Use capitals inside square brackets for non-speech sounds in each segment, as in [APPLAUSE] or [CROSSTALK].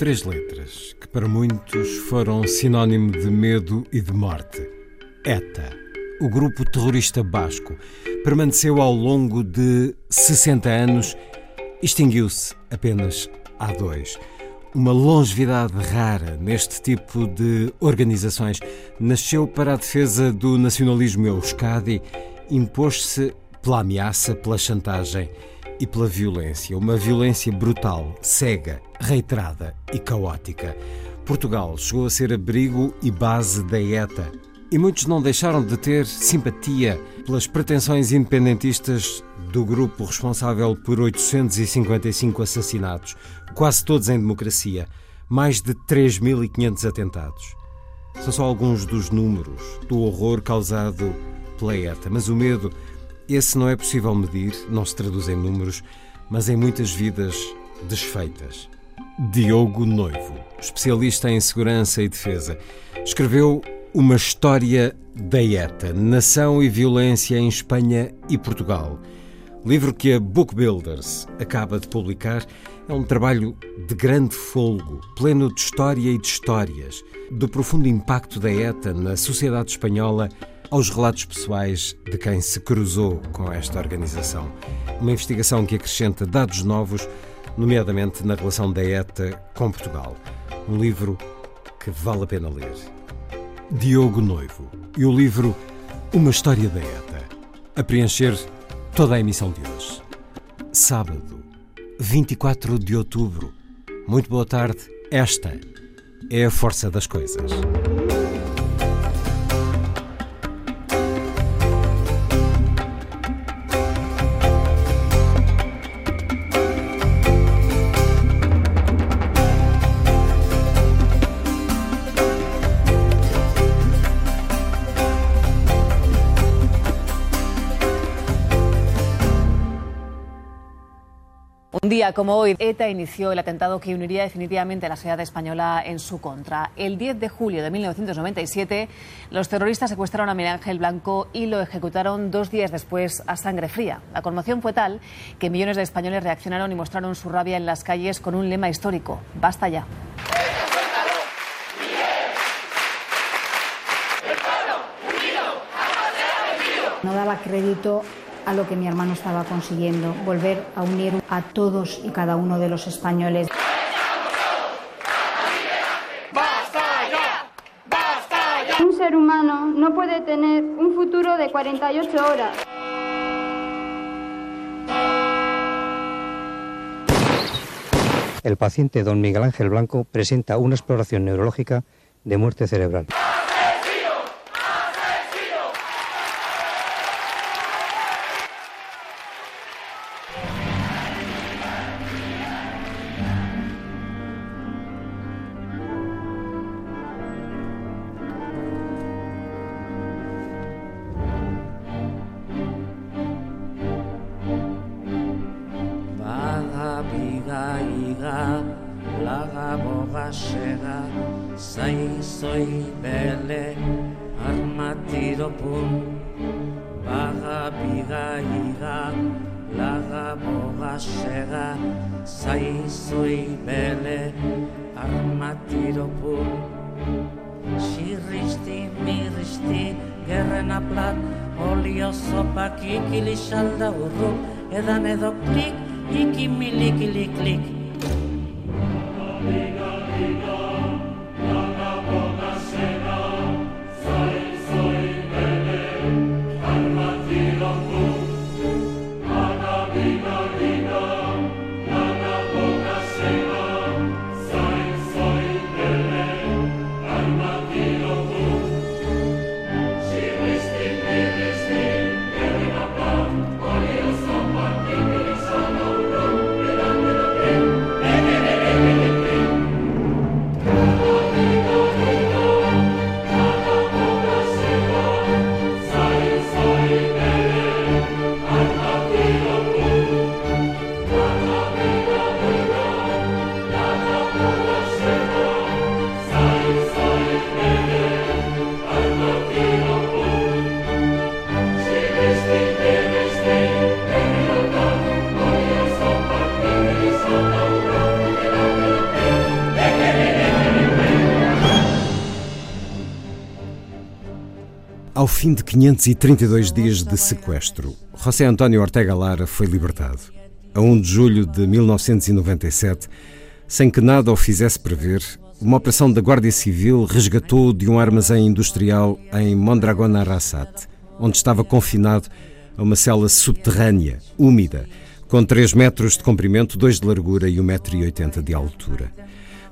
três letras, que para muitos foram sinónimo de medo e de morte. ETA, o grupo terrorista basco, permaneceu ao longo de 60 anos, extinguiu-se apenas há dois. Uma longevidade rara neste tipo de organizações. Nasceu para a defesa do nacionalismo euskadi, impôs-se pela ameaça, pela chantagem e pela violência. Uma violência brutal, cega, reiterada e caótica. Portugal chegou a ser abrigo e base da ETA. E muitos não deixaram de ter simpatia pelas pretensões independentistas do grupo responsável por 855 assassinatos, quase todos em democracia, mais de 3.500 atentados. São só alguns dos números do horror causado pela ETA, mas o medo esse não é possível medir, não se traduz em números, mas em muitas vidas desfeitas. Diogo Noivo, especialista em segurança e defesa, escreveu Uma História da ETA, Nação e Violência em Espanha e Portugal. Livro que a Book Builders acaba de publicar é um trabalho de grande folgo, pleno de história e de histórias, do profundo impacto da ETA na sociedade espanhola aos relatos pessoais de quem se cruzou com esta organização. Uma investigação que acrescenta dados novos, nomeadamente na relação da ETA com Portugal. Um livro que vale a pena ler. Diogo Noivo e o livro Uma História da ETA, a preencher toda a emissão de hoje. Sábado, 24 de outubro. Muito boa tarde. Esta é a força das coisas. Día como hoy, ETA inició el atentado que uniría definitivamente a la sociedad española en su contra. El 10 de julio de 1997, los terroristas secuestraron a Miguel Ángel Blanco y lo ejecutaron dos días después a sangre fría. La conmoción fue tal que millones de españoles reaccionaron y mostraron su rabia en las calles con un lema histórico: ¡Basta ya! No daba crédito a lo que mi hermano estaba consiguiendo, volver a unir a todos y cada uno de los españoles. Un ser humano no puede tener un futuro de 48 horas. El paciente don Miguel Ángel Blanco presenta una exploración neurológica de muerte cerebral. edane do fim de 532 dias de sequestro, José António Ortega Lara foi libertado. A 1 de julho de 1997, sem que nada o fizesse prever, uma operação da Guardia Civil resgatou de um armazém industrial em Mondragón Arrasate, onde estava confinado a uma cela subterrânea, úmida, com 3 metros de comprimento, 2 de largura e 1,80m de altura.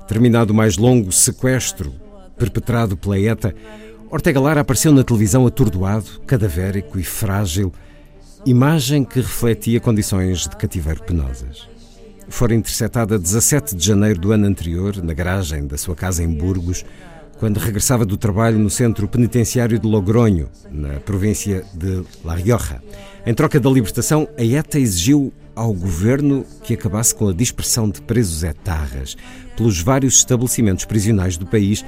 Terminado o mais longo sequestro perpetrado pela ETA, Ortega Lara apareceu na televisão atordoado, cadavérico e frágil, imagem que refletia condições de cativeiro penosas. Fora interceptada 17 de janeiro do ano anterior, na garagem da sua casa em Burgos, quando regressava do trabalho no centro penitenciário de Logronho, na província de La Rioja. Em troca da libertação, a ETA exigiu ao governo que acabasse com a dispersão de presos etarras pelos vários estabelecimentos prisionais do país,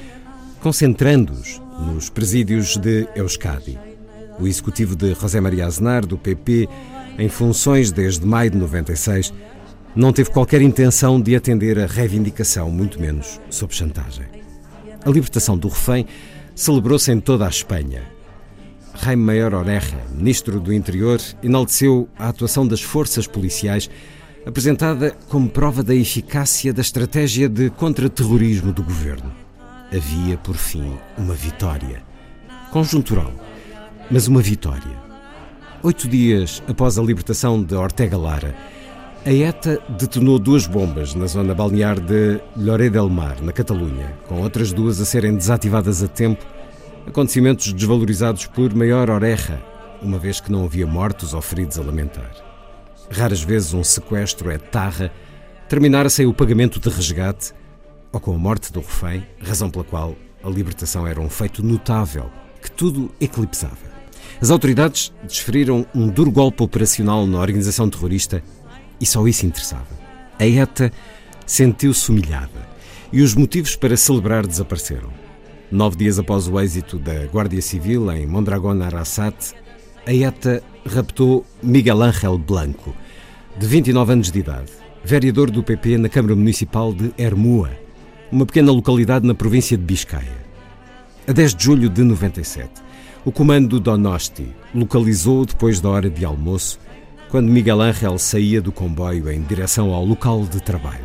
concentrando-os nos presídios de Euskadi. O executivo de José Maria Aznar, do PP, em funções desde maio de 96, não teve qualquer intenção de atender a reivindicação, muito menos sob chantagem. A libertação do refém celebrou-se em toda a Espanha. Jaime Maior Oreja, ministro do Interior, enalteceu a atuação das forças policiais, apresentada como prova da eficácia da estratégia de contra-terrorismo do governo havia, por fim, uma vitória. Conjuntural, mas uma vitória. Oito dias após a libertação de Ortega Lara, a ETA detonou duas bombas na zona balnear de Lloret del Mar, na Catalunha, com outras duas a serem desativadas a tempo, acontecimentos desvalorizados por Maior Oreja, uma vez que não havia mortos ou feridos a lamentar. Raras vezes um sequestro é tarra, terminara sem o pagamento de resgate ou com a morte do refém, razão pela qual a libertação era um feito notável que tudo eclipsava. As autoridades desferiram um duro golpe operacional na organização terrorista e só isso interessava. A ETA sentiu-se humilhada e os motivos para celebrar desapareceram. Nove dias após o êxito da Guardia Civil em Mondragón Arrasate, a ETA raptou Miguel Ángel Blanco, de 29 anos de idade, vereador do PP na Câmara Municipal de Hermua, uma pequena localidade na província de Biscaia. A 10 de julho de 97, o comando Donosti localizou depois da hora de almoço, quando Miguel Ángel saía do comboio em direção ao local de trabalho.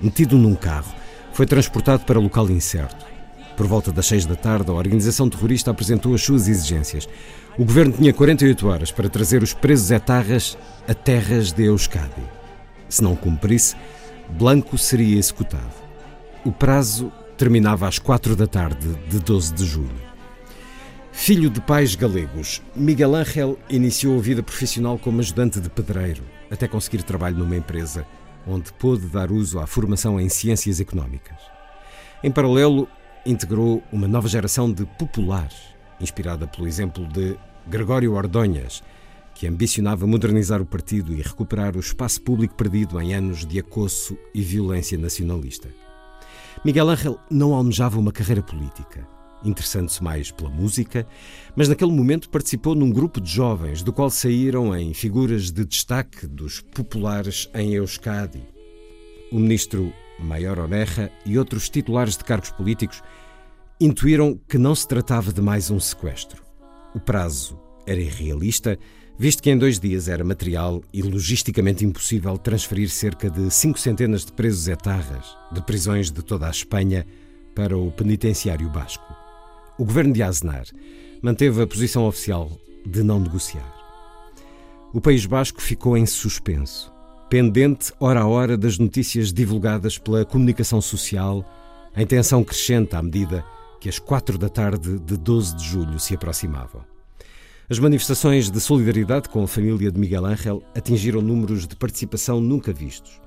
Metido num carro, foi transportado para local incerto. Por volta das seis da tarde, a organização terrorista apresentou as suas exigências. O governo tinha 48 horas para trazer os presos etarras a terras de Euskadi. Se não cumprisse, Blanco seria executado. O prazo terminava às quatro da tarde de 12 de julho. Filho de pais galegos, Miguel Ángel iniciou a vida profissional como ajudante de pedreiro, até conseguir trabalho numa empresa onde pôde dar uso à formação em ciências económicas. Em paralelo, integrou uma nova geração de populares, inspirada pelo exemplo de Gregório Ordonhas, que ambicionava modernizar o partido e recuperar o espaço público perdido em anos de acosso e violência nacionalista. Miguel Ángel não almejava uma carreira política. interessando-se mais pela música, mas naquele momento participou num grupo de jovens, do qual saíram em figuras de destaque dos populares em Euskadi. O ministro Maior Oberra e outros titulares de cargos políticos intuíram que não se tratava de mais um sequestro. O prazo era irrealista, visto que em dois dias era material e logisticamente impossível transferir cerca de cinco centenas de presos etarras de prisões de toda a Espanha para o penitenciário basco. O governo de Aznar manteve a posição oficial de não negociar. O País Basco ficou em suspenso, pendente hora a hora das notícias divulgadas pela comunicação social, em tensão crescente à medida que as quatro da tarde de 12 de julho se aproximavam. As manifestações de solidariedade com a família de Miguel Ángel atingiram números de participação nunca vistos.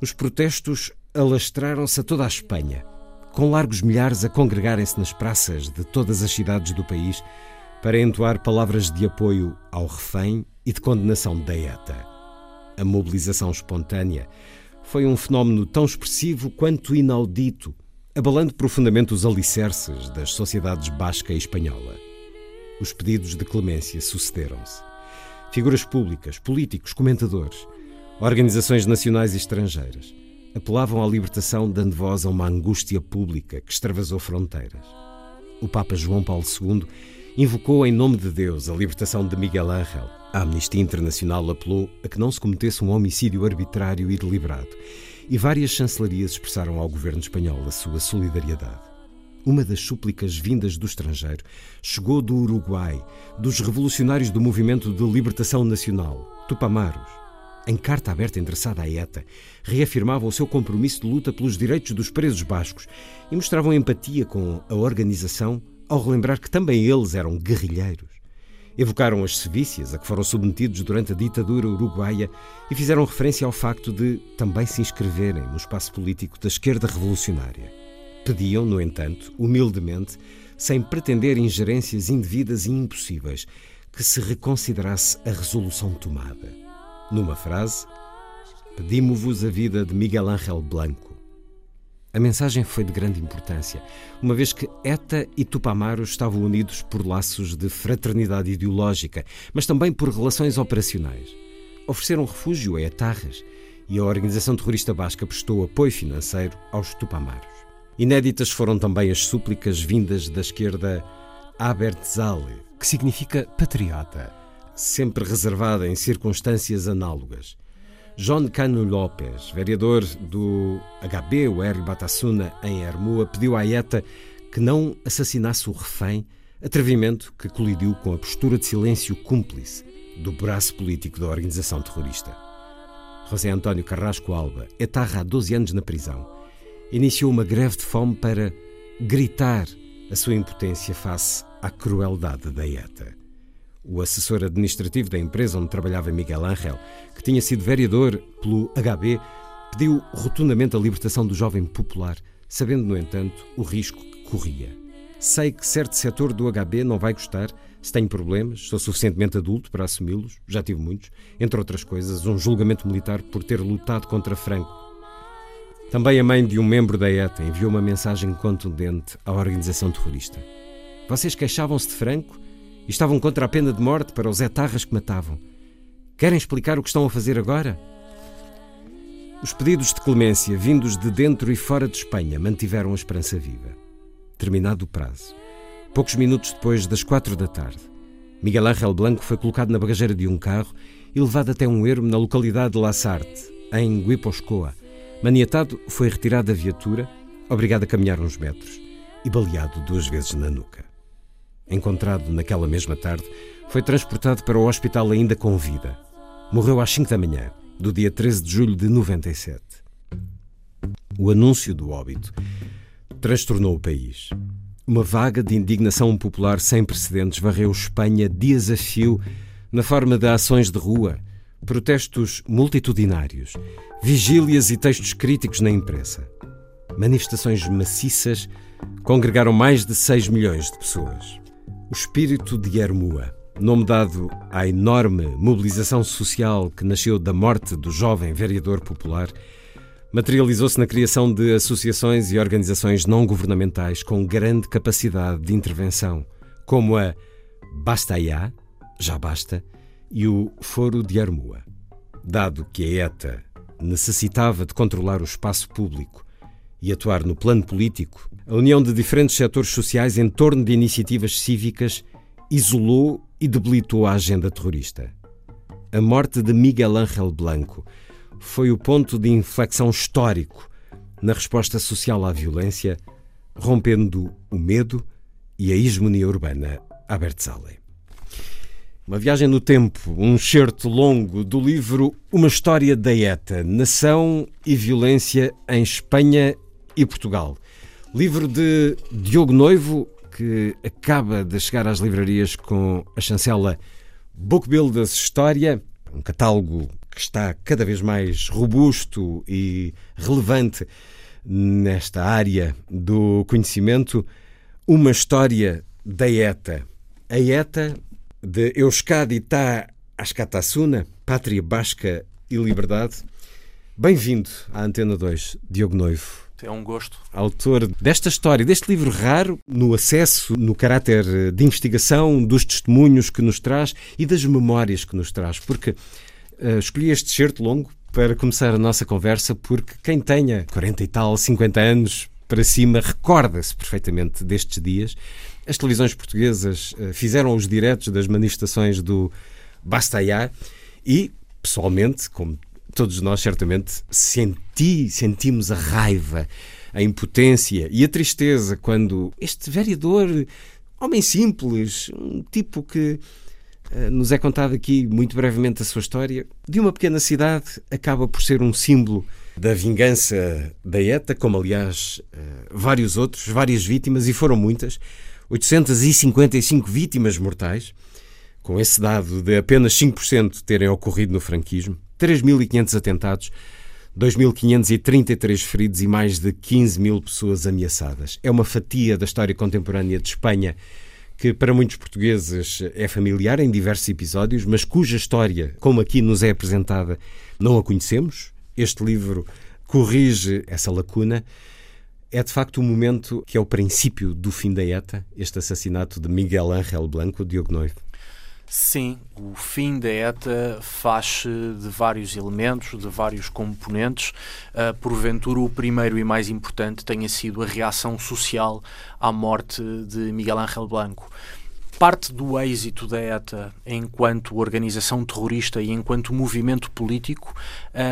Os protestos alastraram-se a toda a Espanha, com largos milhares a congregarem-se nas praças de todas as cidades do país para entoar palavras de apoio ao refém e de condenação da ETA. A mobilização espontânea foi um fenómeno tão expressivo quanto inaudito, abalando profundamente os alicerces das sociedades basca e espanhola. Os pedidos de clemência sucederam-se. Figuras públicas, políticos, comentadores, organizações nacionais e estrangeiras apelavam à libertação, dando voz a uma angústia pública que extravasou fronteiras. O Papa João Paulo II invocou em nome de Deus a libertação de Miguel Ángel. A Amnistia Internacional apelou a que não se cometesse um homicídio arbitrário e deliberado, e várias chancelarias expressaram ao governo espanhol a sua solidariedade. Uma das súplicas vindas do estrangeiro chegou do Uruguai, dos revolucionários do Movimento de Libertação Nacional, Tupamaros. Em carta aberta endereçada à ETA, reafirmavam o seu compromisso de luta pelos direitos dos presos bascos e mostravam empatia com a organização ao relembrar que também eles eram guerrilheiros. Evocaram as sevícias a que foram submetidos durante a ditadura uruguaia e fizeram referência ao facto de também se inscreverem no espaço político da esquerda revolucionária. Pediam, no entanto, humildemente, sem pretender ingerências indevidas e impossíveis, que se reconsiderasse a resolução tomada. Numa frase, pedimos-vos a vida de Miguel Ángel Blanco. A mensagem foi de grande importância, uma vez que ETA e Tupamaro estavam unidos por laços de fraternidade ideológica, mas também por relações operacionais. Ofereceram refúgio a etarras e a organização terrorista basca prestou apoio financeiro aos Tupamaros. Inéditas foram também as súplicas vindas da esquerda Abertzale, que significa patriota, sempre reservada em circunstâncias análogas. John Cano López, vereador do HB, o R. Batassuna, em Hermua, pediu à ETA que não assassinasse o refém, atrevimento que colidiu com a postura de silêncio cúmplice do braço político da organização terrorista. José António Carrasco Alba, etarra há 12 anos na prisão iniciou uma greve de fome para gritar a sua impotência face à crueldade da ETA. O assessor administrativo da empresa onde trabalhava Miguel Ángel, que tinha sido vereador pelo HB, pediu rotundamente a libertação do jovem popular, sabendo, no entanto, o risco que corria. Sei que certo setor do HB não vai gostar, se tenho problemas, sou suficientemente adulto para assumi-los, já tive muitos, entre outras coisas, um julgamento militar por ter lutado contra Franco também a mãe de um membro da ETA enviou uma mensagem contundente à organização terrorista. Vocês queixavam-se de Franco e estavam contra a pena de morte para os etarras que matavam. Querem explicar o que estão a fazer agora? Os pedidos de clemência vindos de dentro e fora de Espanha mantiveram a esperança viva. Terminado o prazo, poucos minutos depois das quatro da tarde, Miguel Ángel Blanco foi colocado na bagageira de um carro e levado até um ermo na localidade de La Sarte, em Guiposcoa, Maniatado, foi retirado da viatura, obrigado a caminhar uns metros e baleado duas vezes na nuca. Encontrado naquela mesma tarde, foi transportado para o hospital ainda com vida. Morreu às 5 da manhã, do dia 13 de julho de 97. O anúncio do óbito transtornou o país. Uma vaga de indignação popular sem precedentes varreu Espanha dias a fio na forma de ações de rua, protestos multitudinários, vigílias e textos críticos na imprensa. Manifestações maciças congregaram mais de 6 milhões de pessoas. O espírito de Hermua, nome dado à enorme mobilização social que nasceu da morte do jovem vereador popular, materializou-se na criação de associações e organizações não governamentais com grande capacidade de intervenção, como a Basta Já, Já Basta, e o Foro de Armua. Dado que a ETA necessitava de controlar o espaço público e atuar no plano político, a união de diferentes setores sociais em torno de iniciativas cívicas isolou e debilitou a agenda terrorista. A morte de Miguel Ángel Blanco foi o ponto de inflexão histórico na resposta social à violência, rompendo o medo e a hegemonia urbana a Bertzale. Uma viagem no tempo, um certo longo do livro Uma História da ETA, Nação e Violência em Espanha e Portugal. Livro de Diogo Noivo, que acaba de chegar às livrarias com a chancela Book Builders História, um catálogo que está cada vez mais robusto e relevante nesta área do conhecimento, uma história da ETA. A ETA de Euskadi Tá Ascatasuna, Pátria Basca e Liberdade. Bem-vindo à Antena 2, Diogo Noivo. É um gosto. Autor desta história, deste livro raro, no acesso, no caráter de investigação, dos testemunhos que nos traz e das memórias que nos traz. Porque uh, escolhi este certo longo para começar a nossa conversa, porque quem tenha 40 e tal, 50 anos para cima, recorda-se perfeitamente destes dias. As televisões portuguesas uh, fizeram os diretos das manifestações do Bastaiá e, pessoalmente, como todos nós certamente senti, sentimos a raiva, a impotência e a tristeza quando este vereador, homem simples, um tipo que uh, nos é contado aqui muito brevemente a sua história, de uma pequena cidade, acaba por ser um símbolo da vingança da ETA, como aliás uh, vários outros, várias vítimas, e foram muitas, 855 vítimas mortais, com esse dado de apenas 5% terem ocorrido no franquismo. 3.500 atentados, 2.533 feridos e mais de 15 mil pessoas ameaçadas. É uma fatia da história contemporânea de Espanha que para muitos portugueses é familiar em diversos episódios, mas cuja história, como aqui nos é apresentada, não a conhecemos. Este livro corrige essa lacuna. É de facto o um momento que é o princípio do fim da ETA, este assassinato de Miguel Ángel Blanco, Diogo Noivo. Sim, o fim da ETA faz-se de vários elementos, de vários componentes. Uh, porventura, o primeiro e mais importante tenha sido a reação social à morte de Miguel Ángel Blanco. Parte do êxito da ETA enquanto organização terrorista e enquanto movimento político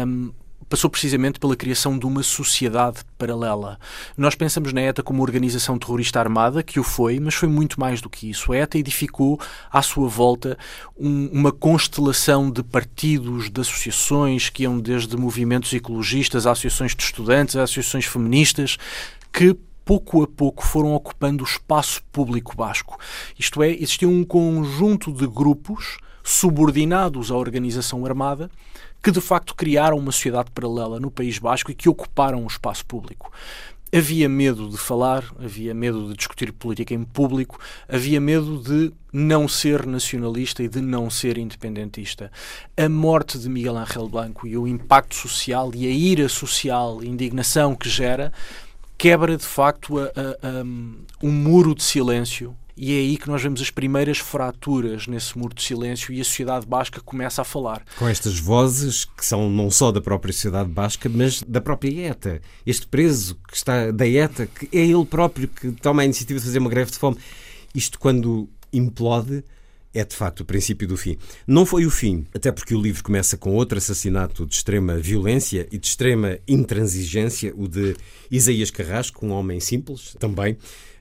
um, passou precisamente pela criação de uma sociedade paralela. Nós pensamos na ETA como organização terrorista armada, que o foi, mas foi muito mais do que isso. A ETA edificou à sua volta um, uma constelação de partidos, de associações, que iam desde movimentos ecologistas, a associações de estudantes, a associações feministas, que pouco a pouco foram ocupando o espaço público basco. Isto é, existia um conjunto de grupos subordinados à organização armada que de facto criaram uma sociedade paralela no País Basco e que ocuparam o espaço público. Havia medo de falar, havia medo de discutir política em público, havia medo de não ser nacionalista e de não ser independentista. A morte de Miguel Ángel Blanco e o impacto social e a ira social, indignação que gera, quebra de facto a, a, a, um muro de silêncio e é aí que nós vemos as primeiras fraturas nesse muro de silêncio e a sociedade basca começa a falar. Com estas vozes que são não só da própria sociedade basca, mas da própria ETA. Este preso que está da ETA, que é ele próprio que toma a iniciativa de fazer uma greve de fome. Isto quando implode é de facto o princípio do fim. Não foi o fim, até porque o livro começa com outro assassinato de extrema violência e de extrema intransigência, o de Isaías Carrasco, um homem simples, também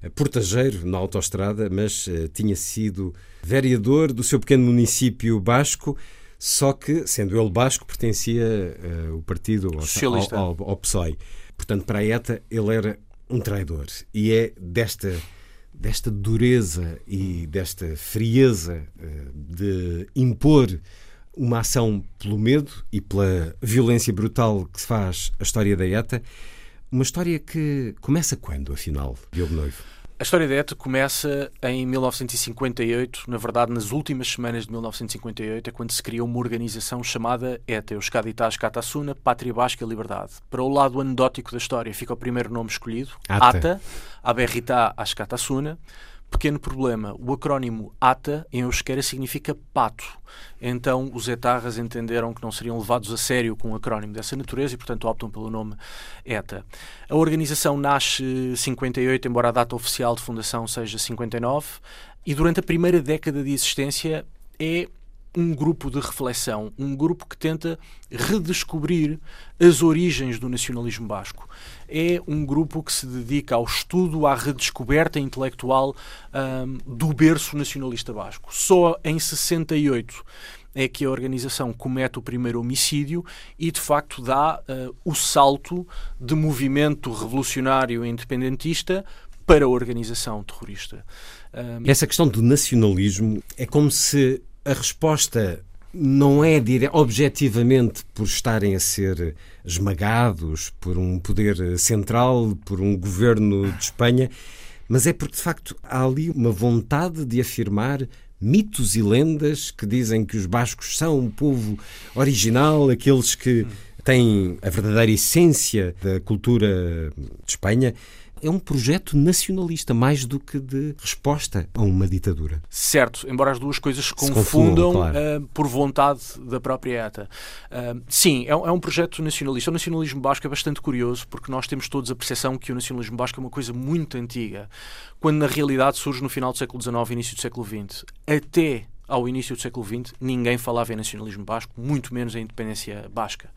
portageiro na autoestrada, mas uh, tinha sido vereador do seu pequeno município basco, só que, sendo ele basco, pertencia uh, o partido Socialista. Ao, ao, ao PSOE. Portanto, para a ETA, ele era um traidor. E é desta desta dureza e desta frieza eh, de impor uma ação pelo medo e pela violência brutal que se faz a história da ETA, uma história que começa quando, afinal, Diogo Noivo? A história da ETA começa em 1958, na verdade, nas últimas semanas de 1958, é quando se cria uma organização chamada ETA, Euskadi Taz Katasuna, Pátria Basca e Liberdade. Para o lado anedótico da história, fica o primeiro nome escolhido, Ata, Ata Aberrita Ashkatasuna. Pequeno problema, o acrónimo ATA em euskera significa pato. Então os etarras entenderam que não seriam levados a sério com um acrónimo dessa natureza e, portanto, optam pelo nome ETA. A organização nasce 58, embora a data oficial de fundação seja 59, e durante a primeira década de existência é um grupo de reflexão, um grupo que tenta redescobrir as origens do nacionalismo basco. É um grupo que se dedica ao estudo, à redescoberta intelectual um, do berço nacionalista basco. Só em 68 é que a organização comete o primeiro homicídio e, de facto, dá uh, o salto de movimento revolucionário independentista para a organização terrorista. Um... Essa questão do nacionalismo é como se a resposta não é dire... objetivamente por estarem a ser esmagados por um poder central, por um governo de Espanha, mas é porque de facto há ali uma vontade de afirmar mitos e lendas que dizem que os bascos são um povo original, aqueles que têm a verdadeira essência da cultura de Espanha é um projeto nacionalista mais do que de resposta a uma ditadura. Certo, embora as duas coisas se, se confundam, claro. uh, por vontade da própria ETA. Uh, sim, é, é, um projeto nacionalista. O nacionalismo basco é bastante curioso porque nós temos todos a percepção que o nacionalismo basco é uma coisa muito antiga, quando na realidade surge no final do século XIX e início do século XX. Até ao início do século XX, ninguém falava em nacionalismo basco, muito menos em independência basca.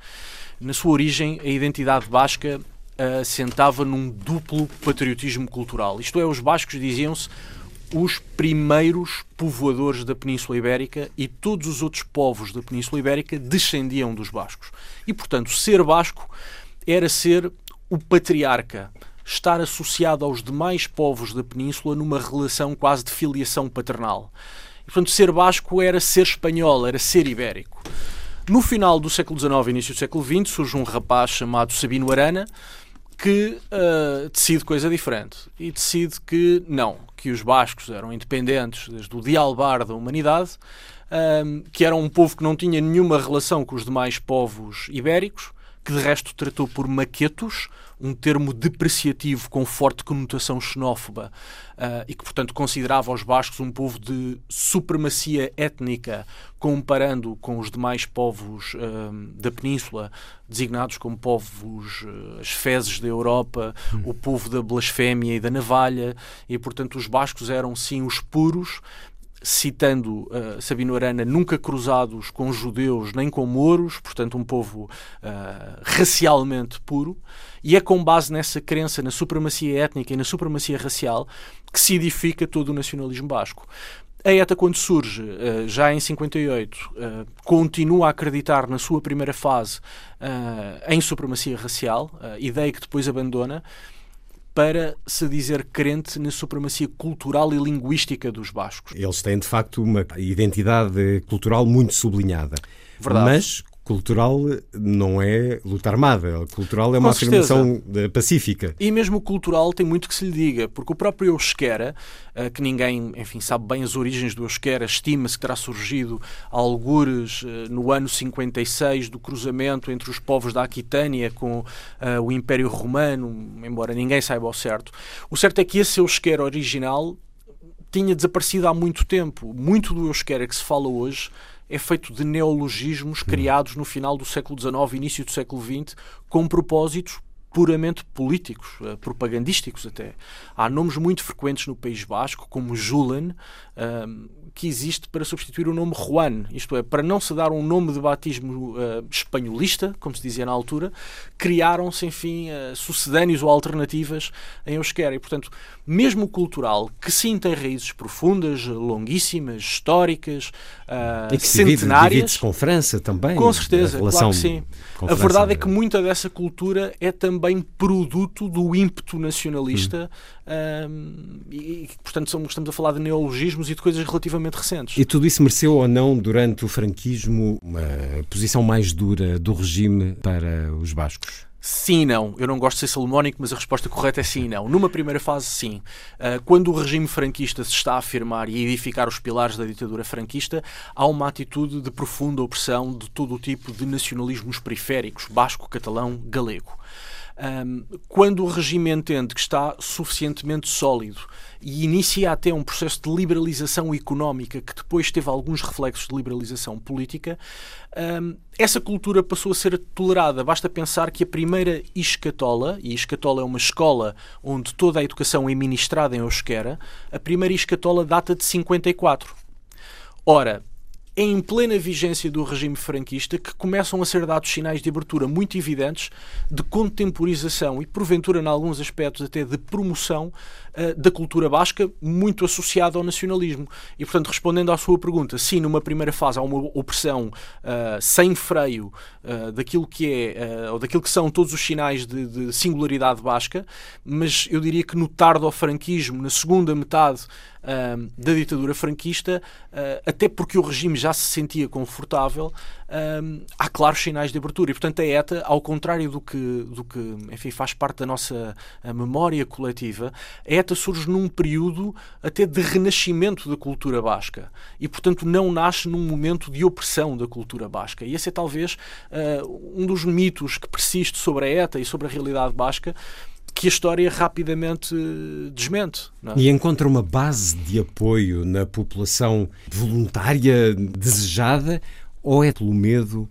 Na sua origem, a identidade basca assentava num duplo patriotismo cultural. Isto é, os bascos diziam-se os primeiros povoadores da Península Ibérica e todos os outros povos da Península Ibérica descendiam dos bascos. E, portanto, ser basco era ser o patriarca, estar associado aos demais povos da Península numa relação quase de filiação paternal. E, portanto, ser basco era ser espanhol, era ser ibérico. No final do século XIX e início do século XX surge um rapaz chamado Sabino Arana, que uh, decide coisa diferente. E decide que não, que os bascos eram independentes desde o dialbar da humanidade, um, que era um povo que não tinha nenhuma relação com os demais povos ibéricos, que de resto tratou por maquetos, um termo depreciativo com forte conotação xenófoba uh, e que, portanto, considerava os bascos um povo de supremacia étnica, comparando com os demais povos uh, da península, designados como povos, uh, as fezes da Europa, hum. o povo da blasfémia e da navalha, e, portanto, os bascos eram sim os puros citando uh, Sabino Arana, nunca cruzados com judeus nem com mouros, portanto um povo uh, racialmente puro, e é com base nessa crença na supremacia étnica e na supremacia racial que se edifica todo o nacionalismo basco. A ETA, quando surge, uh, já em 58, continua a acreditar na sua primeira fase em supremacia racial, ideia que depois abandona, para se dizer crente na supremacia cultural e linguística dos bascos. Eles têm, de facto, uma identidade cultural muito sublinhada. Verdade. Mas cultural não é luta armada. Cultural é uma afirmação pacífica. E mesmo o cultural tem muito que se lhe diga, porque o próprio Euskera, eh, que ninguém, enfim, sabe bem as origens do Euskera, estima-se que terá surgido algures eh, no ano 56 do cruzamento entre os povos da Aquitânia com o Império Romano, embora ninguém saiba ao certo. O certo é que esse Euskera original tinha desaparecido há muito tempo. Muito do Euskera que se fala hoje é feito de neologismos criados no final do século XIX, início do século XX, com propósitos puramente políticos, eh, propagandísticos até. Há nomes muito frequentes no País Basco, como Julen, ehm, que existe para substituir o nome Juan, isto é, para não se dar um nome de batismo uh, espanholista, como se dizia na altura, criaram-se, enfim, uh, sucedâneos ou alternativas em euskera. E, portanto, mesmo cultural, que sim tem raízes profundas, longuíssimas, históricas, uh, e que centenárias. com França também. Com certeza, claro que sim. A verdade é que muita dessa cultura é também produto do ímpeto nacionalista hum. e, portanto, estamos a falar de neologismos e de coisas relativamente recentes. E tudo isso mereceu ou não, durante o franquismo, uma posição mais dura do regime para os bascos? Sim não. Eu não gosto de ser salomónico, mas a resposta correta é sim não. Numa primeira fase, sim. Uh, quando o regime franquista se está a afirmar e edificar os pilares da ditadura franquista, há uma atitude de profunda opressão de todo o tipo de nacionalismos periféricos, basco, catalão, galego. Um, quando o regime entende que está suficientemente sólido e inicia até um processo de liberalização económica que depois teve alguns reflexos de liberalização política, um, essa cultura passou a ser tolerada. Basta pensar que a primeira escatola, e escatola é uma escola onde toda a educação é ministrada em euskera, a primeira escatola data de 54. Ora, é em plena vigência do regime franquista que começam a ser dados sinais de abertura muito evidentes de contemporização e, porventura, em alguns aspectos, até de promoção uh, da cultura basca, muito associada ao nacionalismo. E, portanto, respondendo à sua pergunta, sim, numa primeira fase há uma opressão uh, sem freio uh, daquilo que é, ou daquilo que são todos os sinais de, de singularidade basca, mas eu diria que no tardo-franquismo, na segunda metade da ditadura franquista, uh, até porque o regime já se sentia confortável, há claros sinais de abertura. E, portanto, a ETA, ao contrário do que, do que enfim, faz parte da nossa memória coletiva, a ETA surge num período até de renascimento da cultura basca. E, portanto, não nasce num momento de opressão da cultura basca. E esse é talvez um dos mitos que persiste sobre a ETA e sobre a realidade basca, que a história rapidamente desmente. É? E encontra uma base de apoio na população voluntária desejada ou é pelo medo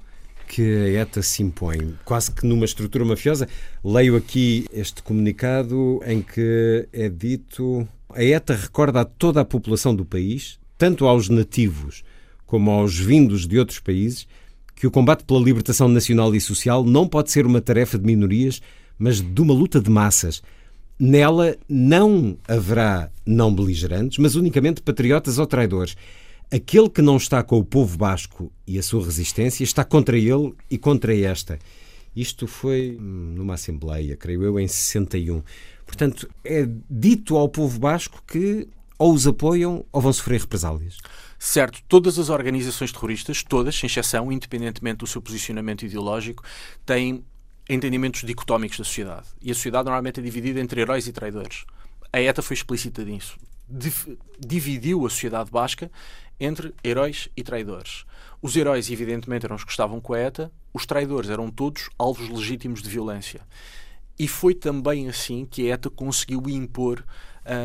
que a ETA se impõe? Quase que numa estrutura mafiosa. Leio aqui este comunicado em que é dito: a ETA recorda a toda a população do país, tanto aos nativos como aos vindos de outros países, que o combate pela libertação nacional e social não pode ser uma tarefa de minorias mas de uma luta de massas. Nela não haverá não beligerantes, mas unicamente patriotas ou traidores. Aquele que não está com o povo basco e a sua resistência está contra ele e contra esta. Isto foi numa Assembleia, creio eu, em 61. Portanto, é dito ao povo basco que ou os apoiam ou vão sofrer represálias. Certo, todas as organizações terroristas, todas, sem exceção, independentemente do seu posicionamento ideológico, têm entendimentos dicotómicos da sociedade. E a sociedade normalmente é dividida entre heróis e traidores. A ETA foi explícita nisso. Dividiu a sociedade basca entre heróis e traidores. Os heróis, evidentemente, eram os que estavam com a ETA, os traidores eram todos alvos legítimos de violência. E foi também assim que a ETA conseguiu impor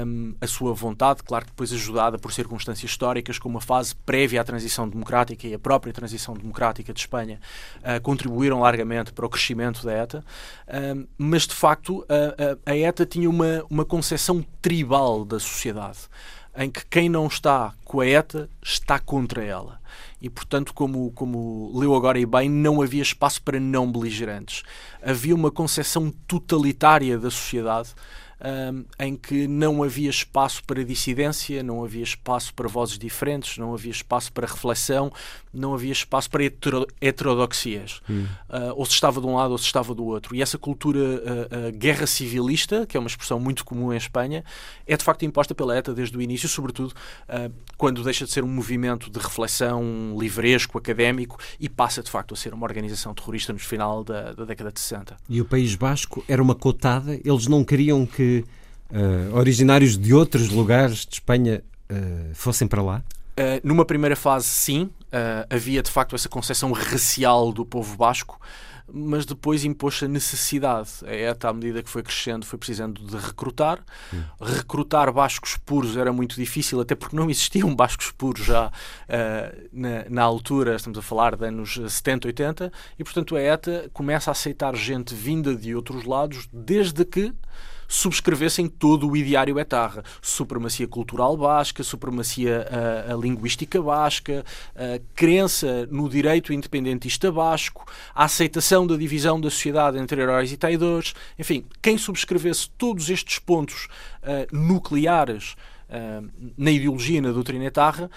um, a sua vontade, claro que depois ajudada por circunstâncias históricas, como a fase prévia à transição democrática e a própria transição democrática de Espanha, uh, contribuíram largamente para o crescimento da ETA, um, mas de facto a, a, a ETA tinha uma, uma concepção tribal da sociedade em que quem não está com a ETA está contra ela. E, portanto, como, como leu agora e bem, não havia espaço para não beligerantes. Havia uma concepção totalitária da sociedade um, em que não havia espaço para dissidência, não havia espaço para vozes diferentes, não havia espaço para reflexão, não havia espaço para hetero heterodoxias. Hum. Uh, ou se estava de um lado ou se estava do outro. E essa cultura uh, uh, guerra civilista, que é uma expressão muito comum em Espanha, é de facto imposta pela ETA desde o início, sobretudo quando deixa de ser um movimento de reflexão livresco, académico, e passa de facto a ser uma organização terrorista no final da, da década de 60. E o País Basco era uma cotada, eles não queriam que uh, originários de outros lugares de Espanha uh, fossem para lá? Uh, numa primeira fase, sim. havia de facto essa concepção racial do povo basco, mas depois impôs a necessidade. A ETA, à medida que foi crescendo, foi precisando de recrutar. Hum. Recrutar bascos puros era muito difícil, até porque não existiam [LAUGHS] bascos puros já uh, na, na, altura, estamos a falar de anos 70, 80, e portanto a ETA começa a aceitar gente vinda de outros lados, desde que subscrevessem todo o ideário etarra. Supremacia cultural basca, supremacia uh, linguística basca, uh, crença no direito independentista basco, a aceitação da divisão da sociedade entre heróis e traidores. Enfim, quem subscrevesse todos estes pontos uh, nucleares na ideologia e na doutrina etarra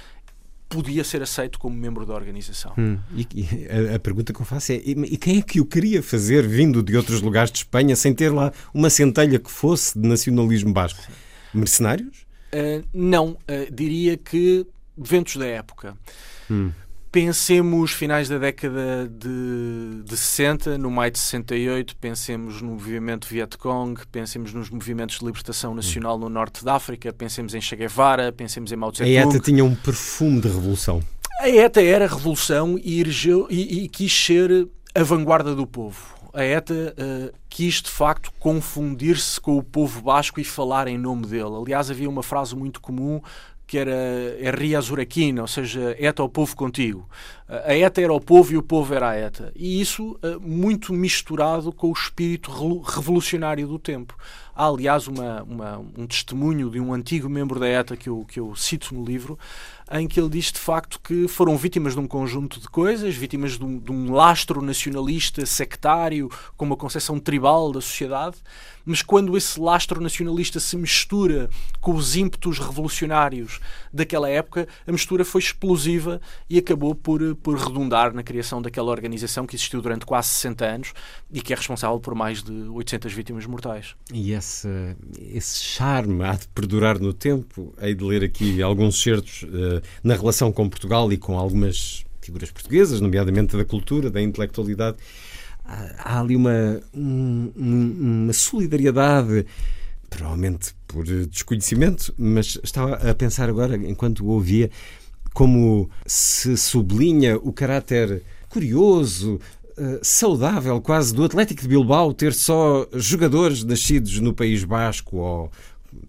podia ser aceito como membro da organização. Hum, e, e a, a, pergunta que eu faço é: e, quem é que o queria fazer vindo de outros lugares de Espanha sem ter lá uma centelha que fosse de nacionalismo basco? Mercenários? Uh, não, uh, diria que ventos da época. Hum. Pensemos finais da década de, de 60, no maio de 68, pensemos no movimento Vietcong, pensemos nos movimentos de libertação nacional no norte da África, pensemos em Che Guevara, pensemos em Mao Tse-tung. A ETA tinha um perfume de revolução. A ETA era revolução e, erigeu, e, e quis ser a vanguarda do povo. A ETA uh, quis de facto confundir-se com o povo basco e falar em nome dele. Aliás, havia uma frase muito comum que era Ria Zuraquina, ou seja, ETA o povo contigo. A ETA era o povo e o povo era a ETA. E isso eh, muito misturado com o espírito revolucionário do tempo. Há, aliás, uma, uma, um testemunho de um antigo membro da ETA que eu, que eu cito no livro, em que ele diz de facto que foram vítimas de um conjunto de coisas, vítimas de um, de um lastro nacionalista sectário, com uma concepção tribal da sociedade, mas quando esse lastro nacionalista se mistura com os ímpetos revolucionários daquela época, a mistura foi explosiva e acabou por, por redundar na criação daquela organização que existiu durante quase 60 anos e que é responsável por mais de 800 vítimas mortais. E esse, esse charme há de perdurar no tempo. Hei de ler aqui alguns certos uh, na relação com Portugal e com algumas figuras portuguesas, nomeadamente da cultura, da intelectualidade há ali uma, um, uma solidariedade, provavelmente por desconhecimento, mas estava a pensar agora, enquanto o ouvia, como se sublinha o caráter curioso, Uh, saudável quase do Atlético de Bilbao ter só jogadores nascidos no País Basco ou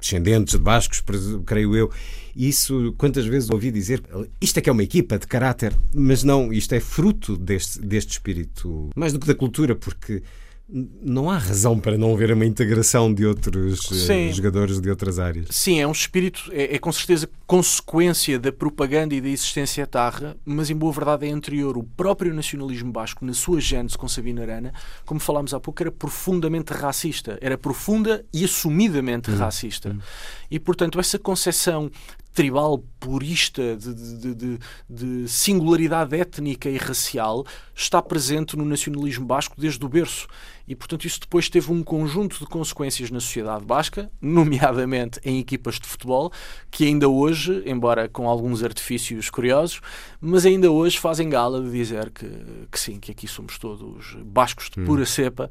descendentes de bascos, creio eu, isso, quantas vezes ouvi dizer, isto é que é uma equipa de caráter, mas não, isto é fruto deste, deste espírito, mais do que da cultura, porque não há razão para não haver uma integração de outros uh, jogadores de outras áreas. Sim, é um espírito, é, é, com certeza consequência da propaganda e da existência etarra, mas em boa verdade é anterior. O próprio nacionalismo basco, na sua gênese com Sabina Arana, como falámos há pouco, era profundamente racista. Era profunda e assumidamente hum. racista. Hum. E, portanto, essa concepção tribal, purista, de, de, de, de, singularidade étnica e racial, está presente no nacionalismo basco desde o berço. E, portanto, isso depois teve um conjunto de consequências na sociedade basca, nomeadamente em equipas de futebol, que ainda hoje, embora com alguns artifícios curiosos, mas ainda hoje fazem gala de dizer que, que sim, que aqui somos todos bascos de pura hum. cepa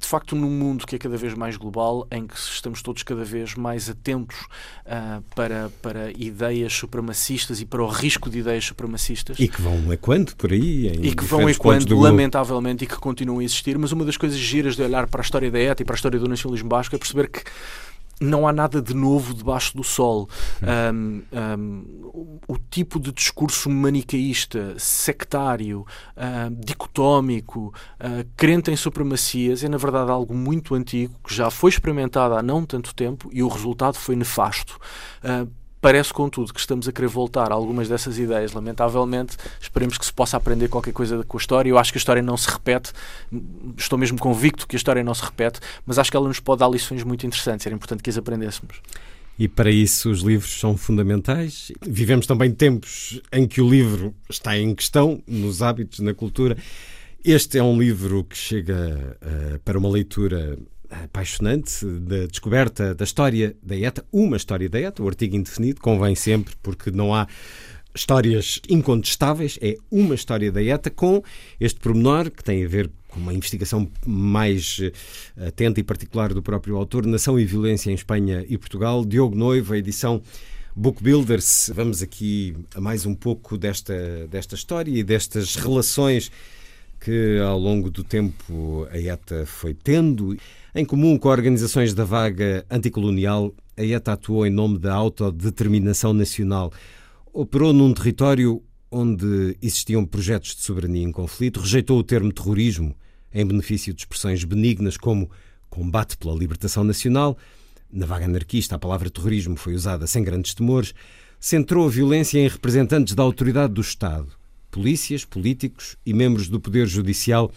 de facto, num mundo que é cada vez mais global, em que estamos todos cada vez mais atentos uh, para, para ideias supremacistas e para o risco de ideias supremacistas. E que vão equando por aí. e que vão equando, lamentavelmente, e que continuam a existir. Mas uma das coisas giras de olhar para a história da ETA e para a história do nacionalismo basco é perceber que não há nada de novo debaixo do sol. Um, um, o tipo de discurso manicaísta, sectário, uh, dicotómico, uh, crente em supremacias, é na verdade algo muito antigo que já foi experimentado há não tanto tempo e o resultado foi nefasto. Uh, Parece, contudo, que estamos a querer voltar a algumas dessas ideias. Lamentavelmente, esperemos que se possa aprender qualquer coisa com a história. Eu acho que a história não se repete, estou mesmo convicto que a história não se repete, mas acho que ela nos pode dar lições muito interessantes. Era importante que as aprendêssemos. E para isso os livros são fundamentais. Vivemos também tempos em que o livro está em questão, nos hábitos, na cultura. Este é um livro que chega uh, para uma leitura apaixonante da descoberta da história da ETA, uma história da ETA, o artigo indefinido, convém sempre, porque não há histórias incontestáveis, é uma história da ETA com este pormenor que tem a ver com uma investigação mais eh, atenta e particular do próprio autor, Nação e Violência em Espanha e Portugal, Diogo Noiva, edição Book Builders. Vamos aqui a mais um pouco desta, desta história e destas relações que ao longo do tempo a ETA foi tendo. Em comum com organizações da vaga anticolonial, a ETA atuou em nome da autodeterminação nacional. Operou num território onde existiam projetos de soberania em conflito, rejeitou o termo terrorismo em benefício de expressões benignas como combate pela libertação nacional. Na vaga anarquista, a palavra terrorismo foi usada sem grandes temores. Centrou a violência em representantes da autoridade do Estado, polícias, políticos e membros do Poder Judicial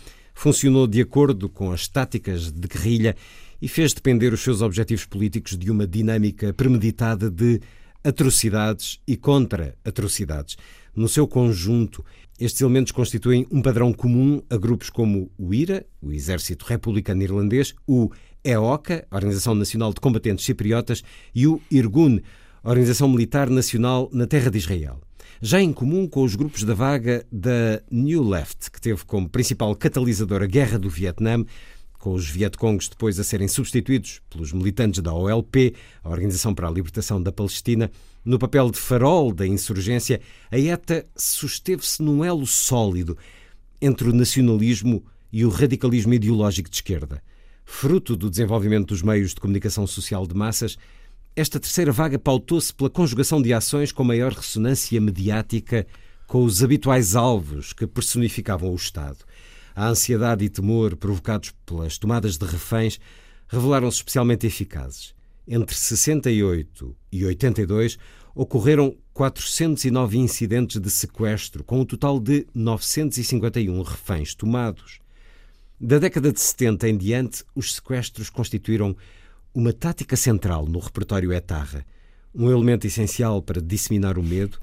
funcionou de acordo com as táticas de guerrilha e fez depender os seus objetivos políticos de uma dinâmica premeditada de atrocidades e contra-atrocidades. No seu conjunto, estes elementos constituem um padrão comum a grupos como o IRA, o Exército Republicano Irlandês, o EOCA, Organização Nacional de Combatentes Cipriotas, e o IRGUN, Organização Militar Nacional na Terra de Israel. Já em comum com os grupos da vaga da New Left, que teve como principal catalisador a Guerra do Vietnã, com os Vietcongs depois a serem substituídos pelos militantes da OLP, a Organização para a Libertação da Palestina, no papel de farol da insurgência, a ETA susteve-se num elo sólido entre o nacionalismo e o radicalismo ideológico de esquerda. Fruto do desenvolvimento dos meios de comunicação social de massas, esta terceira vaga pautou-se pela conjugação de ações com maior ressonância mediática com os habituais alvos que personificavam o Estado. A ansiedade e temor provocados pelas tomadas de reféns revelaram-se especialmente eficazes. Entre 68 e 82 ocorreram 409 incidentes de sequestro, com um total de 951 reféns tomados. Da década de 70 em diante, os sequestros constituíram uma tática central no repertório etarra, um elemento essencial para disseminar o medo,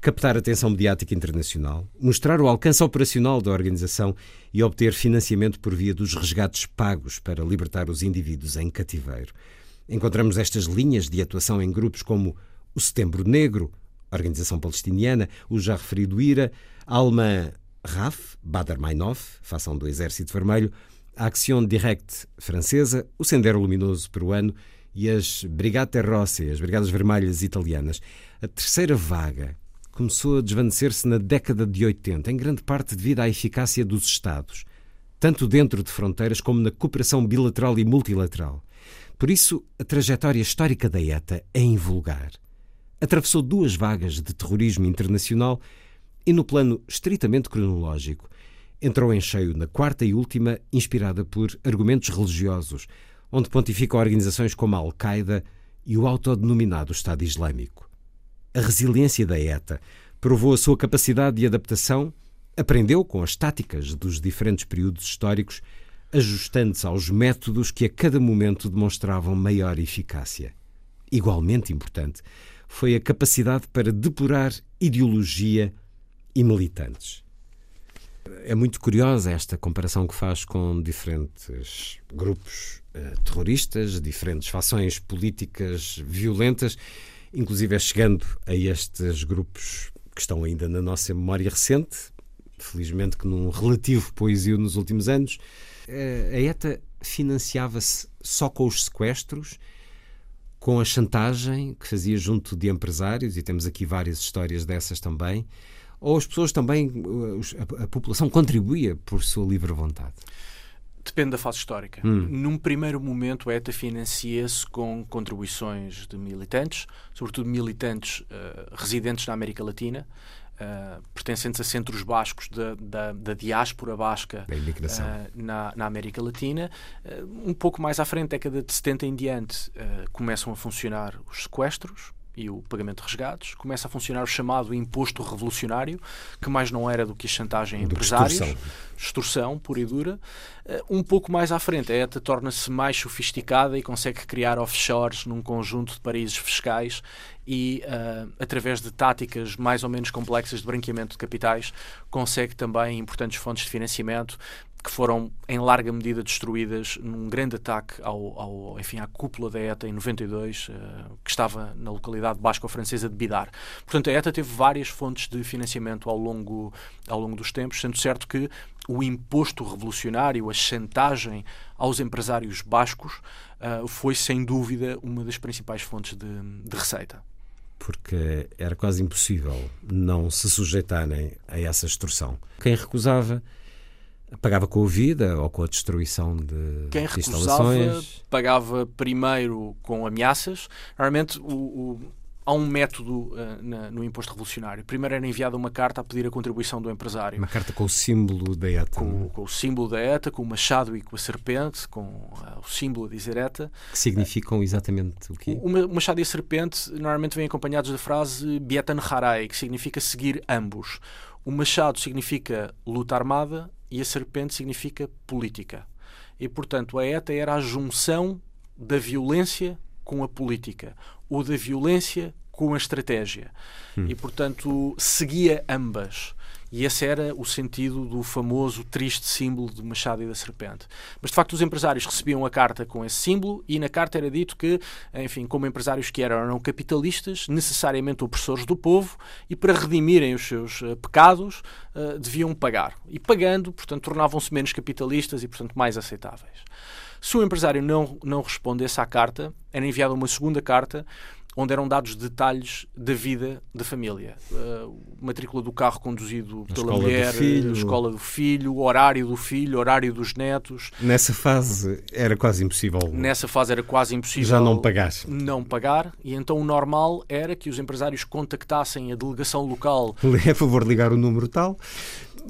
captar a atenção mediática internacional, mostrar o alcance operacional da organização e obter financiamento por via dos resgates pagos para libertar os indivíduos em cativeiro. Encontramos estas linhas de atuação em grupos como o Setembro Negro, a Organização Palestiniana, o já referido IRA, Alma RAF, Bader Meinhof, fação do Exército Vermelho, a Action Direct francesa, o Sendero Luminoso peruano e as Brigate Rosse, as Brigadas Vermelhas italianas. A terceira vaga começou a desvanecer-se na década de 80, em grande parte devido à eficácia dos Estados, tanto dentro de fronteiras como na cooperação bilateral e multilateral. Por isso, a trajetória histórica da ETA é invulgar. Atravessou duas vagas de terrorismo internacional e, no plano estritamente cronológico, entrou em cheio na quarta e última, inspirada por argumentos religiosos, onde pontificam organizações como a Al-Qaeda e o autodenominado Estado Islâmico. A resiliência da ETA provou a sua capacidade de adaptação, aprendeu com as táticas dos diferentes períodos históricos, ajustando-se aos métodos que a cada momento demonstravam maior eficácia. Igualmente importante foi a capacidade para depurar ideologia e militantes. É muito curiosa esta comparação que faz com diferentes grupos uh, terroristas, diferentes fações políticas violentas, inclusive é chegando a estes grupos que estão ainda na nossa memória recente, felizmente que num relativo poesia nos últimos anos. Uh, a ETA financiava-se só com os sequestros, com a chantagem que fazia junto de empresários, e temos aqui várias histórias dessas também ou as pessoas também, a, a população contribuía por sua livre vontade? Depende da fase histórica. Hum. Num primeiro momento, a ETA financia-se com contribuições de militantes, sobretudo militantes uh, residentes na América Latina, uh, pertencentes a centros bascos da, da, da diáspora basca uh, na, na, América Latina. um pouco mais à frente, década de 70 em diante, começam a funcionar os sequestros, e o pagamento de resgates, começa a funcionar o chamado imposto revolucionário, que mais não era do que a chantagem a empresários, extorsão. extorsão pura e dura. Uh, um pouco mais à frente, a ETA torna-se mais sofisticada e consegue criar offshores num conjunto de paraísos fiscais e, uh, através de táticas mais ou menos complexas de branqueamento de capitais, consegue também importantes fontes de financiamento, que foram em larga medida destruídas num grande ataque ao, ao enfim, à cúpula da ETA em 92, uh, eh, que estava na localidade basco-francesa de Bidar. Portanto, a ETA teve várias fontes de financiamento ao longo, ao longo dos tempos, sendo certo que o imposto revolucionário, a chantagem aos empresários bascos, uh, foi sem dúvida uma das principais fontes de, de receita porque era quase impossível não se sujeitarem a essa extorsão. Quem recusava Pagava com a vida ou com a destruição de, Quem de instalações? pagava primeiro com ameaças. Normalmente o, o, há um método uh, na, no imposto revolucionário. Primeiro era enviada uma carta a pedir a contribuição do empresário. Uma carta com o símbolo da ETA. Com, com o símbolo da ETA, com o machado e com a serpente, com uh, o símbolo a dizer ETA. Que significam exatamente o quê? O, o machado e a serpente normalmente vêm acompanhados da frase Bietan Harai, que significa seguir ambos. O machado significa luta armada e a serpente significa política. E, portanto, a ETA era a junção da violência com a política, ou da violência com a estratégia. Hum. E, portanto, seguia ambas. E esse era o sentido do famoso triste símbolo do machado e da serpente. Mas de facto os empresários recebiam a carta com esse símbolo e na carta era dito que, enfim, como empresários que eram, eram capitalistas, necessariamente opressores do povo e para redimirem os seus uh, pecados uh, deviam pagar. E pagando, portanto, tornavam-se menos capitalistas e, portanto, mais aceitáveis. Se o empresário não, não respondesse à carta, era enviada uma segunda carta onde eram dados detalhes da vida da família. Uh, matrícula do carro conduzido pela mulher, a escola do filho, horário do filho, horário dos netos. Nessa fase era quase impossível. Nessa fase era quase impossível. Já não pagar. Não pagar. E então o normal era que os empresários contactassem a delegação local. É favor ligar o número tal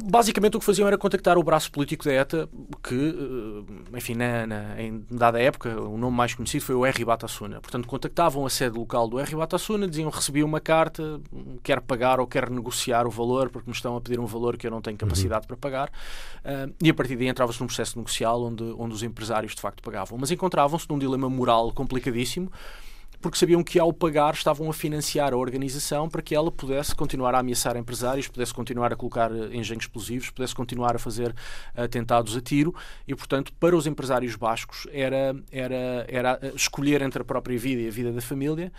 basicamente o que faziam era contactar o braço político da ETA, que, eh, enfim, na, na, em dada época, o nome mais conhecido foi o R. Batasuna. Portanto, contactavam a sede local do R. Batasuna, diziam recebi uma carta, quer pagar ou quer negociar o valor, porque me estão a pedir um valor que eu não tenho capacidade uhum. para pagar. Uh, e a partir daí entrava-se num processo negocial onde, onde os empresários de facto pagavam. Mas encontravam-se num dilema moral complicadíssimo porque sabiam que ao pagar estavam a financiar a organização para que ela pudesse continuar a ameaçar empresários, pudesse continuar a colocar eh, engenhos explosivos, pudesse continuar a fazer atentados a tiro. E, portanto, para os empresários bascos era, era, era eh, escolher entre a própria vida e a vida da família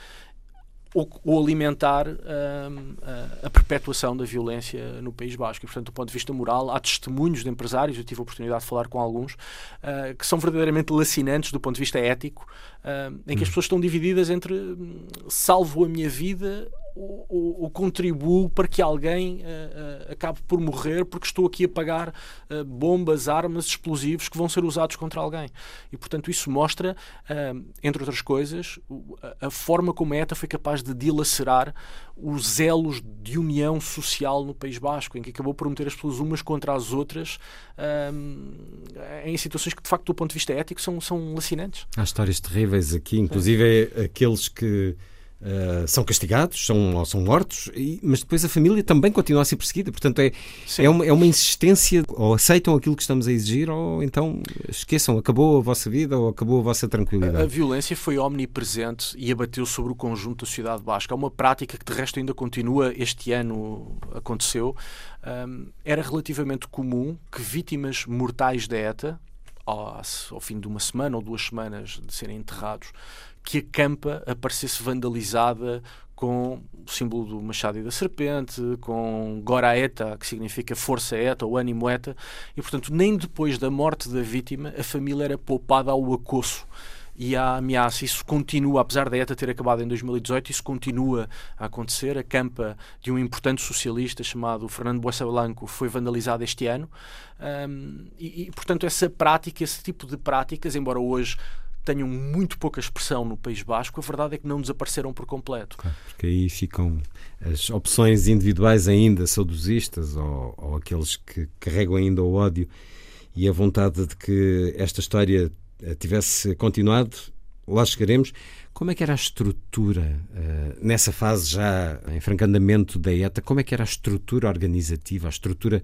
ou, ou alimentar hum, a, a, perpetuação da violência no País Basco. E, portanto, do ponto de vista moral, há testemunhos de empresários, eu tive a oportunidade de falar com alguns, uh, que são verdadeiramente lacinantes do ponto de vista ético, uh, em que as hum. pessoas estão divididas entre salvo a minha vida o, o, contribuo para que alguém uh, uh, acabe por morrer porque estou aqui a pagar uh, bombas, armas, explosivos que vão ser usados contra alguém. E, portanto, isso mostra, entre outras coisas, a, a, forma como a ETA foi capaz de dilacerar os elos de união social no País Basco, em que acabou por meter as pessoas umas contra as outras em situações que, de facto, do ponto de vista ético, são, são lacinantes. Há histórias terríveis aqui, inclusive é. aqueles que Uh, são castigados, são, são mortos, e, mas depois a família também continua a ser perseguida. Portanto, é, é uma, é, uma, insistência, ou aceitam aquilo que estamos a exigir, ou então esqueçam, acabou a vossa vida, ou acabou a vossa tranquilidade. A, a violência foi omnipresente e abateu sobre o conjunto da sociedade basca. É uma prática que, de resto, ainda continua, este ano aconteceu. Um, era relativamente comum que vítimas mortais da ETA, ao, ao fim de uma semana ou duas semanas de serem enterrados, que a campa aparecesse vandalizada com o símbolo do machado e da serpente, com Goraeta, que significa força eta ou ânimo eta, e portanto nem depois da morte da vítima a família era poupada ao acosso e à ameaça. Isso continua, apesar da ETA ter acabado em 2018, isso continua a acontecer. A campa de um importante socialista chamado Fernando Boessa Blanco foi vandalizada este ano. Um, e, e, portanto, essa prática, esse tipo de práticas, embora hoje tenham muito pouca expressão no País Basco, a verdade é que não desapareceram por completo. Porque aí ficam as opções individuais ainda saudosistas ou, ou aqueles que carregam ainda o ódio e a vontade de que esta história eh, tivesse continuado, lá chegaremos. Como é que era a estrutura, uh, nessa fase já em francandamento da ETA, como é que era a estrutura organizativa, a estrutura...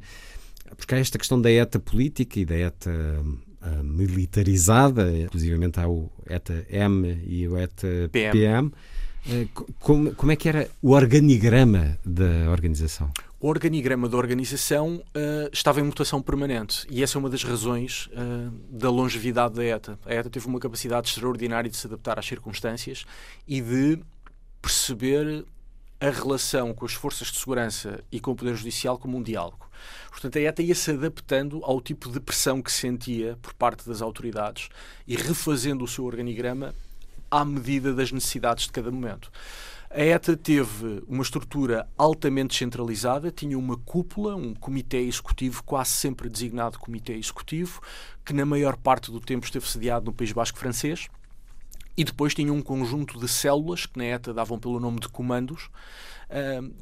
Porque há esta questão da ETA política e da ETA uh, militarizada, inclusive há o ETA-M e o ETA-PM. PM. Uh, como, como é que era o organigrama da organização? O organigrama da organização uh, estava em mutação permanente e essa é uma das razões uh, da longevidade da ETA. A ETA teve uma capacidade extraordinária de se adaptar às circunstâncias e de perceber a relação com as forças de segurança e com o Poder Judicial como um diálogo. Portanto, a ETA ia se adaptando ao tipo de pressão que sentia por parte das autoridades e refazendo o seu organigrama à medida das necessidades de cada momento. A ETA teve uma estrutura altamente centralizada, tinha uma cúpula, um comitê executivo, quase sempre designado comitê executivo, que na maior parte do tempo esteve sediado no País Basco francês, e depois tinha um conjunto de células que na ETA davam pelo nome de comandos,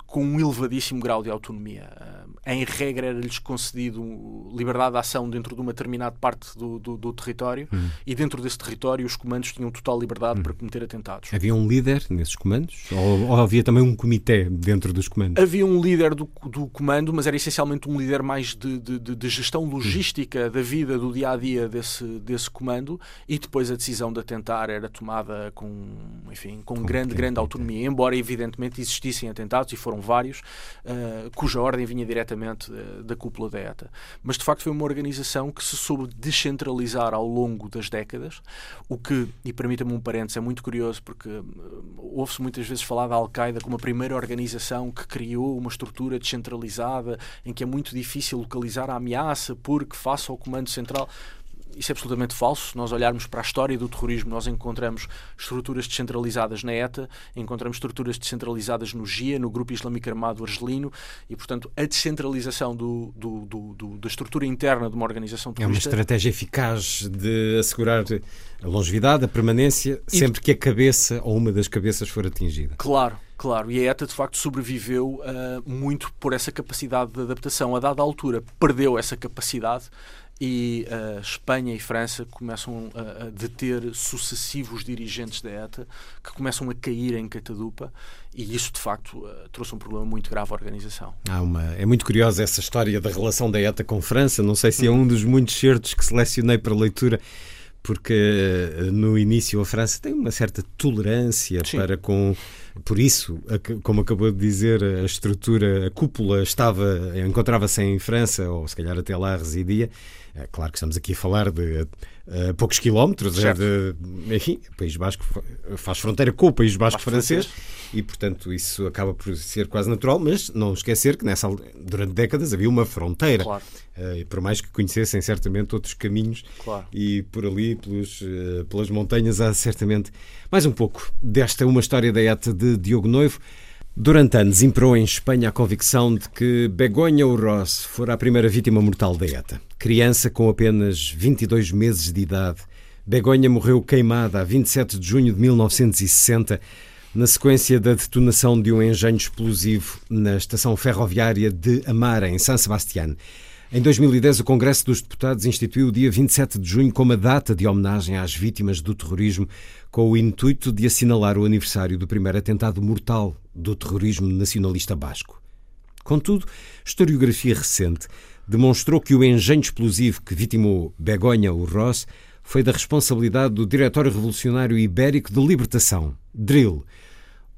com um elevadíssimo grau de autonomia. Uh, em regra, era-lhes concedido liberdade de ação dentro de uma determinada parte do, do, do território hum. e dentro desse território os comandos tinham total liberdade hum. para cometer atentados. Havia um líder nesses comandos? Ou, ou, havia também um comitê dentro dos comandos? Havia um líder do, do comando, mas era essencialmente um líder mais de, de, de gestão logística hum. da vida, do dia a dia desse, desse comando e depois a decisão de atentar era tomada com, enfim, com, com grande, grande autonomia, embora evidentemente existissem atentados, e foram vários, uh, cuja ordem vinha diretamente uh, da cúpula da ETA. Mas de facto foi uma organização que se soube descentralizar ao longo das décadas, o que, e permita-me um parênteses, é muito curioso porque uh, ouve-se muitas vezes falar da Al-Qaeda como a primeira organização que criou uma estrutura descentralizada em que é muito difícil localizar a ameaça porque face ao comando central isso é absolutamente falso. Se nós olharmos para a história do terrorismo, nós encontramos estruturas descentralizadas na ETA, encontramos estruturas descentralizadas no GIA, no Grupo Islâmico Armado Argelino, e, portanto, a descentralização do, do, do, da estrutura interna de uma organização terrorista... É uma estratégia eficaz de assegurar a longevidade, a permanência, sempre que a cabeça ou uma das cabeças for atingida. Claro, Claro, e a ETA de facto sobreviveu uh, muito por essa capacidade de adaptação. A dada altura perdeu essa capacidade e uh, Espanha e França começam a, a, deter sucessivos dirigentes da ETA que começam a cair em catadupa e isso de facto uh, trouxe um problema muito grave à organização. Há uma, é muito curiosa essa história da relação da ETA com França, não sei se é um dos muitos certos que selecionei para leitura porque eh, no início a França tem uma certa tolerância Sim. para com por isso, como acabou de dizer, a estrutura, a cúpula estava encontrava-se em França ou se calhar até lá residia é claro que estamos aqui a falar de uh, poucos quilómetros, é de, enfim, o País Basco faz fronteira com o País Basco francês, francês e, portanto, isso acaba por ser quase natural, mas não esquecer que nessa, durante décadas havia uma fronteira. Claro. Uh, por mais que conhecessem certamente outros caminhos claro. e por ali, pelos, uh, pelas montanhas, há certamente mais um pouco desta uma história da ETA de Diogo Noivo. Durante anos imperou em Espanha a convicção de que Begonha Urroz fora a primeira vítima mortal da ETA. Criança com apenas 22 meses de idade, Begonha morreu queimada a 27 de junho de 1960 na sequência da detonação de um engenho explosivo na estação ferroviária de Amara, em San Sebastián. Em 2010, o Congresso dos Deputados instituiu o dia 27 de junho como a data de homenagem às vítimas do terrorismo, com o intuito de assinalar o aniversário do primeiro atentado mortal do terrorismo nacionalista basco. Contudo, historiografia recente demonstrou que o engenho explosivo que vitimou Begonha Urroz foi da responsabilidade do Diretório Revolucionário Ibérico de Libertação, DRIL,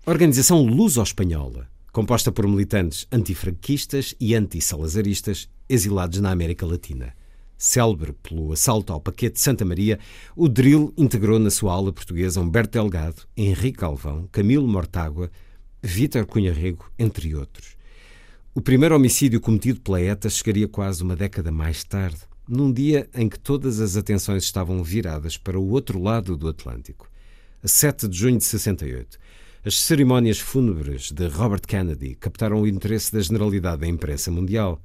organização luso-espanhola, composta por militantes antifranquistas e anti-salazaristas exilados na América Latina. Célebre pelo assalto ao paquete de Santa Maria, o Drill integrou na sua aula portuguesa Humberto Delgado, Henrique Alvão, Camilo Mortágua, Vítor Cunha Rego, entre outros. O primeiro homicídio cometido pela ETA chegaria quase uma década mais tarde, num dia em que todas as atenções estavam viradas para o outro lado do Atlântico. A 7 de junho de 68, as cerimónias fúnebres de Robert Kennedy captaram o interesse da generalidade da imprensa mundial.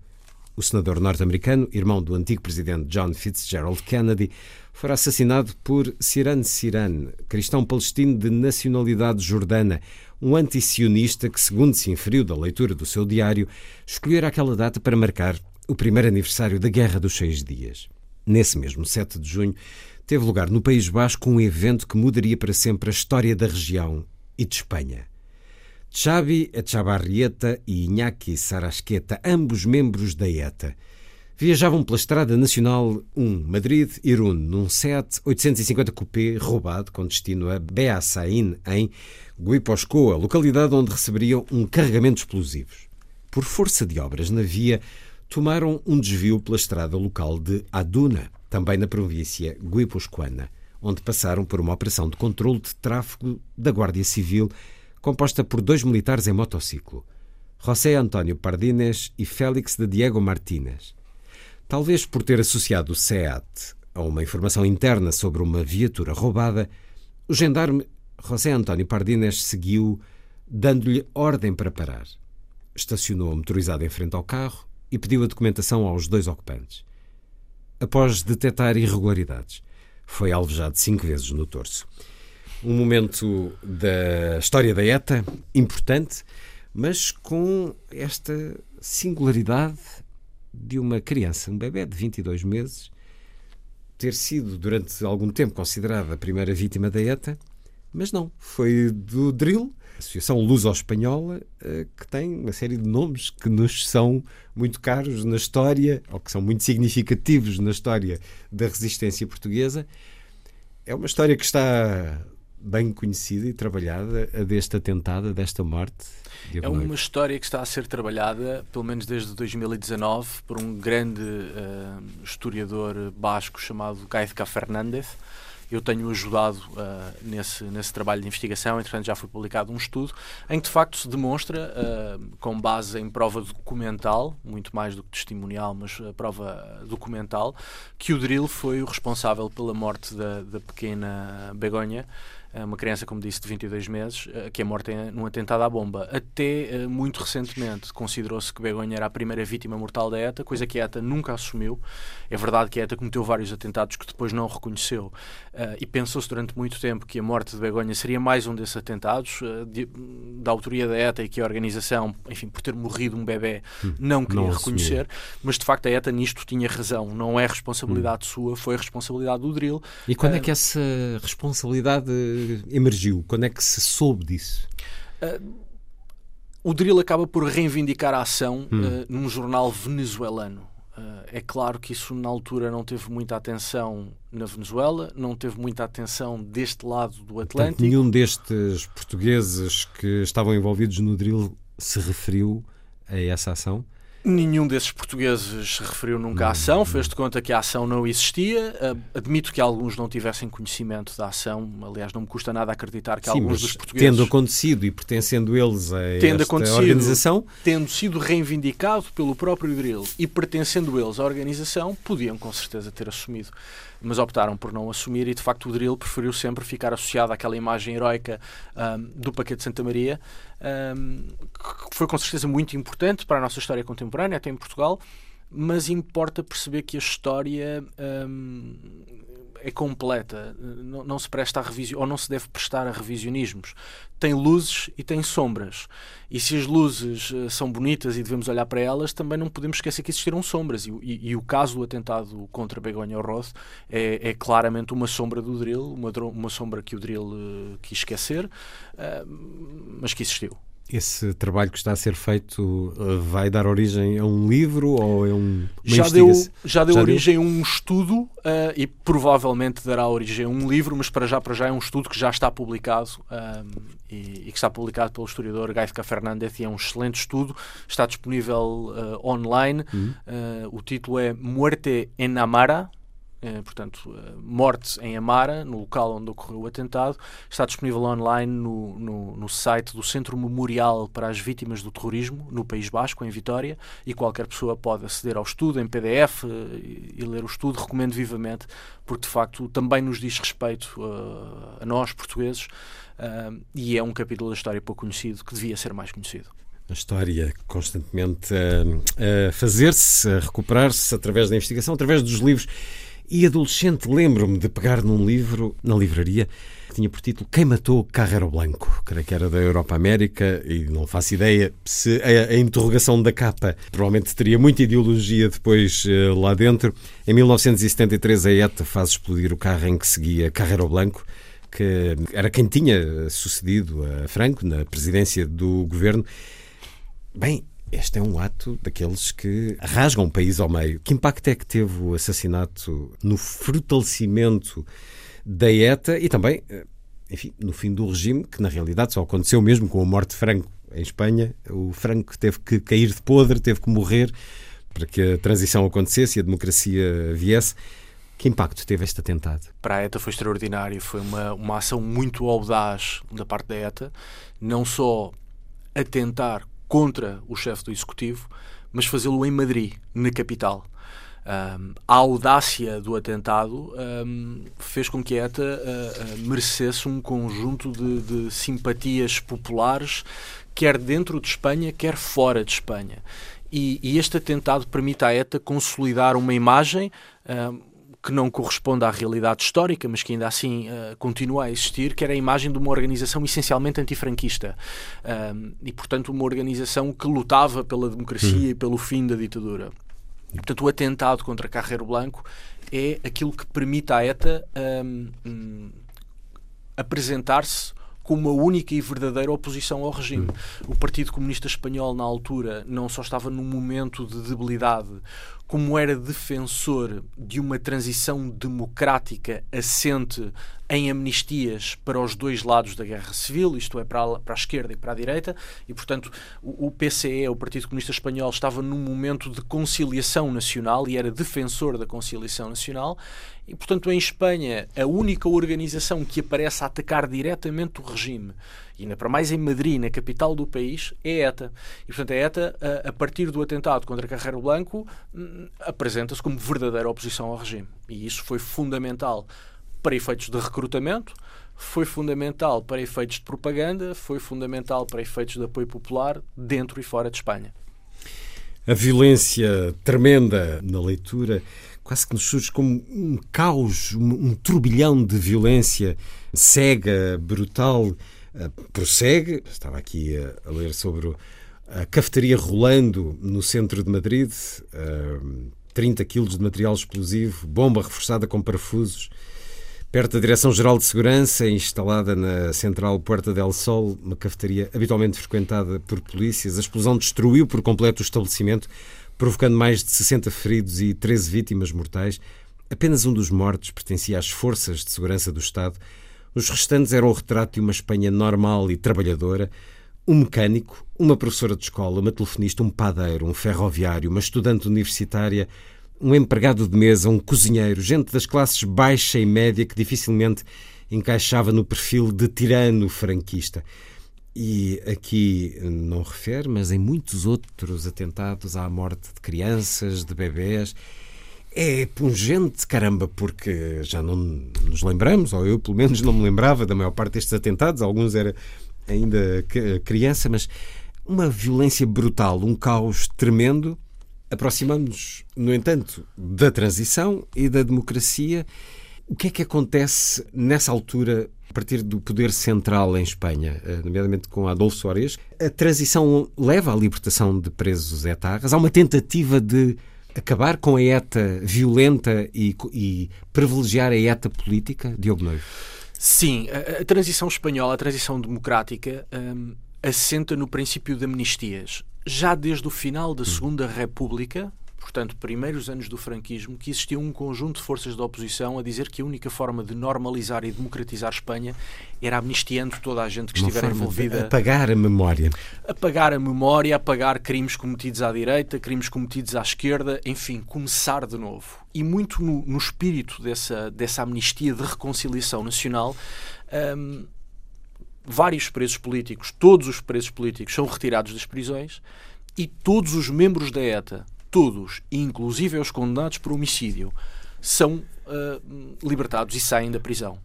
O senador norte-americano, irmão do antigo presidente John Fitzgerald Kennedy, fora assassinado por Siran Siran, cristão palestino de nacionalidade jordana, um antisionista que, segundo se inferiu da leitura do seu diário, escolhera aquela data para marcar o primeiro aniversário da Guerra dos Seis Dias. Nesse mesmo 7 de junho, teve lugar no País Basco um evento que mudaria para sempre a história da região e de Espanha. Xavi Echavarrieta e Iñaki Sarasqueta, ambos membros da ETA, viajavam pela Estrada Nacional 1 Madrid-Irún num Seat 850 Coupé roubado com destino a Beasain, em Guiposcoa, localidade onde receberiam um carregamento de explosivos. Por força de obras na via, tomaram um desvio pela estrada local de Aduna, também na província guiposcoana, onde passaram por uma operação de controle de tráfego da Guardia Civil composta por dois militares em motociclo, José António Pardines e Félix de Diego Martínez. Talvez por ter associado o SEAT a uma informação interna sobre uma viatura roubada, o gendarme José António Pardines seguiu, dando-lhe ordem para parar. Estacionou a motorizada em frente ao carro e pediu a documentação aos dois ocupantes. Após detectar irregularidades, foi alvejado cinco vezes no torso um momento da história da ETA importante, mas com esta singularidade de uma criança, um bebê de 22 meses, ter sido durante algum tempo considerada a primeira vítima da ETA, mas não, foi do DRIL, Associação Luso-Espanhola, eh, que tem uma série de nomes que nos são muito caros na história, ou que são muito significativos na história da resistência portuguesa. É uma história que está bem conhecida e trabalhada, a deste atentado, a desta morte? É uma história que está a ser trabalhada, pelo menos desde 2019, por um grande uh, historiador basco chamado Gaizka Fernández, eu tenho ajudado uh, nesse, nesse trabalho de investigação. Entretanto, já foi publicado um estudo em que, de facto, se demonstra, uh, com base em prova documental, muito mais do que testimonial, mas a prova documental, que o drill foi o responsável pela morte da, da pequena Begonha uma criança, como disse, de 22 meses, eh, que é morta num atentado à bomba. Até eh, muito recentemente considerou-se que Begonha era a primeira vítima mortal da ETA, coisa que a ETA nunca assumiu. É verdade que a ETA cometeu vários atentados que depois não reconheceu eh, e pensou-se durante muito tempo que a morte de Begonha seria mais um desses atentados da autoria da ETA e que a organização, enfim, por ter morrido um bebê, hum, não queria não reconhecer. Mas de facto a ETA nisto tinha razão. Não é responsabilidade hum. sua, foi responsabilidade do drill. E quando é que essa responsabilidade emergiu? Quando é que se soube disso? Uh, o drill acaba por reivindicar a ação hum. uh, num jornal venezuelano. Uh, é claro que isso na altura não teve muita atenção na Venezuela, não teve muita atenção deste lado do Atlântico. Portanto, nenhum destes portugueses que estavam envolvidos no drill se referiu a essa ação? Nenhum desses portugueses referiu nunca à ação, fez de conta que a ação não existia. Admito que alguns não tivessem conhecimento da ação, aliás, não me custa nada acreditar que Sim, alguns dos portugueses. Tendo acontecido e pertencendo eles a tendo esta organização. Tendo sido reivindicado pelo próprio Drill e pertencendo eles à organização, podiam com certeza ter assumido mas optaram por não assumir e de facto o Drill preferiu sempre ficar associado àquela imagem heroica um, do Paquete de Santa Maria, um, que foi com certeza muito importante para a nossa história contemporânea, até em Portugal, mas importa perceber que a história é completa, não, não, se presta a revisão ou não se deve prestar a revisionismos. Tem luzes e tem sombras. E se as luzes uh, são bonitas e devemos olhar para elas, também não podemos esquecer que existiram sombras. E, e, e o caso do atentado contra Begonha Roth é, é, claramente uma sombra do drill, uma, uma sombra que o drill uh, quis esquecer, uh, mas que existiu. Esse trabalho que está a ser feito eh, vai dar origem a um livro ou é um, já deu Já deu já origem deu? a um estudo uh, e provavelmente dará origem a um livro, mas para já, para já é um estudo que já está publicado uh, e, e, que está publicado pelo historiador Gaizka Fernandes e é um excelente estudo, está disponível uh, online. Uhum. o título é Muerte en Amara, eh, portanto, eh, morte em Amara, no local onde ocorreu o atentado, está disponível online no, no, no, site do Centro Memorial para as Vítimas do Terrorismo, no País Basco, em Vitória, e qualquer pessoa pode aceder ao estudo em PDF eh, e, e ler o estudo. Recomendo vivamente, porque de facto também nos diz respeito uh, a nós, portugueses, uh, e é um capítulo da história pouco conhecido que devia ser mais conhecido a história constantemente a, a fazer-se, a recuperar-se através da investigação, através dos livros e adolescente, lembro-me de pegar num livro na livraria que tinha por título Quem Matou Carrero Blanco, creio que era da Europa América, e não faço ideia se a, a interrogação da capa provavelmente teria muita ideologia depois uh, lá dentro. Em 1973, a ETA faz explodir o carro em que seguia Carrero Blanco, que era quem tinha sucedido a Franco na presidência do governo. Bem, este é um ato daqueles que rasgam o país ao meio. Que impacto é que teve o assassinato no fortalecimento da ETA e também, eh, enfim, no fim do regime, que na realidade só aconteceu mesmo com a morte de Franco em Espanha. O Franco teve que cair de podre, teve que morrer para que a transição acontecesse e a democracia viesse. Que impacto teve este atentado? Para a ETA foi extraordinário. Foi uma, uma ação muito audaz da parte da ETA, não só atentar contra o chefe do Executivo, mas fazê-lo em Madrid, na capital. Um, a audácia do atentado um, fez com que a ETA uh, uh, merecesse um conjunto de, de, simpatias populares, quer dentro de Espanha, quer fora de Espanha. E, e este atentado permite à ETA consolidar uma imagem. Que não corresponde à realidade histórica, mas que ainda assim uh, continua a existir, que era a imagem de uma organização essencialmente antifranquista. Um, e, portanto, uma organização que lutava pela democracia uhum. e pelo fim da ditadura. E, portanto, o atentado contra Carreiro Blanco é aquilo que permite à ETA um, um, apresentar-se como uma única e verdadeira oposição ao regime. O Partido Comunista Espanhol, na altura, não só estava num momento de debilidade, como era defensor de uma transição democrática assente em amnistias para os dois lados da guerra civil, isto é, para a, para a esquerda e para a direita, e portanto o, o, PCE, o Partido Comunista Espanhol, estava num momento de conciliação nacional e era defensor da conciliação nacional, e portanto em Espanha a única organização que aparece a atacar diretamente o regime e ainda para mais em Madrid, na capital do país, é ETA. E, portanto, a ETA, a, a partir do atentado contra Carreiro Blanco, hum, apresenta-se como verdadeira oposição ao regime. E isso foi fundamental para efeitos de recrutamento, foi fundamental para efeitos de propaganda, foi fundamental para efeitos de apoio popular dentro e fora de Espanha. A violência tremenda na leitura quase que nos surge como um caos, um, turbilhão de violência cega, brutal, uh, prossegue. Estava aqui a, a, ler sobre a cafetaria rolando no centro de Madrid, uh, 30 quilos de material explosivo, bomba reforçada com parafusos, Perto da Direção-Geral de Segurança, instalada na central Puerta del Sol, uma cafetaria habitualmente frequentada por polícias, a explosão destruiu por completo o estabelecimento, provocando mais de 60 feridos e 13 vítimas mortais. Apenas um dos mortos pertencia às forças de segurança do Estado. Os restantes eram o retrato de uma Espanha normal e trabalhadora. Um mecânico, uma professora de escola, uma telefonista, um padeiro, um ferroviário, uma estudante universitária, um empregado de mesa, um cozinheiro, gente das classes baixa e média que dificilmente encaixava no perfil de tirano franquista. E aqui não refere, mas em muitos outros atentados à morte de crianças, de bebés. É pungente, caramba, porque já não nos lembramos, ou eu pelo menos não me lembrava da maior parte destes atentados, alguns era ainda criança, mas uma violência brutal, um caos tremendo Aproximamos-nos, no entanto, da transição e da democracia. O que é que acontece nessa altura, partir do poder central em Espanha, eh, nomeadamente com Adolfo Soares? A transição leva à libertação de presos etarras? Há uma tentativa de acabar com a ETA violenta e, e privilegiar a ETA política, Diogo Noivo? Sim, a, transição espanhola, a transição democrática, um, assenta no princípio de amnistias já desde o final da Segunda República, portanto, primeiros anos do franquismo, que existia um conjunto de forças da oposição a dizer que a única forma de normalizar e democratizar Espanha era amnistiando toda a gente que Uma estiver envolvida. Apagar a memória. Apagar a memória, apagar crimes cometidos à direita, crimes cometidos à esquerda, enfim, começar de novo. E muito no, no espírito dessa, dessa amnistia de reconciliação nacional. Um, vários presos políticos, todos os presos políticos são retirados das prisões e todos os membros da ETA, todos, inclusive os condenados por homicídio, são uh, libertados e saem da prisão.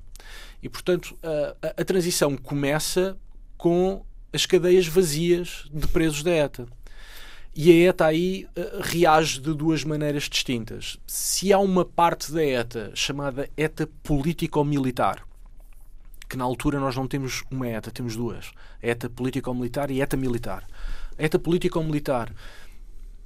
E, portanto, uh, a, a transição começa com as cadeias vazias de presos da ETA. E a ETA aí uh, reage de duas maneiras distintas. Se há uma parte da ETA chamada ETA político-militar, que na altura nós não temos uma ETA, temos duas: ETA político-militar e ETA militar. A ETA político-militar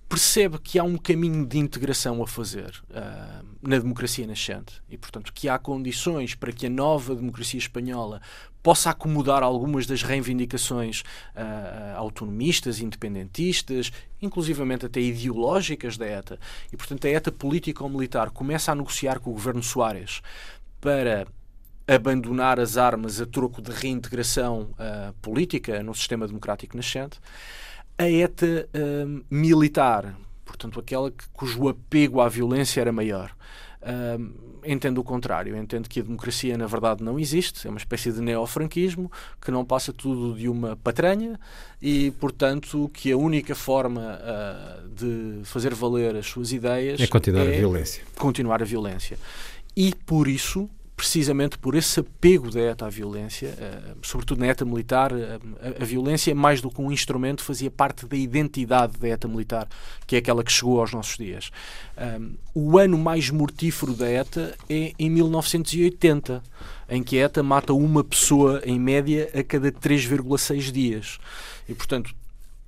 percebe que há um caminho de integração a fazer uh, na democracia nascente e, portanto, que há condições para que a nova democracia espanhola possa acomodar algumas das reivindicações uh, autonomistas, independentistas, inclusivamente até ideológicas da ETA. E, portanto, a ETA político-militar começa a negociar com o governo Soares para abandonar as armas a troco de reintegração uh, política no sistema democrático nascente, a ETA uh, militar, portanto aquela que, cujo apego à violência era maior. Uh, entendo o contrário, entendo que a democracia na verdade não existe, é uma espécie de neofranquismo que não passa tudo de uma patranha e, portanto, que a única forma uh, de fazer valer as suas ideias é continuar é a violência. Continuar a violência. E por isso precisamente por esse apego da ETA à violência, uh, sobretudo na ETA militar, uh, a, violência, mais do que um instrumento, fazia parte da identidade da ETA militar, que é aquela que chegou aos nossos dias. Um, o ano mais mortífero da ETA é em 1980, em que a ETA mata uma pessoa, em média, a cada 3,6 dias. E, portanto,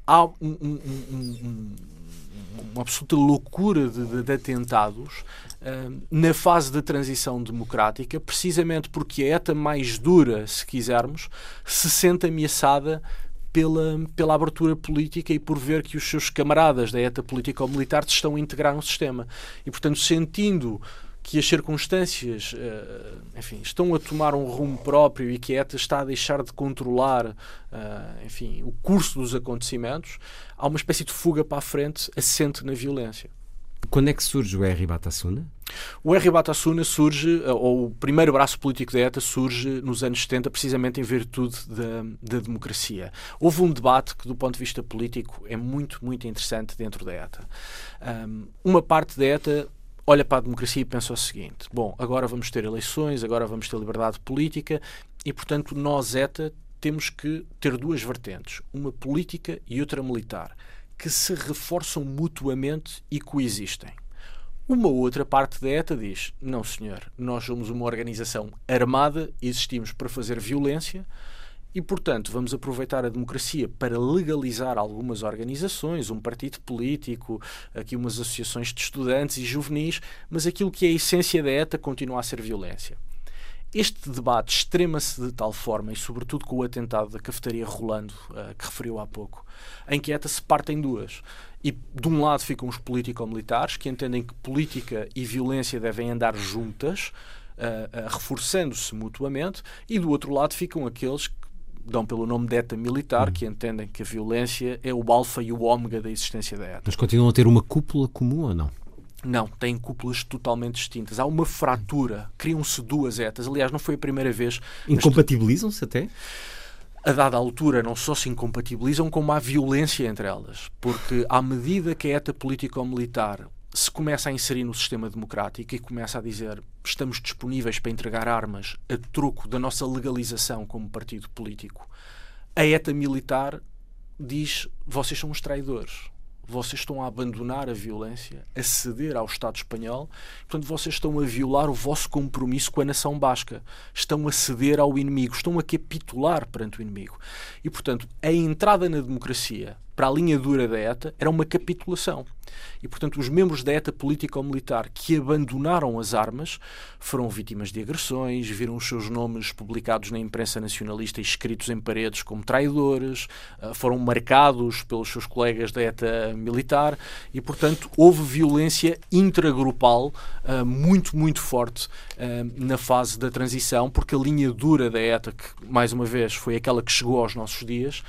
há um, um, um, uma absoluta loucura de, de, de atentados na fase de transição democrática, precisamente porque a ETA mais dura, se quisermos, se sente ameaçada pela, pela abertura política e por ver que os seus camaradas da ETA político-militar estão a integrar no sistema. E, portanto, sentindo que as circunstâncias uh, enfim, estão a tomar um rumo próprio e que a ETA está a deixar de controlar uh, enfim, o curso dos acontecimentos, há uma espécie de fuga para a frente assente na violência. Quando é que surge o R. Batasuna? O R. Batasuna surge, eh, ou o primeiro braço político da ETA surge nos anos 70, precisamente em virtude da, da democracia. Houve um debate que, do ponto de vista político, é muito, muito interessante dentro da ETA. Um, uma parte da ETA olha para a democracia e pensa o seguinte: bom, agora vamos ter eleições, agora vamos ter liberdade política e, portanto, nós, ETA, temos que ter duas vertentes, uma política e outra militar, que se reforçam mutuamente e coexistem. Uma outra parte da ETA diz: não, senhor, nós somos uma organização armada, existimos para fazer violência e, portanto, vamos aproveitar a democracia para legalizar algumas organizações, um partido político, aqui umas associações de estudantes e juvenis, mas aquilo que é a essência da ETA continua a ser violência. Este debate extrema-se de tal forma, e sobretudo com o atentado da cafetaria Rolando, uh, que referiu há pouco, a ETA se parte em duas. E de um lado ficam os político-militares, que entendem que política e violência devem andar juntas, uh, uh, reforçando-se mutuamente, e do outro lado ficam aqueles que dão pelo nome de ETA militar, hum. que entendem que a violência é o alfa e o ômega da existência da ETA. Mas continuam a ter uma cúpula comum ou não? Não, têm cúpulas totalmente distintas. Há uma fratura, criam-se duas ETAs. Aliás, não foi a primeira vez. Incompatibilizam-se até? a dada altura não só se incompatibilizam, como há violência entre elas. Porque à medida que a ETA político-militar se começa a inserir no sistema democrático e começa a dizer estamos disponíveis para entregar armas a troco da nossa legalização como partido político, a ETA militar diz vocês são os traidores. Vocês estão a abandonar a violência, a ceder ao Estado espanhol, portanto, vocês estão a violar o vosso compromisso com a nação basca, estão a ceder ao inimigo, estão a capitular perante o inimigo. E, portanto, a entrada na democracia para a linha dura da ETA era uma capitulação. E, portanto, os membros da ETA político-militar que abandonaram as armas foram vítimas de agressões, viram os seus nomes publicados na imprensa nacionalista e escritos em paredes como traidores, ah, foram marcados pelos seus colegas da ETA militar e, portanto, houve violência intragrupal ah, muito, muito forte ah, na fase da transição, porque a linha dura da ETA, que mais uma vez foi aquela que chegou aos nossos dias,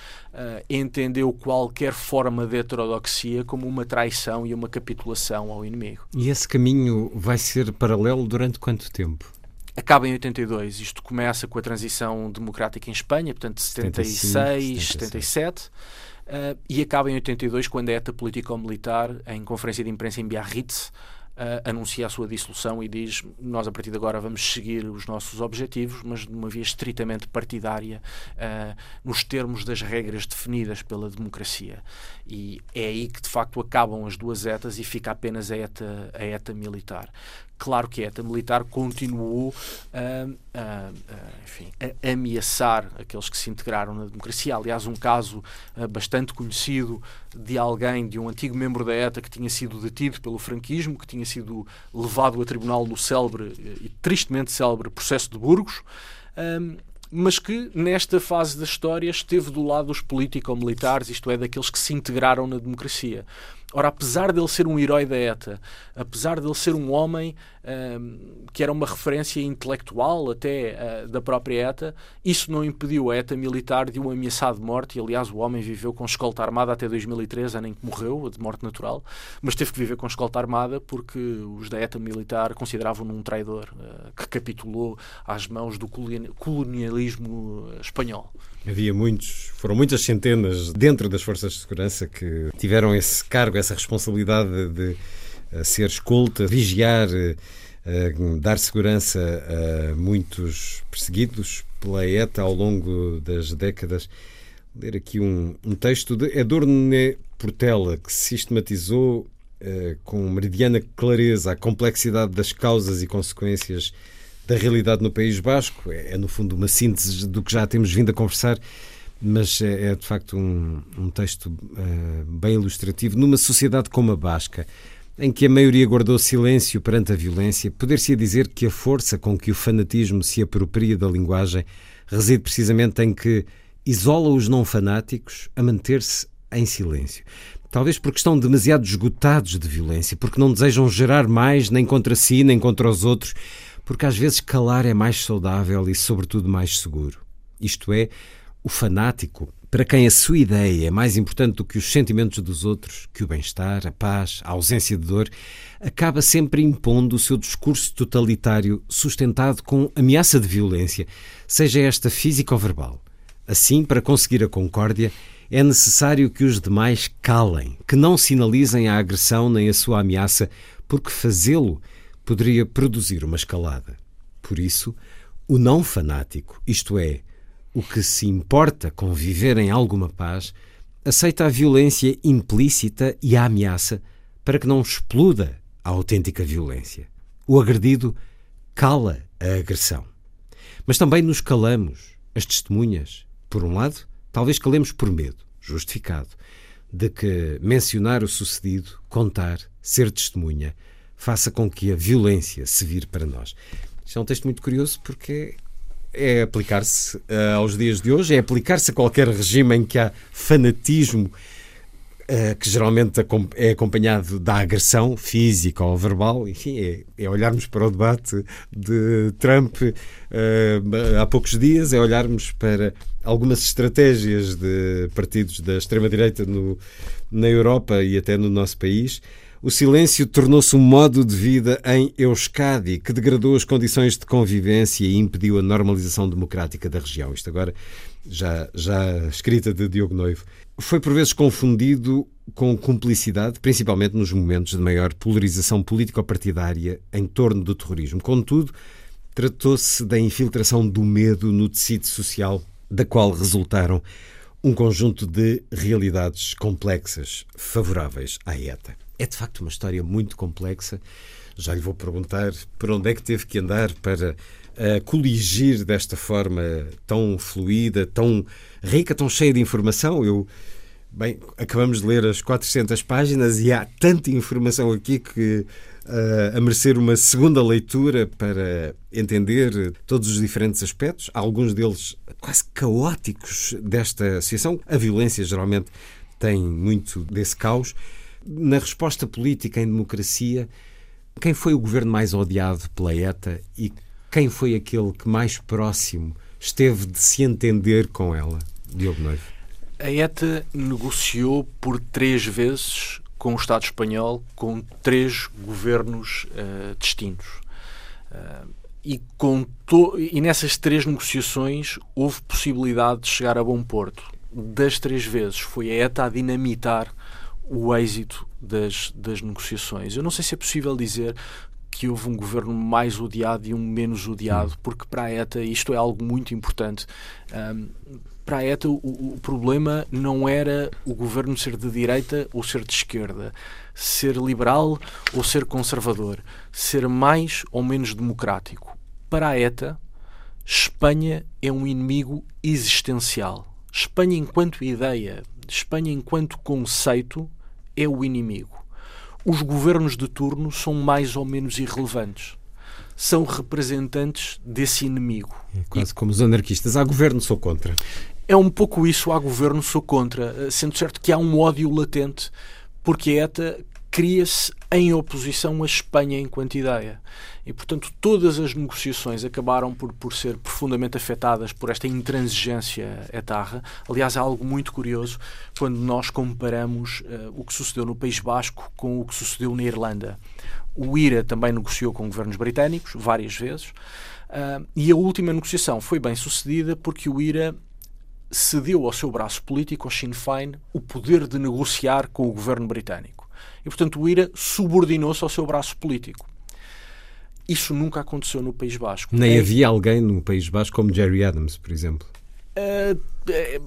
entendeu qualquer forma de heterodoxia como uma traição e uma capitulação ao inimigo. E esse caminho vai ser paralelo durante quanto tempo? Acaba em 82. Isto começa com a transição democrática em Espanha, portanto 76, 75, 77. Uh, e acaba em 82 quando a ETA político-militar, em conferência de imprensa em Biarritz, anuncia a sua dissolução e diz nós a partir de agora vamos seguir os nossos objetivos, mas de uma via estritamente partidária, uh, nos termos das regras definidas pela democracia. E é aí que de facto acabam as duas etas e fica apenas a ETA, a ETA militar. Claro que a ETA militar continuou enfim, a, ameaçar aqueles que se integraram na democracia. Aliás, um caso uh, bastante conhecido de alguém, de um antigo membro da ETA que tinha sido detido pelo franquismo, que tinha sido levado a tribunal no célebre eh, e tristemente célebre processo de Burgos. Um, mas que nesta fase da história esteve do lado dos político-militares, isto é, daqueles que se integraram na democracia. Ora, apesar dele ser um herói da ETA, apesar dele ser um homem um, que era uma referência intelectual até uh, da própria ETA, isso não impediu a ETA militar de um ameaçar de morte, e aliás o homem viveu com escolta armada até 2003, ano em que morreu, de morte natural, mas teve que viver com escolta armada porque os da ETA militar consideravam-no um traidor uh, que capitulou às mãos do colonialismo espanhol. Havia muitos, foram muitas centenas dentro das forças de segurança que tiveram esse cargo, essa responsabilidade de, de ser escolta, vigiar, uh, dar segurança a muitos perseguidos pela ETA ao longo das décadas. Ler aqui um, um texto de Edurne Portela, que sistematizou uh, com meridiana clareza a complexidade das causas e consequências da realidade no País Basco. É, é, no fundo, uma síntese do que já temos vindo a conversar, mas é, é de facto um, um texto uh, bem ilustrativo. Numa sociedade como a Basca, em que a maioria guardou silêncio perante a violência, poder-se dizer que a força com que o fanatismo se apropria da linguagem reside precisamente em que isola os não fanáticos a manter-se em silêncio. Talvez porque estão demasiado esgotados de violência, porque não desejam gerar mais nem contra si, nem contra os outros, porque às vezes calar é mais saudável e, sobretudo, mais seguro. Isto é, o fanático, para quem a sua ideia é mais importante do que os sentimentos dos outros, que o bem-estar, a paz, a ausência de dor, acaba sempre impondo o seu discurso totalitário sustentado com ameaça de violência, seja esta física ou verbal. Assim, para conseguir a concórdia, é necessário que os demais calem, que não sinalizem a agressão nem a sua ameaça, porque fazê-lo poderia produzir uma escalada. Por isso, o não fanático, isto é, o que se importa com viver em alguma paz, aceita a violência implícita e a ameaça para que não exploda a autêntica violência. O agredido cala a agressão. Mas também nos calamos, as testemunhas. Por um lado, talvez calemos por medo, justificado, de que mencionar o sucedido, contar, ser testemunha, faça com que a violência se vire para nós. Isto é um texto muito curioso porque é aplicar-se uh, aos dias de hoje, é aplicar-se a qualquer regime em que há fanatismo uh, que geralmente é acompanhado da agressão física ou verbal, enfim, é, é olharmos para o debate de Trump uh, há poucos dias, é olharmos para algumas estratégias de partidos da extrema-direita na Europa e até no nosso país o silêncio tornou-se um modo de vida em Euskadi que degradou as condições de convivência e impediu a normalização democrática da região. Isto agora já, já escrita de Diogo Noivo. Foi por vezes confundido com cumplicidade, principalmente nos momentos de maior polarização político-partidária em torno do terrorismo. Contudo, tratou-se da infiltração do medo no tecido social, da qual resultaram um conjunto de realidades complexas favoráveis à ETA. É de facto uma história muito complexa. Já lhe vou perguntar por onde é que teve que andar para uh, coligir desta forma tão fluida, tão rica, tão cheia de informação. Eu, bem, acabamos de ler as 400 páginas e há tanta informação aqui que uh, a merecer uma segunda leitura para entender todos os diferentes aspectos, alguns deles quase caóticos desta situação. A violência geralmente tem muito desse caos na resposta política em democracia, quem foi o governo mais odiado pela ETA e quem foi aquele que mais próximo esteve de se entender com ela? Diogo Noivo. A ETA negociou por três vezes com o Estado espanhol, com três governos uh, distintos. Uh, e, com e nessas três negociações houve possibilidade de chegar a bom porto. Das três vezes foi a ETA a dinamitar o êxito das, das negociações. Eu não sei se é possível dizer que houve um governo mais odiado e um menos odiado, porque para a ETA isto é algo muito importante. Um, para a ETA, o, o, problema não era o governo ser de direita ou ser de esquerda, ser liberal ou ser conservador, ser mais ou menos democrático. Para a ETA, Espanha é um inimigo existencial. Espanha, enquanto ideia, Espanha, enquanto conceito, é o inimigo. Os governos de turno são mais ou menos irrelevantes. São representantes desse inimigo. É quase e... como os anarquistas. Há governo, sou contra. É um pouco isso, há governo, sou contra. Eh, sendo certo que há um ódio latente, porque a ETA cria-se em oposição à Espanha enquanto ideia. E, portanto, todas as negociações acabaram por, por ser profundamente afetadas por esta intransigência etarra. Aliás, há algo muito curioso quando nós comparamos uh, o que sucedeu no País Basco com o que sucedeu na Irlanda. O IRA também negociou com governos britânicos, várias vezes, uh, e a última negociação foi bem sucedida porque o IRA cedeu ao seu braço político, ao Sinn Féin, o poder de negociar com o governo britânico. E, portanto, o IRA subordinou-se ao seu braço político. Isso nunca aconteceu no País Basco. Nem é... havia alguém no País Basco como Jerry Adams, por exemplo. Uh, é,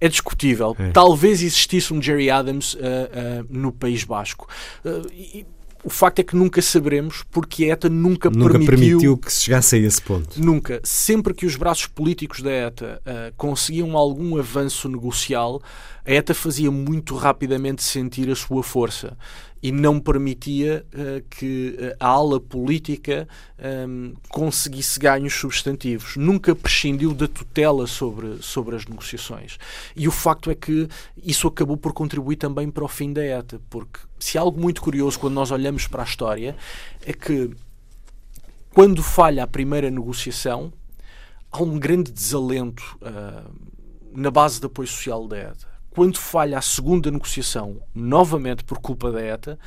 é, discutível. É. Talvez existisse um Jerry Adams uh, uh, no País Basco. E, o facto é que nunca saberemos porque a ETA nunca, nunca permitiu, permitiu, que se chegasse a esse ponto. Nunca. Sempre que os braços políticos da ETA uh, conseguiam algum avanço negocial, a ETA fazia muito rapidamente sentir a sua força. E não permitia uh, que a ala política um, conseguisse ganhos substantivos. Nunca prescindiu da tutela sobre, sobre as negociações. E o facto é que isso acabou por contribuir também para o fim da ETA, porque se há algo muito curioso quando nós olhamos para a história é que quando falha a primeira negociação, há um grande desalento uh, na base de apoio social da ETA. Quando falha a segunda negociação, novamente por culpa da ETA,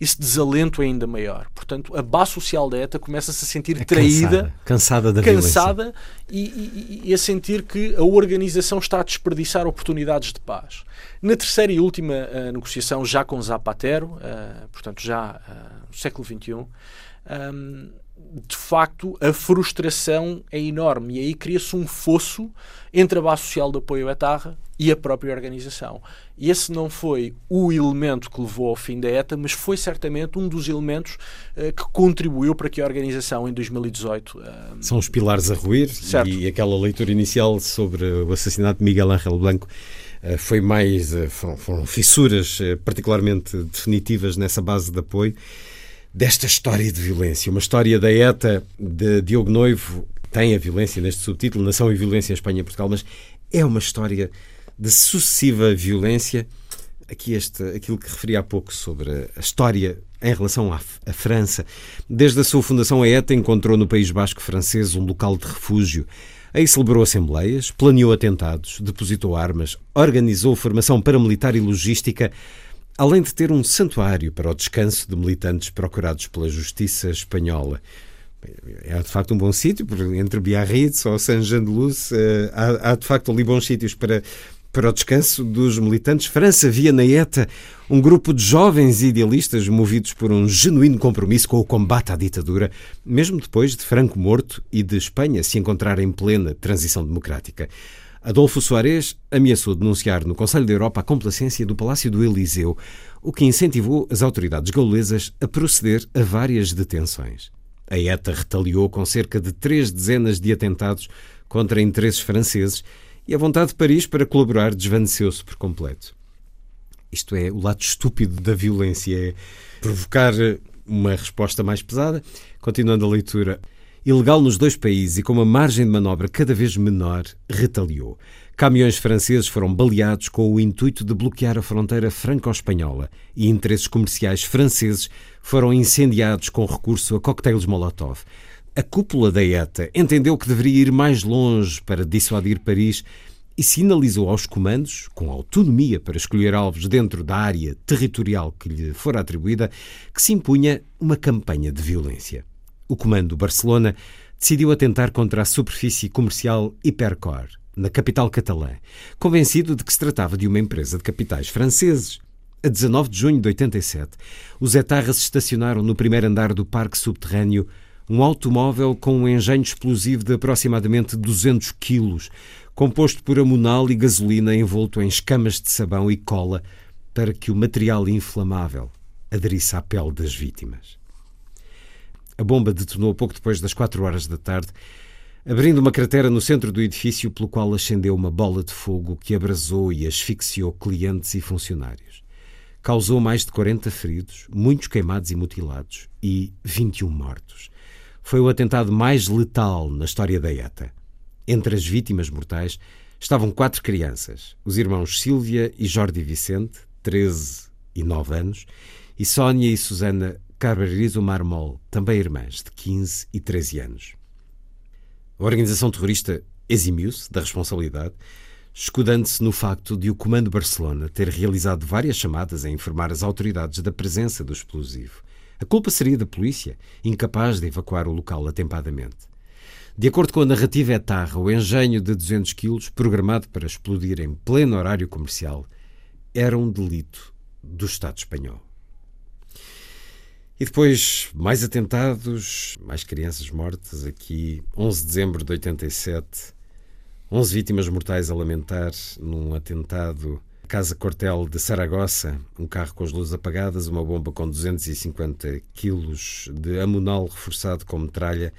esse desalento é ainda maior. Portanto, a base social da ETA começa-se a sentir é traída, cansada, cansada da cansada e, e, e, a sentir que a organização está a desperdiçar oportunidades de paz. Na terceira e última uh, negociação, já com Zapatero, uh, portanto, já uh, no século XXI, um, de facto, a frustração é enorme e aí cria-se um fosso entre a base social de apoio à Etarra e a própria organização. E esse não foi o elemento que levou ao fim da ETA, mas foi certamente um dos elementos uh, que contribuiu para que a organização em 2018. Uh, São os pilares a ruir certo. e aquela leitura inicial sobre o assassinato de Miguel Ángel Blanco uh, foi mais. Foram, foram, fissuras particularmente definitivas nessa base de apoio desta história de violência. Uma história da ETA de Diogo Noivo, tem a violência neste subtítulo, Nação e Violência em Espanha e Portugal, mas é uma história de sucessiva violência. Aqui este, aquilo que referi há pouco sobre a história em relação à, à França. Desde a sua fundação, a ETA encontrou no País Basco francês um local de refúgio. Aí celebrou assembleias, planeou atentados, depositou armas, organizou formação paramilitar e logística além de ter um santuário para o descanso de militantes procurados pela justiça espanhola. É de facto um bom sítio, entre Biarritz ou Saint-Jean-de-Luz, eh, há, há de facto ali bons sítios para, para o descanso dos militantes. França via na ETA um grupo de jovens idealistas movidos por um genuíno compromisso com o combate à ditadura, mesmo depois de Franco morto e de Espanha se encontrar em plena transição democrática. Adolfo Soares ameaçou denunciar no Conselho da Europa a complacência do Palácio do Eliseu, o que incentivou as autoridades gaulesas a proceder a várias detenções. A ETA retaliou com cerca de três dezenas de atentados contra interesses franceses e a vontade de Paris para colaborar desvaneceu-se por completo. Isto é o lado estúpido da violência, é provocar uma resposta mais pesada. Continuando a leitura, ilegal nos dois países e com uma margem de manobra cada vez menor, retaliou. Caminhões franceses foram baleados com o intuito de bloquear a fronteira franco-espanhola e interesses comerciais franceses foram incendiados com recurso a coquetéis Molotov. A cúpula da ETA entendeu que deveria ir mais longe para dissuadir Paris e sinalizou aos comandos, com autonomia para escolher alvos dentro da área territorial que lhe fora atribuída, que se impunha uma campanha de violência o comando Barcelona decidiu atentar contra a superfície comercial Hipercor, na capital catalã, convencido de que se tratava de uma empresa de capitais franceses. A 19 de junho de 87, os etarras estacionaram no primeiro andar do parque subterrâneo um automóvel com um engenho explosivo de aproximadamente 200 quilos, composto por amonal e gasolina envolto em escamas de sabão e cola para que o material inflamável aderisse à pele das vítimas. A bomba detonou pouco depois das quatro horas da tarde, abrindo uma cratera no centro do edifício pelo qual ascendeu uma bola de fogo que abrasou e asfixiou clientes e funcionários. Causou mais de 40 feridos, muitos queimados e mutilados e 21 mortos. Foi o atentado mais letal na história da ETA. Entre as vítimas mortais estavam quatro crianças, os irmãos Sílvia e Jordi Vicente, 13 e 9 anos, e Sónia e Susana Carvalho Marmol, também irmãs, de 15 e 13 anos. A organização terrorista eximiu-se da responsabilidade, escudando-se no facto de o Comando Barcelona ter realizado várias chamadas a informar as autoridades da presença do explosivo. A culpa seria da polícia, incapaz de evacuar o local atempadamente. De acordo com a narrativa etarra, o engenho de 200 quilos, programado para explodir em pleno horário comercial, era um delito do Estado espanhol. E depois, mais atentados, mais crianças mortas. Aqui, 11 de dezembro de 87, 11 vítimas mortais a lamentar num atentado Casa Cortel de Saragossa, um carro com as luzes apagadas, uma bomba com 250 quilos de amonal reforçado com metralha,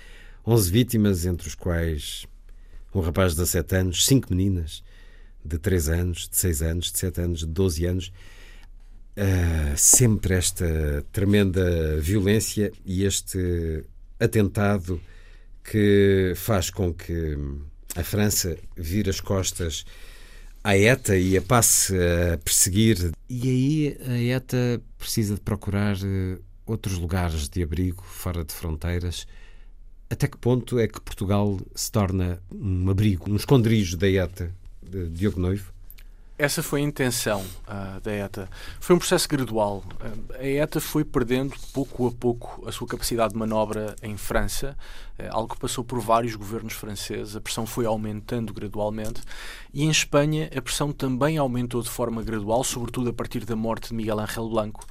11 vítimas, entre os quais um rapaz de 17 anos, cinco meninas de 3 anos, de 6 anos, de 7 anos, de 12 anos. Uh, sempre esta tremenda violência e este atentado que faz com que a França vire as costas à ETA e a passe a perseguir. E aí a ETA precisa de procurar eh, outros lugares de abrigo fora de fronteiras. Até que ponto é que Portugal se torna um abrigo, um esconderijo da ETA de Diogo Noivo? Essa foi a intenção uh, da ETA. Foi um processo gradual. Uh, a ETA foi perdendo pouco a pouco a sua capacidade de manobra em França, uh, algo que passou por vários governos franceses. A pressão foi aumentando gradualmente. E em Espanha, a pressão também aumentou de forma gradual, sobretudo a partir da morte de Miguel Ángel Blanco,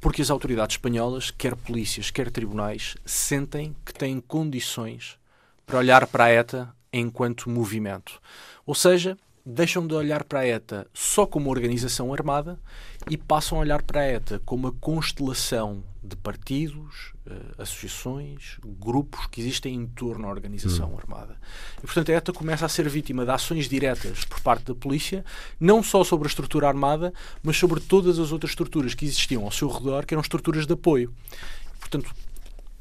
porque as autoridades espanholas, quer polícias, quer tribunais, sentem que têm condições para olhar para a ETA enquanto movimento. Ou seja, deixam de olhar para a ETA só como organização armada e passam a olhar para a ETA como uma constelação de partidos, uh, associações, grupos que existem em torno da organização hum. armada. E, portanto, a ETA começa a ser vítima de ações diretas por parte da polícia, não só sobre a estrutura armada, mas sobre todas as outras estruturas que existiam ao seu redor, que eram estruturas de apoio. Portanto,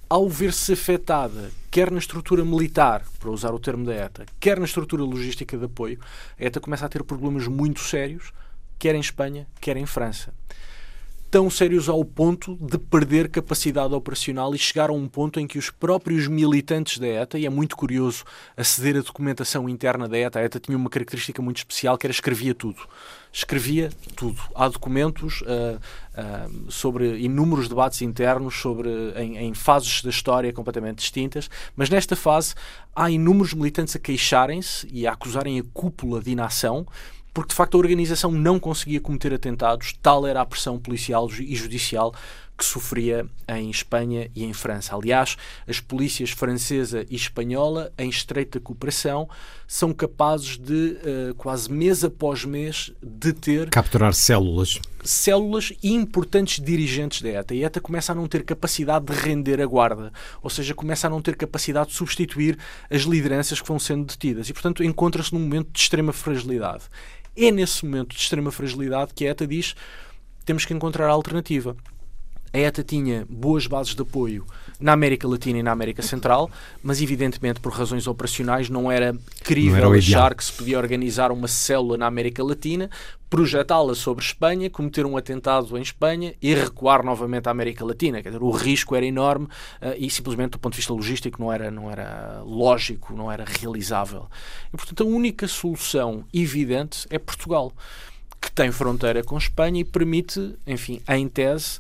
ao ver-se afetada, quer na estrutura militar, para usar o termo da ETA, quer na estrutura logística de apoio, a ETA começa a ter problemas muito sérios, quer em Espanha, quer em França tão sérios ao ponto de perder capacidade operacional e chegar a um ponto em que os próprios militantes da ETA, e é muito curioso aceder à documentação interna da ETA, a ETA tinha uma característica muito especial que era escrevia tudo. Escrevia tudo. Há documentos uh, uh, sobre inúmeros debates internos sobre em, em fases da história completamente distintas, mas nesta fase há inúmeros militantes a queixarem-se e a acusarem a cúpula de inação porque de facto a organização não conseguia cometer atentados, tal era a pressão policial e judicial que sofria em Espanha e em França. Aliás, as polícias francesa e espanhola, em estreita cooperação, são capazes de, uh, quase mês após mês, deter. Capturar células. Células e importantes dirigentes da ETA. E a ETA começa a não ter capacidade de render a guarda, ou seja, começa a não ter capacidade de substituir as lideranças que vão sendo detidas. E, portanto, encontra-se num momento de extrema fragilidade. É nesse momento de extrema fragilidade que a ETA diz temos que encontrar a alternativa. A ETA tinha boas bases de apoio na América Latina e na América Central, mas evidentemente por razões operacionais não era crível não era achar que se podia organizar uma célula na América Latina, projetá-la sobre Espanha, cometer um atentado em Espanha e recuar novamente à América Latina. Quer dizer, o risco era enorme uh, e simplesmente do ponto de vista logístico não era, não era lógico, não era realizável. E portanto a única solução evidente é Portugal, que tem fronteira com Espanha e permite, enfim, em tese,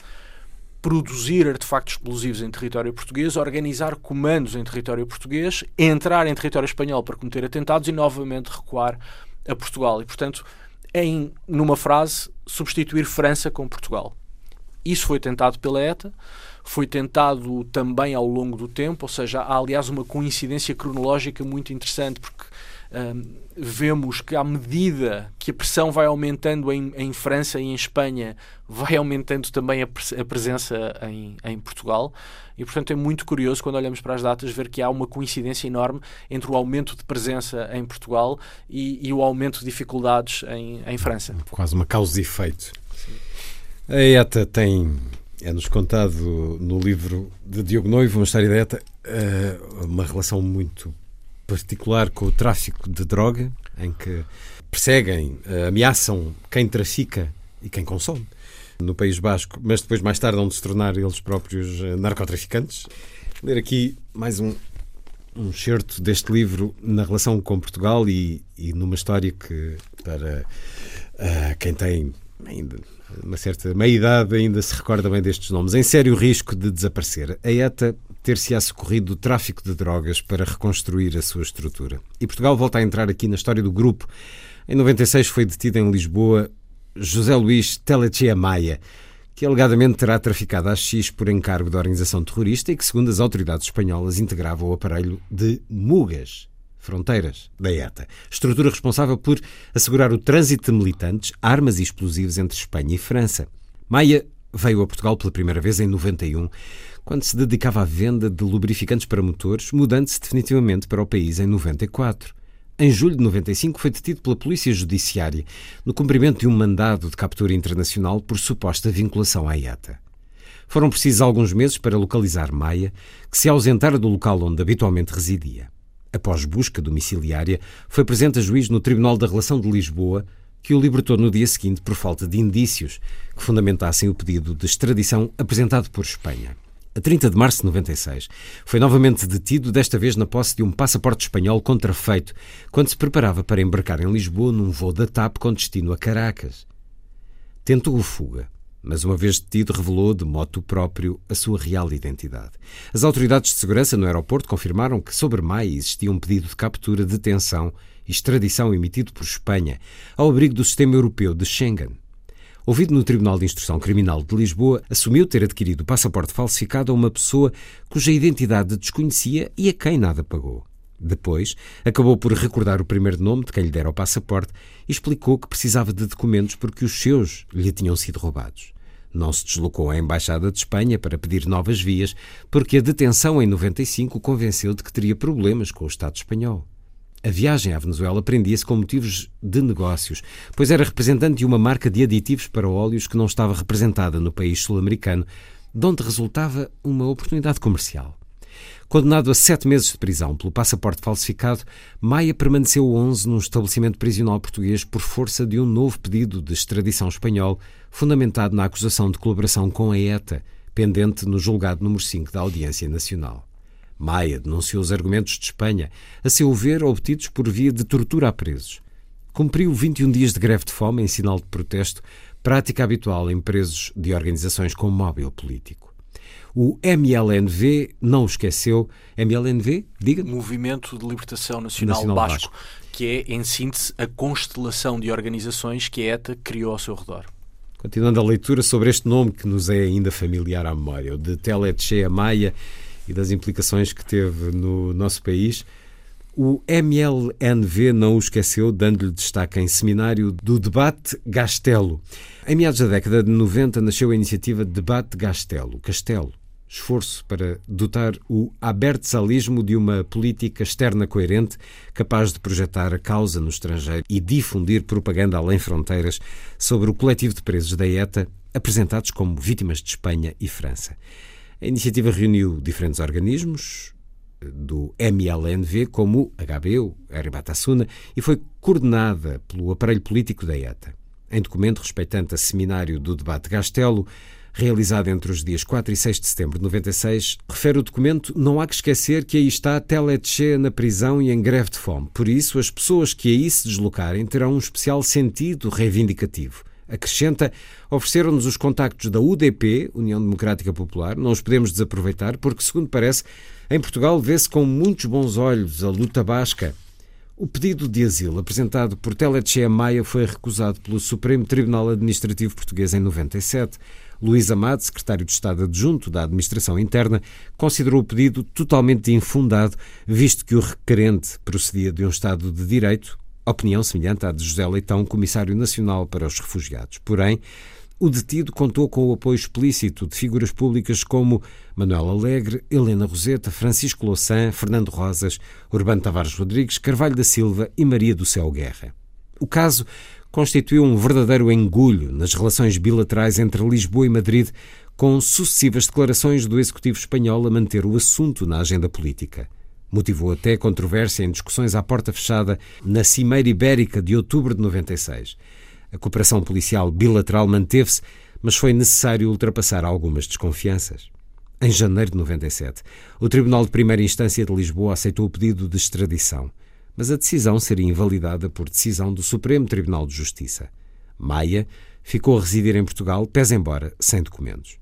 produzir artefactos explosivos em território português, organizar comandos em território português, entrar em território espanhol para cometer atentados e novamente recuar a Portugal. E, portanto, em, numa frase, substituir França com Portugal. Isso foi tentado pela ETA, foi tentado também ao longo do tempo, ou seja, há aliás uma coincidência cronológica muito interessante, porque vemos que à medida que a pressão vai aumentando em, em França e em Espanha, vai aumentando também a, a presença em, em, Portugal. E, portanto, é muito curioso quando olhamos para as datas ver que há uma coincidência enorme entre o aumento de presença em Portugal e, e o aumento de dificuldades em, em França. Quase uma causa e efeito. A ETA tem, é-nos contado no livro de Diogo Noivo, uma história da ETA, eh, uma relação muito particular com o tráfico de droga, em que perseguem, eh, ameaçam quem trafica e quem consome no País Basco, mas depois mais tarde vão se tornar eles próprios eh, narcotraficantes. Vou ler aqui mais um, um certo deste livro na relação com Portugal e, e numa história que para uh, quem tem ainda uma certa meia-idade ainda se recorda bem destes nomes. Em sério risco de desaparecer. A ETA ter-se-á socorrido do tráfico de drogas para reconstruir a sua estrutura. E Portugal volta a entrar aqui na história do grupo. Em 96 foi detido em Lisboa José Luís Telechea Maia, que alegadamente terá traficado a X por encargo da organização terrorista e que, segundo as autoridades espanholas, integrava o aparelho de Mugas, fronteiras da ETA, estrutura responsável por assegurar o trânsito de militantes, armas e explosivos entre Espanha e França. Maia veio a Portugal pela primeira vez em 91 quando se dedicava à venda de lubrificantes para motores, mudando-se definitivamente para o país em 94. em julho de 95, foi detido pela Polícia Judiciária no cumprimento de um mandado de captura internacional por suposta vinculação à ETA. Foram precisos alguns meses para localizar Maia, que se ausentara do local onde habitualmente residia. Após busca domiciliária, foi presente a juiz no Tribunal da Relação de Lisboa, que o libertou no dia seguinte por falta de indícios que fundamentassem o pedido de extradição apresentado por Espanha a 30 de março de 96, foi novamente detido, desta vez na posse de um passaporte espanhol contrafeito, quando se preparava para embarcar em Lisboa num voo da TAP com destino a Caracas. Tentou fuga, mas uma vez detido revelou de moto próprio a sua real identidade. As autoridades de segurança no aeroporto confirmaram que sobre Maia existia um pedido de captura, detenção extradição emitido por Espanha ao abrigo do sistema europeu de Schengen ouvido no Tribunal de Instrução Criminal de Lisboa, assumiu ter adquirido o passaporte falsificado a uma pessoa cuja identidade desconhecia e a quem nada pagou. Depois, acabou por recordar o primeiro nome de quem lhe dera o passaporte e explicou que precisava de documentos porque os seus lhe tinham sido roubados. Não se deslocou à Embaixada de Espanha para pedir novas vias, porque a detenção em 95 o convenceu de que teria problemas com o Estado espanhol. A viagem à Venezuela prendia-se com motivos de negócios, pois era representante de uma marca de aditivos para óleos que não estava representada no país sul-americano, de onde resultava uma oportunidade comercial. Condenado a sete meses de prisão pelo passaporte falsificado, Maia permaneceu 11 num estabelecimento prisional português por força de um novo pedido de extradição espanhol, fundamentado na acusação de colaboração com a ETA, pendente no julgado número 5 da Audiência Nacional. Maia denunciou os argumentos de Espanha, a seu ver obtidos por via de tortura a presos. Cumpriu 21 dias de greve de fome em sinal de protesto, prática habitual em presos de organizações com móvel político. O MLNV não o esqueceu. MLNV, diga -me. Movimento de Libertação Nacional, Nacional Basco, Basco, que é, em síntese, a constelação de organizações que a ETA criou ao seu redor. Continuando a leitura sobre este nome que nos é ainda familiar à memória, o de Teletche Maia, e das implicações que teve no nosso país. O MLNV não o esqueceu, dando-lhe destaque em seminário do Debate Gastelo. Em meados da década de 90 nasceu a iniciativa Debate Gastelo, Castelo, esforço para dotar o abertzalismo de uma política externa coerente, capaz de projetar a causa no estrangeiro e difundir propaganda além fronteiras sobre o coletivo de presos da ETA, apresentados como vítimas de Espanha e França. A iniciativa reuniu diferentes organismos do MLNV, como o HB, o Batasuna, e foi coordenada pelo aparelho político da ETA. Em documento respeitante a seminário do debate Gastelo, realizado entre os dias 4 e 6 de setembro de 96, refere o documento: não há que esquecer que aí está Teletche na prisão e em greve de fome. Por isso, as pessoas que aí se deslocarem terão um especial sentido reivindicativo. Acrescenta, ofereceram-nos os contactos da UDP, União Democrática Popular, não os podemos desaproveitar, porque, segundo parece, em Portugal vê-se com muitos bons olhos a luta basca. O pedido de asilo apresentado por Teletche Maia foi recusado pelo Supremo Tribunal Administrativo Português em 97. Luís Amado, secretário de Estado adjunto da Administração Interna, considerou o pedido totalmente infundado, visto que o requerente procedia de um Estado de Direito, Opinião semelhante à de José Leitão, Comissário Nacional para os Refugiados. Porém, o detido contou com o apoio explícito de figuras públicas como Manuel Alegre, Helena Roseta, Francisco Louçã, Fernando Rosas, Urbano Tavares Rodrigues, Carvalho da Silva e Maria do Céu Guerra. O caso constituiu um verdadeiro engulho nas relações bilaterais entre Lisboa e Madrid, com sucessivas declarações do executivo espanhol a manter o assunto na agenda política. Motivou até controvérsia em discussões à porta fechada na Cimeira Ibérica de outubro de 96. A cooperação policial bilateral manteve-se, mas foi necessário ultrapassar algumas desconfianças. Em janeiro de 97, o Tribunal de Primeira Instância de Lisboa aceitou o pedido de extradição, mas a decisão seria invalidada por decisão do Supremo Tribunal de Justiça. Maia ficou a residir em Portugal, pese embora sem documentos.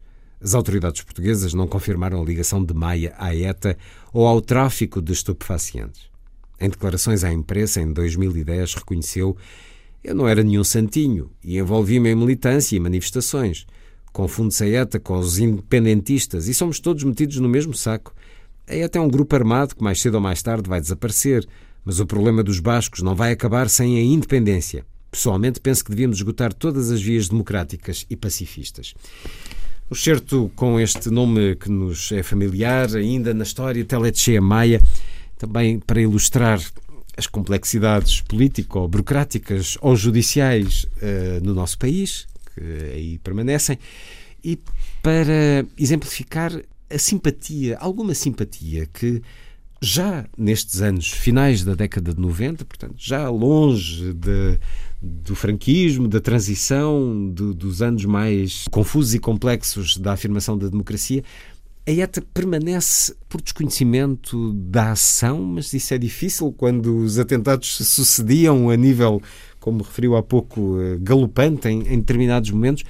As autoridades portuguesas não confirmaram a ligação de Maia à ETA ou ao tráfico de estupefacientes. Em declarações à imprensa em 2010 reconheceu eu não era nenhum santinho e envolvi-me em militância e manifestações. Confunde-se a ETA com os independentistas e somos todos metidos no mesmo saco. A ETA é um grupo armado que mais cedo ou mais tarde vai desaparecer, mas o problema dos bascos não vai acabar sem a independência. Pessoalmente, penso que devíamos esgotar todas as vias democráticas e pacifistas. O certo com este nome que nos é familiar ainda na história, Teletchea Maia, também para ilustrar as complexidades político-burocráticas ou judiciais uh, no nosso país, que aí permanecem, e para exemplificar a simpatia, alguma simpatia que já nestes anos finais da década de 90, portanto, já longe de, do franquismo, da transição, do, dos anos mais confusos e complexos da afirmação da democracia, a ETA permanece por desconhecimento da ação, mas isso é difícil quando os atentados se sucediam a nível, como referiu há pouco, eh, galopante em, em determinados momentos.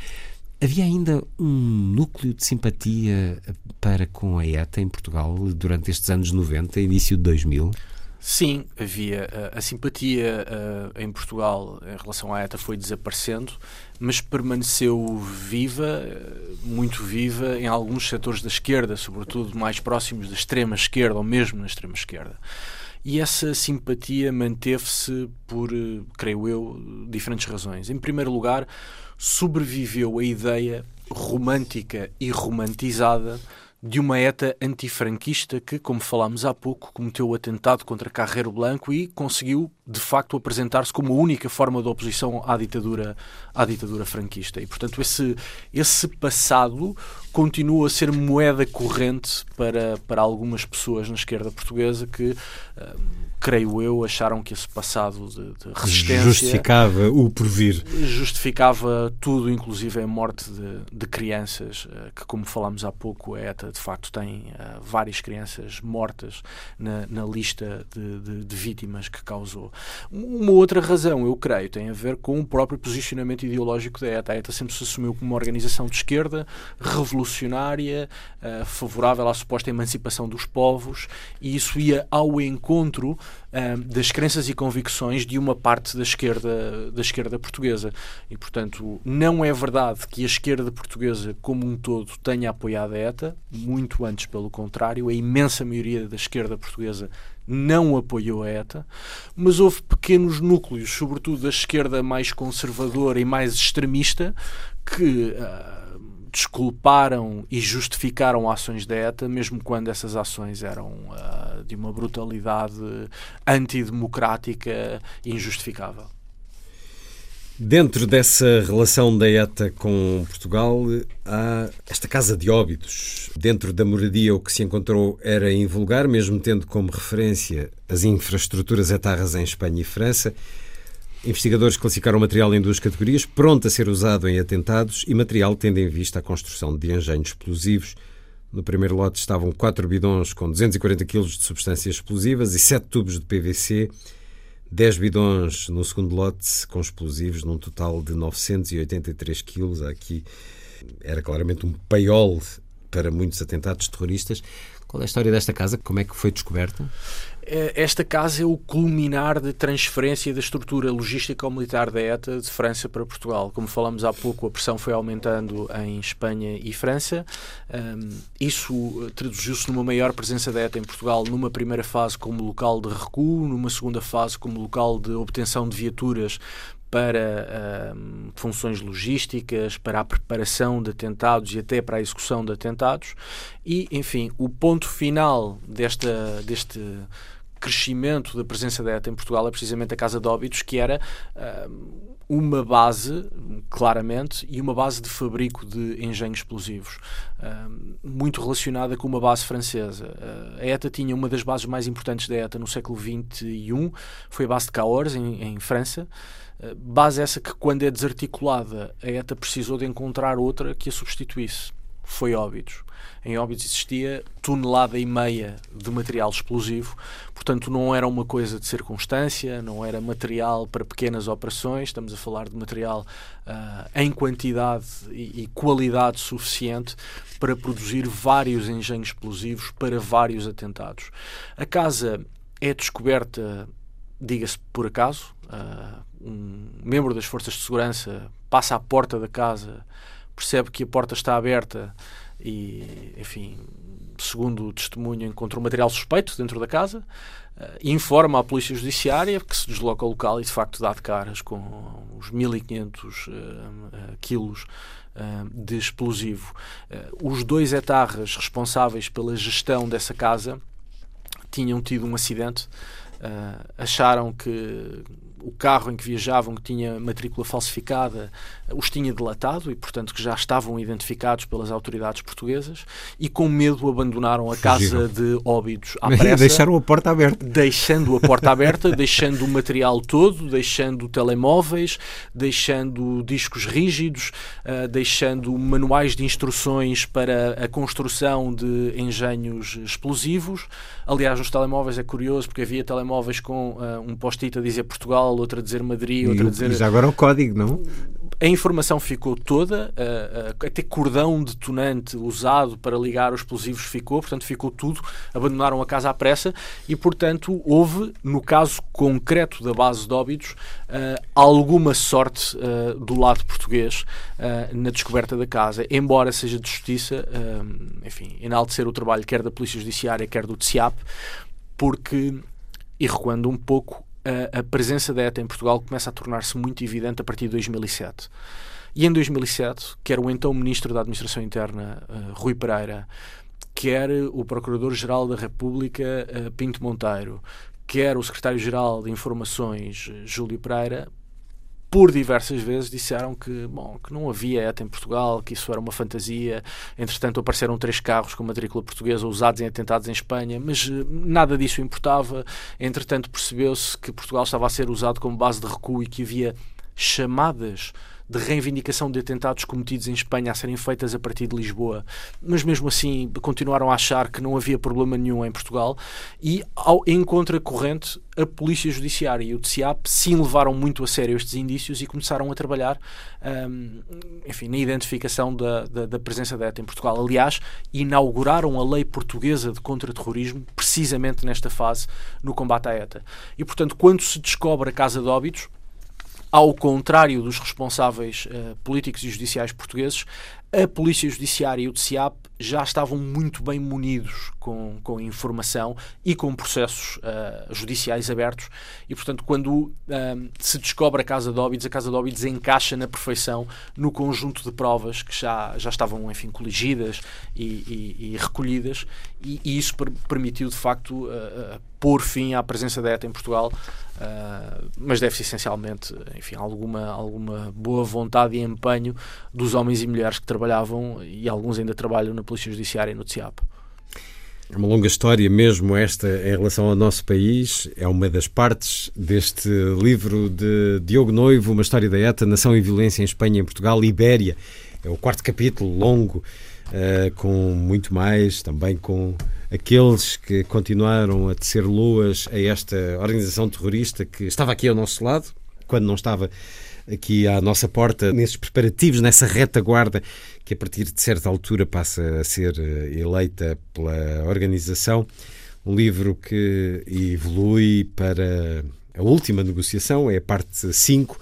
Havia ainda um núcleo de simpatia para com a ETA em Portugal durante estes anos 90, início de 2000? Sim, havia. A, a simpatia uh, em Portugal em relação à ETA foi desaparecendo, mas permaneceu viva, muito viva, em alguns setores da esquerda, sobretudo mais próximos da extrema esquerda ou mesmo na extrema esquerda. E essa simpatia manteve-se por, eh, creio eu, diferentes razões. Em primeiro lugar, sobreviveu a ideia romântica e romantizada de uma ETA antifranquista que, como falámos há pouco, cometeu o atentado contra Carreiro Blanco e conseguiu, de facto, apresentar-se como a única forma de oposição à ditadura, à ditadura franquista. E, portanto, esse, esse passado continua a ser moeda corrente para, para algumas pessoas na esquerda portuguesa que. Uh, creio eu, acharam que esse passado de, de resistência justificava o porvir. Justificava tudo, inclusive a morte de, de crianças, eh, que, como falámos há pouco, a ETA de facto tem uh, várias crianças mortas na, na lista de, de, de, vítimas que causou. Uma outra razão, eu creio, tem a ver com o próprio posicionamento ideológico da ETA. A ETA sempre se assumiu como uma organização de esquerda, revolucionária, uh, favorável à suposta emancipação dos povos, e isso ia ao encontro das crenças e convicções de uma parte da esquerda, da esquerda portuguesa. E, portanto, não é verdade que a esquerda portuguesa, como um todo, tenha apoiado a ETA, muito antes, pelo contrário, a imensa maioria da esquerda portuguesa não apoiou a ETA, mas houve pequenos núcleos, sobretudo da esquerda mais conservadora e mais extremista, que. Uh, desculparam e justificaram ações da ETA, mesmo quando essas ações eram uh, de uma brutalidade antidemocrática e injustificável. Dentro dessa relação da ETA com Portugal, há esta casa de óbitos. Dentro da moradia, o que se encontrou era invulgar, mesmo tendo como referência as infraestruturas etarras em Espanha e França. Investigadores classificaram o material em duas categorias: pronto a ser usado em atentados e material tendo em vista a construção de engenhos explosivos. No primeiro lote estavam quatro bidões com 240 kg de substâncias explosivas e sete tubos de PVC. 10 bidões no segundo lote com explosivos, num total de 983 quilos. Aqui era claramente um paiol para muitos atentados terroristas. Qual é a história desta casa? Como é que foi descoberta? É, esta casa é o culminar de transferência da estrutura logística militar da ETA de França para Portugal. Como falamos há pouco, a pressão foi aumentando em Espanha e França. Um, isso traduziu-se numa maior presença da ETA em Portugal, numa primeira fase como local de recuo, numa segunda fase como local de obtenção de viaturas para uh, funções logísticas, para a preparação de atentados e até para a execução de atentados. E, enfim, o ponto final desta, deste crescimento da presença da ETA em Portugal é precisamente a Casa de Óbitos, que era uh, uma base, claramente, e uma base de fabrico de engenhos explosivos, uh, muito relacionada com uma base francesa. Uh, a ETA tinha uma das bases mais importantes da ETA no século XXI, foi a base de Cahors, em, em França. Base essa que, quando é desarticulada, a ETA precisou de encontrar outra que a substituísse. Foi Óbidos em Óbidos existia tonelada e meia de material explosivo, portanto não era uma coisa de circunstância, não era material para pequenas operações, estamos a falar de material uh, em quantidade e, e qualidade suficiente para produzir vários engenhos explosivos para vários atentados. A casa é descoberta, diga-se por acaso, uh, um membro das forças de segurança passa à porta da casa, percebe que a porta está aberta e, enfim, segundo o testemunho, encontrou material suspeito dentro da casa, uh, informa a Polícia Judiciária que se desloca ao local e, de facto, dá de caras com os 1500 uh, quilos uh, de explosivo. os dois etarras responsáveis pela gestão dessa casa tinham tido um acidente acharam que o carro em que viajavam, que tinha matrícula falsificada, os tinha delatado e, portanto, que já estavam identificados pelas autoridades portuguesas e, com medo, abandonaram a Fugiram. casa de Óbidos à [LAUGHS] pressa. deixaram a porta aberta. Deixando a porta [LAUGHS] aberta, deixando o material todo, deixando telemóveis, deixando discos rígidos, uh, deixando manuais de instruções para a construção de engenhos explosivos. Aliás, os telemóveis é curioso porque havia telemóveis com uh, um post-it a dizer Portugal, outro a dizer Madrid, outro a dizer. Já agora o código, não? A informação ficou toda, uh, uh, até cordão detonante usado para ligar os explosivos ficou, portanto ficou tudo, abandonaram a casa à pressa e, portanto, houve, no caso concreto da base de óbidos, uh, alguma sorte do lado português na descoberta da casa, embora seja de justiça, enfim, enaltecer o trabalho quer da Polícia Judiciária, quer do TCIAP, porque, e recuando um pouco, a, presença da ETA em Portugal começa a tornar-se muito evidente a partir de 2007. E em 2007, quer o então Ministro da Administração Interna, uh, Rui Pereira, quer o Procurador-Geral da República, uh, Pinto Monteiro, quer o Secretário-Geral de Informações, Júlio Pereira, por diversas vezes disseram que, bom, que não havia ETA em Portugal, que isso era uma fantasia. Entretanto, apareceram três carros com matrícula portuguesa usados em atentados em Espanha, mas eh, nada disso importava. Entretanto, percebeu-se que Portugal estava a ser usado como base de recuo e que havia chamadas de reivindicação de atentados cometidos em Espanha a serem feitas a partir de Lisboa, mas mesmo assim continuaram a achar que não havia problema nenhum em Portugal e, ao, em contracorrente, a Polícia Judiciária e o TCIAP sim levaram muito a sério estes indícios e começaram a trabalhar um, enfim, na identificação da, da, da, presença da ETA em Portugal. Aliás, inauguraram a lei portuguesa de contra-terrorismo precisamente nesta fase no combate à ETA. E, portanto, quando se descobre a Casa de Óbidos, ao contrário dos responsáveis uh, políticos e judiciais portugueses, a Polícia Judiciária e o TCIAP já estavam muito bem munidos com, com informação e com processos uh, judiciais abertos. E, portanto, quando uh, se descobre a Casa de Óbidos, a Casa de Óbidos encaixa na perfeição no conjunto de provas que já, já estavam, enfim, coligidas e, e, e recolhidas. E, e, isso per permitiu, de facto, uh, pôr fim à presença da ETA em Portugal, mas deve-se essencialmente, enfim, alguma, alguma boa vontade e empenho dos homens e mulheres que trabalhavam e alguns ainda trabalham na Polícia Judiciária e no TCIAP. É uma longa história mesmo esta em relação ao nosso país. É uma das partes deste livro de Diogo Noivo, Uma História da ETA, Nação e Violência em Espanha e em Portugal, Ibéria. É o quarto capítulo, longo, uh, com muito mais, também com aqueles que continuaram a tecer luas a esta organização terrorista que estava aqui ao nosso lado, quando não estava aqui à nossa porta, nesses preparativos, nessa retaguarda que a partir de certa altura passa a ser eh, eleita pela organização. Um livro que evolui para a última negociação, é a parte 5,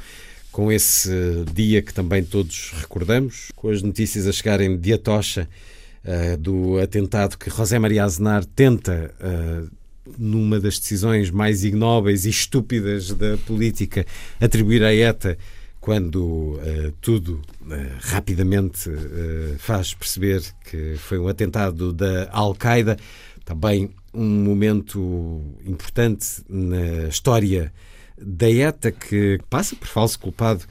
com esse dia que também todos recordamos, com as notícias a chegarem de Atocha uh, do atentado que José Maria Aznar tenta, uh, numa das decisões mais ignóbeis e estúpidas da política, atribuir à ETA quando uh, tudo uh, rapidamente uh, faz perceber que foi um atentado da Al-Qaeda, também um momento importante na história da ETA que passa por falso culpado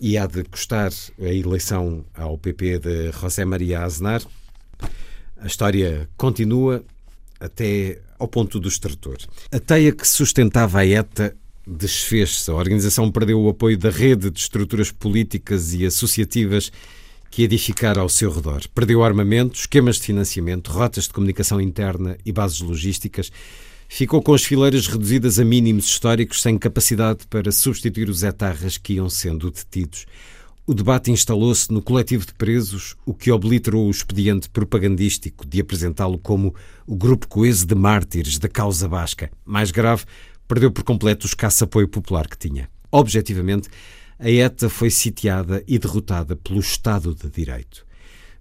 e há de custar a eleição ao PP de José Maria Aznar. A história continua até ao ponto do extrator. A teia que sustentava a ETA desfez-se. A organização perdeu o apoio da rede de estruturas políticas e associativas que edificara ao seu redor. Perdeu armamento, esquemas de financiamento, rotas de comunicação interna e bases logísticas. Ficou com as fileiras reduzidas a mínimos históricos, sem capacidade para substituir os etarras que iam sendo detidos. O debate instalou-se no coletivo de presos, o que obliterou o expediente propagandístico de apresentá-lo como o grupo coeso de mártires da causa basca. Mais grave, perdeu por completo o escasso apoio popular que tinha. Objetivamente, a ETA foi sitiada e derrotada pelo Estado de Direito.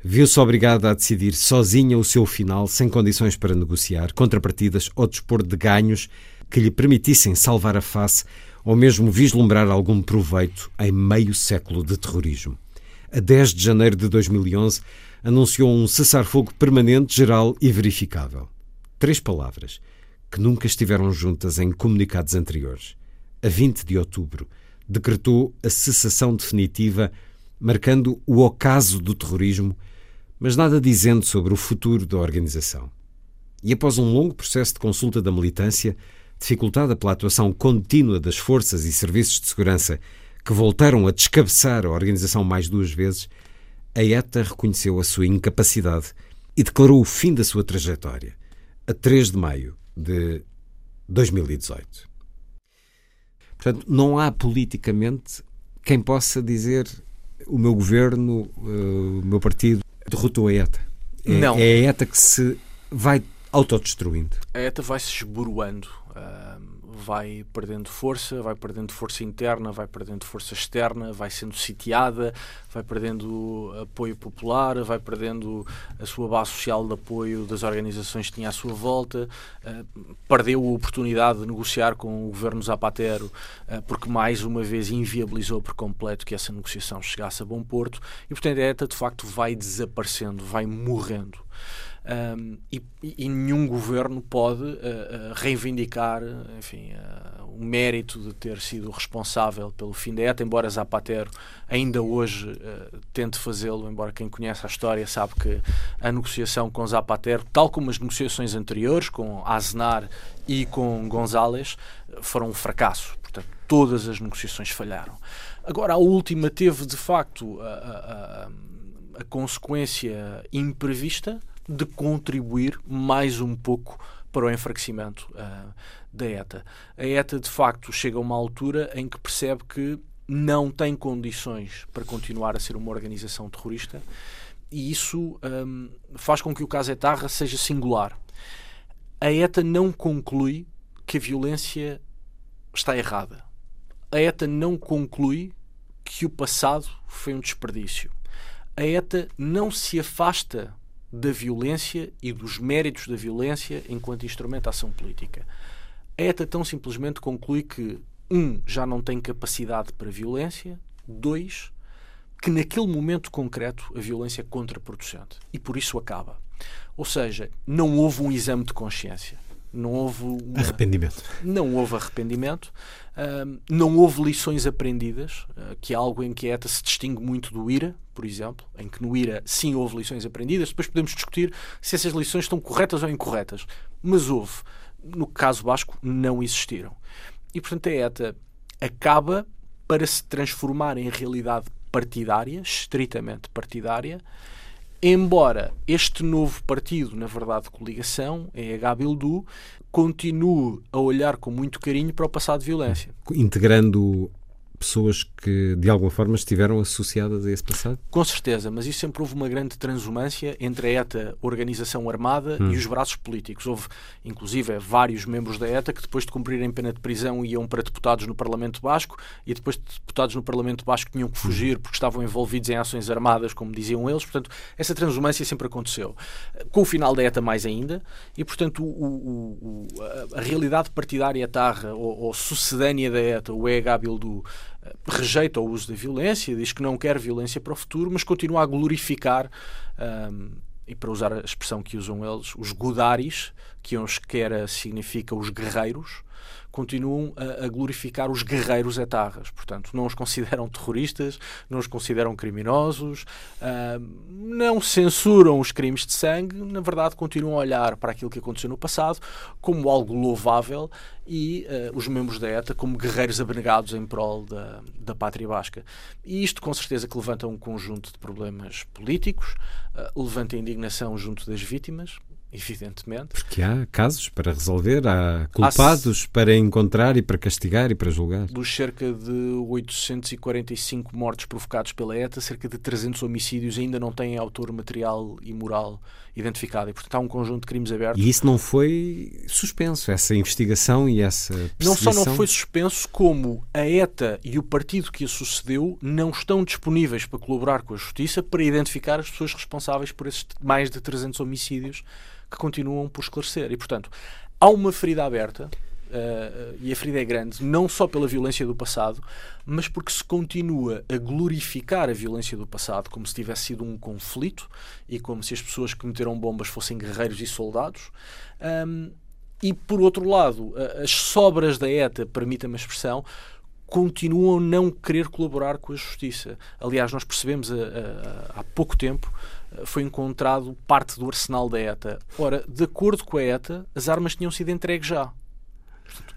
Viu-se obrigada a decidir sozinha o seu final, sem condições para negociar, contrapartidas ou dispor de ganhos que lhe permitissem salvar a face ou mesmo vislumbrar algum proveito em meio século de terrorismo. A 10 de janeiro de 2011, anunciou um cessar-fogo permanente, geral e verificável. Três palavras que nunca estiveram juntas em comunicados anteriores. A 20 de outubro, decretou a cessação definitiva, marcando o ocaso do terrorismo, mas nada dizendo sobre o futuro da organização. E após um longo processo de consulta da militância, dificultada pela atuação contínua das forças e serviços de segurança que voltaram a descabeçar a organização mais duas vezes, a ETA reconheceu a sua incapacidade e declarou o fim da sua trajetória, a 3 de maio de 2018. Portanto, não há politicamente quem possa dizer o meu governo, eh, o meu partido derrotou a ETA. É, não. é a ETA que se vai autodestruindo. A ETA vai se esboroando. Vai perdendo força, vai perdendo força interna, vai perdendo força externa, vai sendo sitiada, vai perdendo apoio popular, vai perdendo a sua base social de apoio das organizações que tinha à sua volta, perdeu a oportunidade de negociar com o governo Zapatero, uh, porque mais uma vez inviabilizou por completo que essa negociação chegasse a bom porto, e portanto a ETA de facto vai desaparecendo, vai morrendo. Um, e, e, nenhum governo pode uh, uh, reivindicar enfim, uh, o mérito de ter sido responsável pelo fim da ETA, embora Zapatero ainda hoje tente fazê-lo, embora quem conhece a história sabe que a negociação com Zapatero, tal como as negociações anteriores com Aznar e com González, foram um fracasso. Portanto, todas as negociações falharam. Agora, a última teve, de facto, a, a, a consequência imprevista de contribuir mais um pouco para o enfraquecimento uh, da ETA. A ETA, de facto, chega a uma altura em que percebe que não tem condições para continuar a ser uma organização terrorista e isso um, faz com que o caso Etarra seja singular. A ETA não conclui que a violência está errada. A ETA não conclui que o passado foi um desperdício. A ETA não se afasta da violência e dos méritos da violência enquanto instrumento de ação política. A ETA tão simplesmente conclui que, um, já não tem capacidade para violência, dois, que naquele momento concreto a violência é contraproducente e por isso acaba. Ou seja, não houve um exame de consciência. Não houve uma... arrependimento. Não houve arrependimento. Uh, não houve lições aprendidas, uh, que é algo em que a ETA se distingue muito do IRA, por exemplo, em que no IRA sim houve lições aprendidas. Depois podemos discutir se essas lições estão corretas ou incorretas. Mas houve. No caso basco, não existiram. E, portanto, a ETA acaba para se transformar em realidade partidária, estritamente partidária, Embora este novo partido, na verdade, coligação, EH Bildu, continue a olhar com muito carinho para o passado de violência. Integrando pessoas que de alguma forma estiveram associadas a esse passado? Com certeza, mas isso sempre houve uma grande transumância entre a ETA, organização armada, hum. e os braços políticos. Houve, inclusive, vários membros da ETA que depois de cumprirem pena de prisão iam para deputados no Parlamento Basco e depois de deputados no Parlamento Basco tinham que fugir porque estavam envolvidos em ações armadas, como diziam eles. Portanto, essa transumância sempre aconteceu. Com o final da ETA mais ainda, e portanto o, o, a, a, realidade partidária etarra ou, ou sucedânea da ETA, o EH Bildu, rejeita o uso da violência, diz que não quer violência para o futuro, mas continua a glorificar, um, e para usar a expressão que usam eles, os gudaris, que uns quer significa os guerreiros, continuam a, a, glorificar os guerreiros etarras. Portanto, não os consideram terroristas, não os consideram criminosos, uh, não censuram os crimes de sangue, na verdade, continuam a olhar para aquilo que aconteceu no passado como algo louvável e uh, os membros da ETA como guerreiros abnegados em prol da, da pátria basca. E isto, com certeza, que levanta um conjunto de problemas políticos, uh, levanta indignação junto das vítimas, evidentemente. Porque há casos para resolver, há culpados há, para encontrar e para castigar e para julgar. Dos cerca de 845 mortes provocados pela ETA, cerca de 300 homicídios ainda não têm autor material e moral identificado. E, portanto, há um conjunto de crimes abertos. E isso não foi suspenso, essa investigação e essa Não só não foi suspenso, como a ETA e o partido que a sucedeu não estão disponíveis para colaborar com a justiça para identificar as pessoas responsáveis por esses mais de 300 homicídios que continuam por esclarecer. E, portanto, há uma ferida aberta, uh, e a ferida é grande, não só pela violência do passado, mas porque se continua a glorificar a violência do passado como se tivesse sido um conflito e como se as pessoas que meteram bombas fossem guerreiros e soldados. Um, e, por outro lado, as sobras da ETA, permita-me a expressão, continuam a não querer colaborar com a justiça. Aliás, nós percebemos a, a, há pouco tempo foi encontrado parte do arsenal da ETA. Ora, de acordo com a ETA, as armas tinham sido entregues já.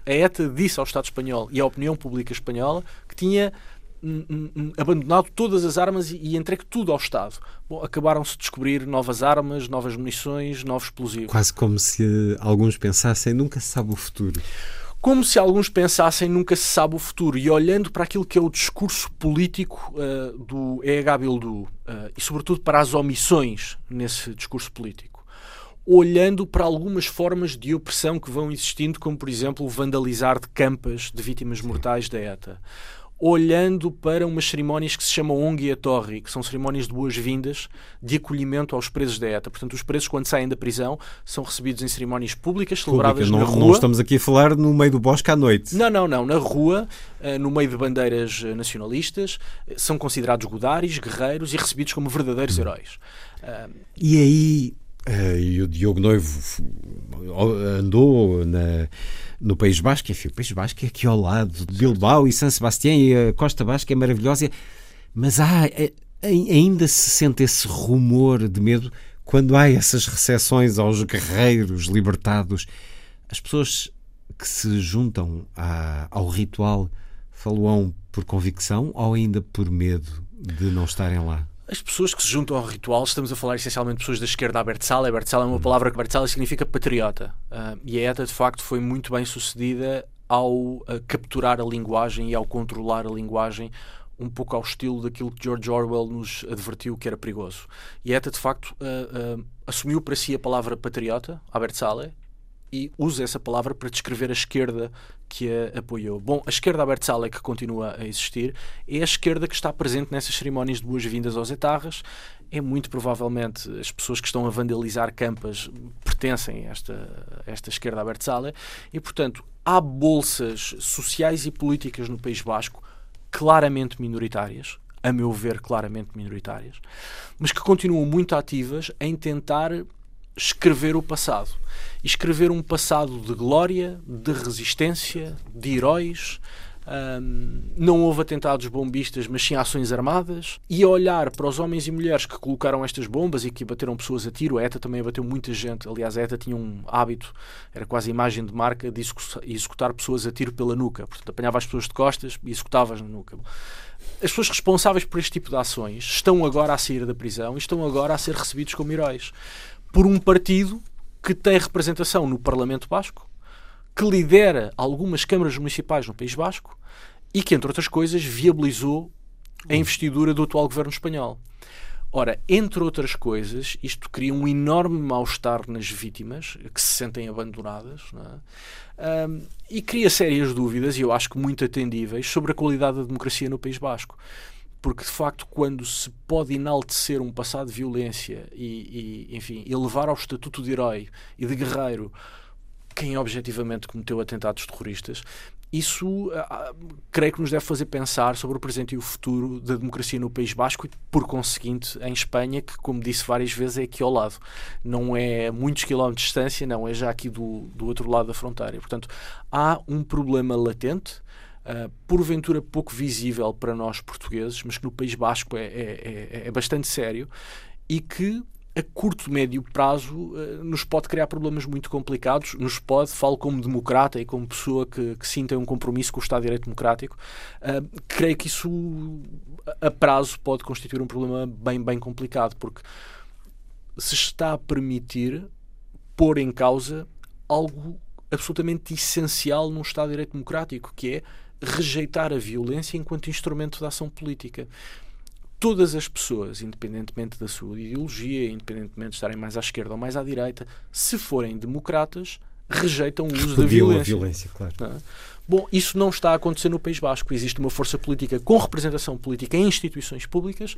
A ETA disse ao Estado espanhol e à opinião pública espanhola que tinha hum, hum, hum, abandonado todas as armas e, entregue tudo ao Estado. Acabaram-se de descobrir novas armas, novas munições, novos explosivos. Quase como se alguns pensassem, nunca se sabe o futuro. Como se alguns pensassem, nunca se sabe o futuro. E olhando para aquilo que é o discurso político uh, do EH Bildu, uh, e sobretudo para as omissões nesse discurso político, olhando para algumas formas de opressão que vão existindo, como por exemplo o vandalizar de campas de vítimas mortais da ETA, olhando para umas cerimónias que se chamam Ongi a Torre, que são cerimónias de boas-vindas, de acolhimento aos presos da ETA. Portanto, os presos, quando saem da prisão, são recebidos em cerimónias públicas, celebradas Pública. na não, rua. Não estamos aqui a falar no meio do bosque à noite. Não, não, não. Na rua, eh, no meio de bandeiras eh, nacionalistas, eh, são considerados godares, guerreiros e recebidos como verdadeiros hum. heróis. E aí, e o Diogo Noivo andou na no País Basco, enfim, o País Basco é aqui ao lado, de Bilbao e San Sebastián e a Costa Basca é maravilhosa, mas há, é, ainda se sente esse rumor de medo quando há essas recepções aos guerreiros libertados. As pessoas que se juntam ao ritual falam por convicção ou ainda por medo de não estarem lá? As pessoas que se juntam ao ritual, estamos a falar essencialmente de pessoas da esquerda Abertzale. Abertzale é uma hum. palavra que Abertzale significa patriota. Uh, e a ETA, de facto, foi muito bem sucedida ao uh, capturar a linguagem e ao controlar a linguagem um pouco ao estilo daquilo que George Orwell nos advertiu que era perigoso. E a ETA, de facto, uh, assumiu para si a palavra patriota, Abertzale, e usa essa palavra para descrever a esquerda que a apoiou. Bom, a esquerda Abertzale que continua a existir é a esquerda que está presente nessas cerimónias de boas-vindas aos etarras. É muito provavelmente as pessoas que estão a vandalizar campas pertencem a esta, a esta esquerda Abertzale e, portanto, há bolsas sociais e políticas no País Basco claramente minoritárias, a meu ver, claramente minoritárias, mas que continuam muito ativas em tentar escrever o passado. E escrever um passado de glória, de resistência, de heróis. Um, não houve atentados bombistas, mas sim ações armadas. E olhar para os homens e mulheres que colocaram estas bombas e que bateram pessoas a tiro, a ETA também bateu muita gente. Aliás, a ETA tinha um hábito, era quase imagem de marca, de executar pessoas a tiro pela nuca. Portanto, apanhava as pessoas de costas e executava-as na nuca. As pessoas responsáveis por este tipo de ações estão agora a sair da prisão e estão agora a ser recebidos como heróis por um partido que tem representação no Parlamento Basco, que lidera algumas câmaras municipais no País Basco e que, entre outras coisas, viabilizou a investidura do atual governo espanhol. Ora, entre outras coisas, isto cria um enorme mal-estar nas vítimas que se sentem abandonadas é? um, e cria sérias dúvidas, e eu acho que muito atendíveis, sobre a qualidade da democracia no País Basco porque de facto quando se pode enaltecer um passado de violência e, e, enfim elevar ao estatuto de herói e de guerreiro quem objetivamente cometeu atentados terroristas isso uh, creio que nos deve fazer pensar sobre o presente e o futuro da democracia no País Basco e por conseguinte em Espanha que como disse várias vezes é aqui ao lado. Não é muitos quilómetros de distância não é já aqui do, do outro lado da fronteira. Portanto há um problema latente uh, porventura pouco visível para nós portugueses, mas que no País Basco é, é, é, é bastante sério e que a curto, médio prazo uh, nos pode criar problemas muito complicados, nos pode, falo como democrata e como pessoa que, que um compromisso com o Estado de Direito Democrático, uh, creio que isso a prazo pode constituir um problema bem, bem complicado, porque se está a permitir pôr em causa algo absolutamente essencial num Estado de Direito Democrático, que é rejeitar a violência enquanto instrumento de ação política. Todas as pessoas, independentemente da sua ideologia, independentemente de estarem mais à esquerda ou mais à direita, se forem democratas, rejeitam o uso da violência. violência claro. É? Bom, isso não está a acontecer no País Basco. Existe uma força política com representação política em instituições públicas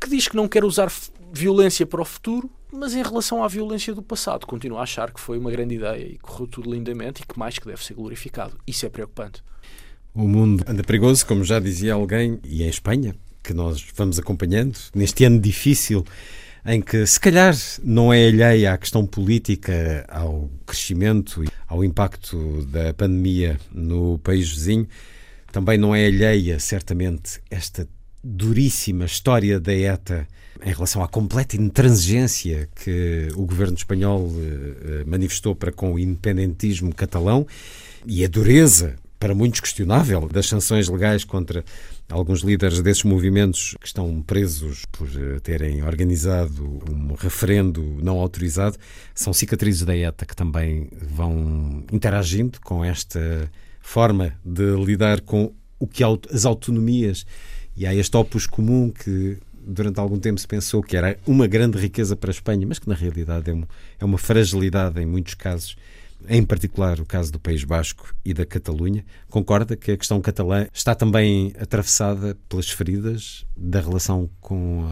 que diz que não quer usar violência para o futuro, mas em relação à violência do passado, continua a achar que foi uma grande ideia e correu tudo lindamente e que mais que deve ser glorificado. Isso é preocupante. O mundo anda perigoso, como já dizia alguém, e em Espanha, que nós vamos acompanhando, neste ano difícil em que se calhar não é alheia à questão política, ao crescimento e ao impacto da pandemia no país vizinho, também não é alheia, certamente, esta duríssima história da ETA em relação à completa intransigência que o governo espanhol eh, manifestou para com o independentismo catalão e a dureza, para muitos questionável, das sanções legais contra alguns líderes desses movimentos que estão presos por eh, terem organizado um referendo não autorizado, são cicatrizes da ETA que também vão interagindo com esta forma de lidar com o que as autonomias. E há este opus comum que durante algum tempo se pensou que era uma grande riqueza para a Espanha, mas que na realidade é, um, é uma fragilidade em muitos casos, em particular o caso do País Basco e da Catalunha. Concorda que a questão catalã está também atravessada pelas feridas da relação com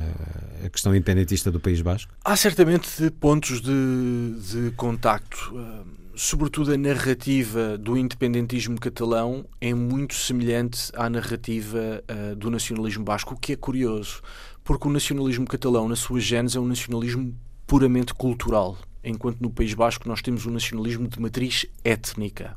a, questão independentista do País Basco? Há certamente pontos de, de contacto. Uh sobretudo a narrativa do independentismo catalão é muito semelhante à narrativa uh, do nacionalismo basco, o que é curioso, porque o nacionalismo catalão, na sua gênese, é um nacionalismo puramente cultural, enquanto no País Basco nós temos um nacionalismo de matriz étnica.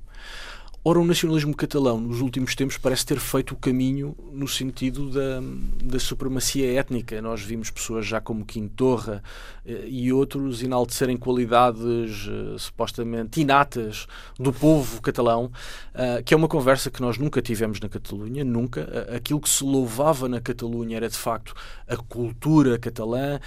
Ora, o nacionalismo catalão, nos últimos tempos, parece ter feito o caminho no sentido da, da supremacia étnica. Nós vimos pessoas já como Quintorra eh, e outros enaltecerem qualidades eh, supostamente inatas do povo catalão, eh, que é uma conversa que nós nunca tivemos na Catalunha, nunca. Aquilo que se louvava na Catalunha era, de facto, a cultura catalã.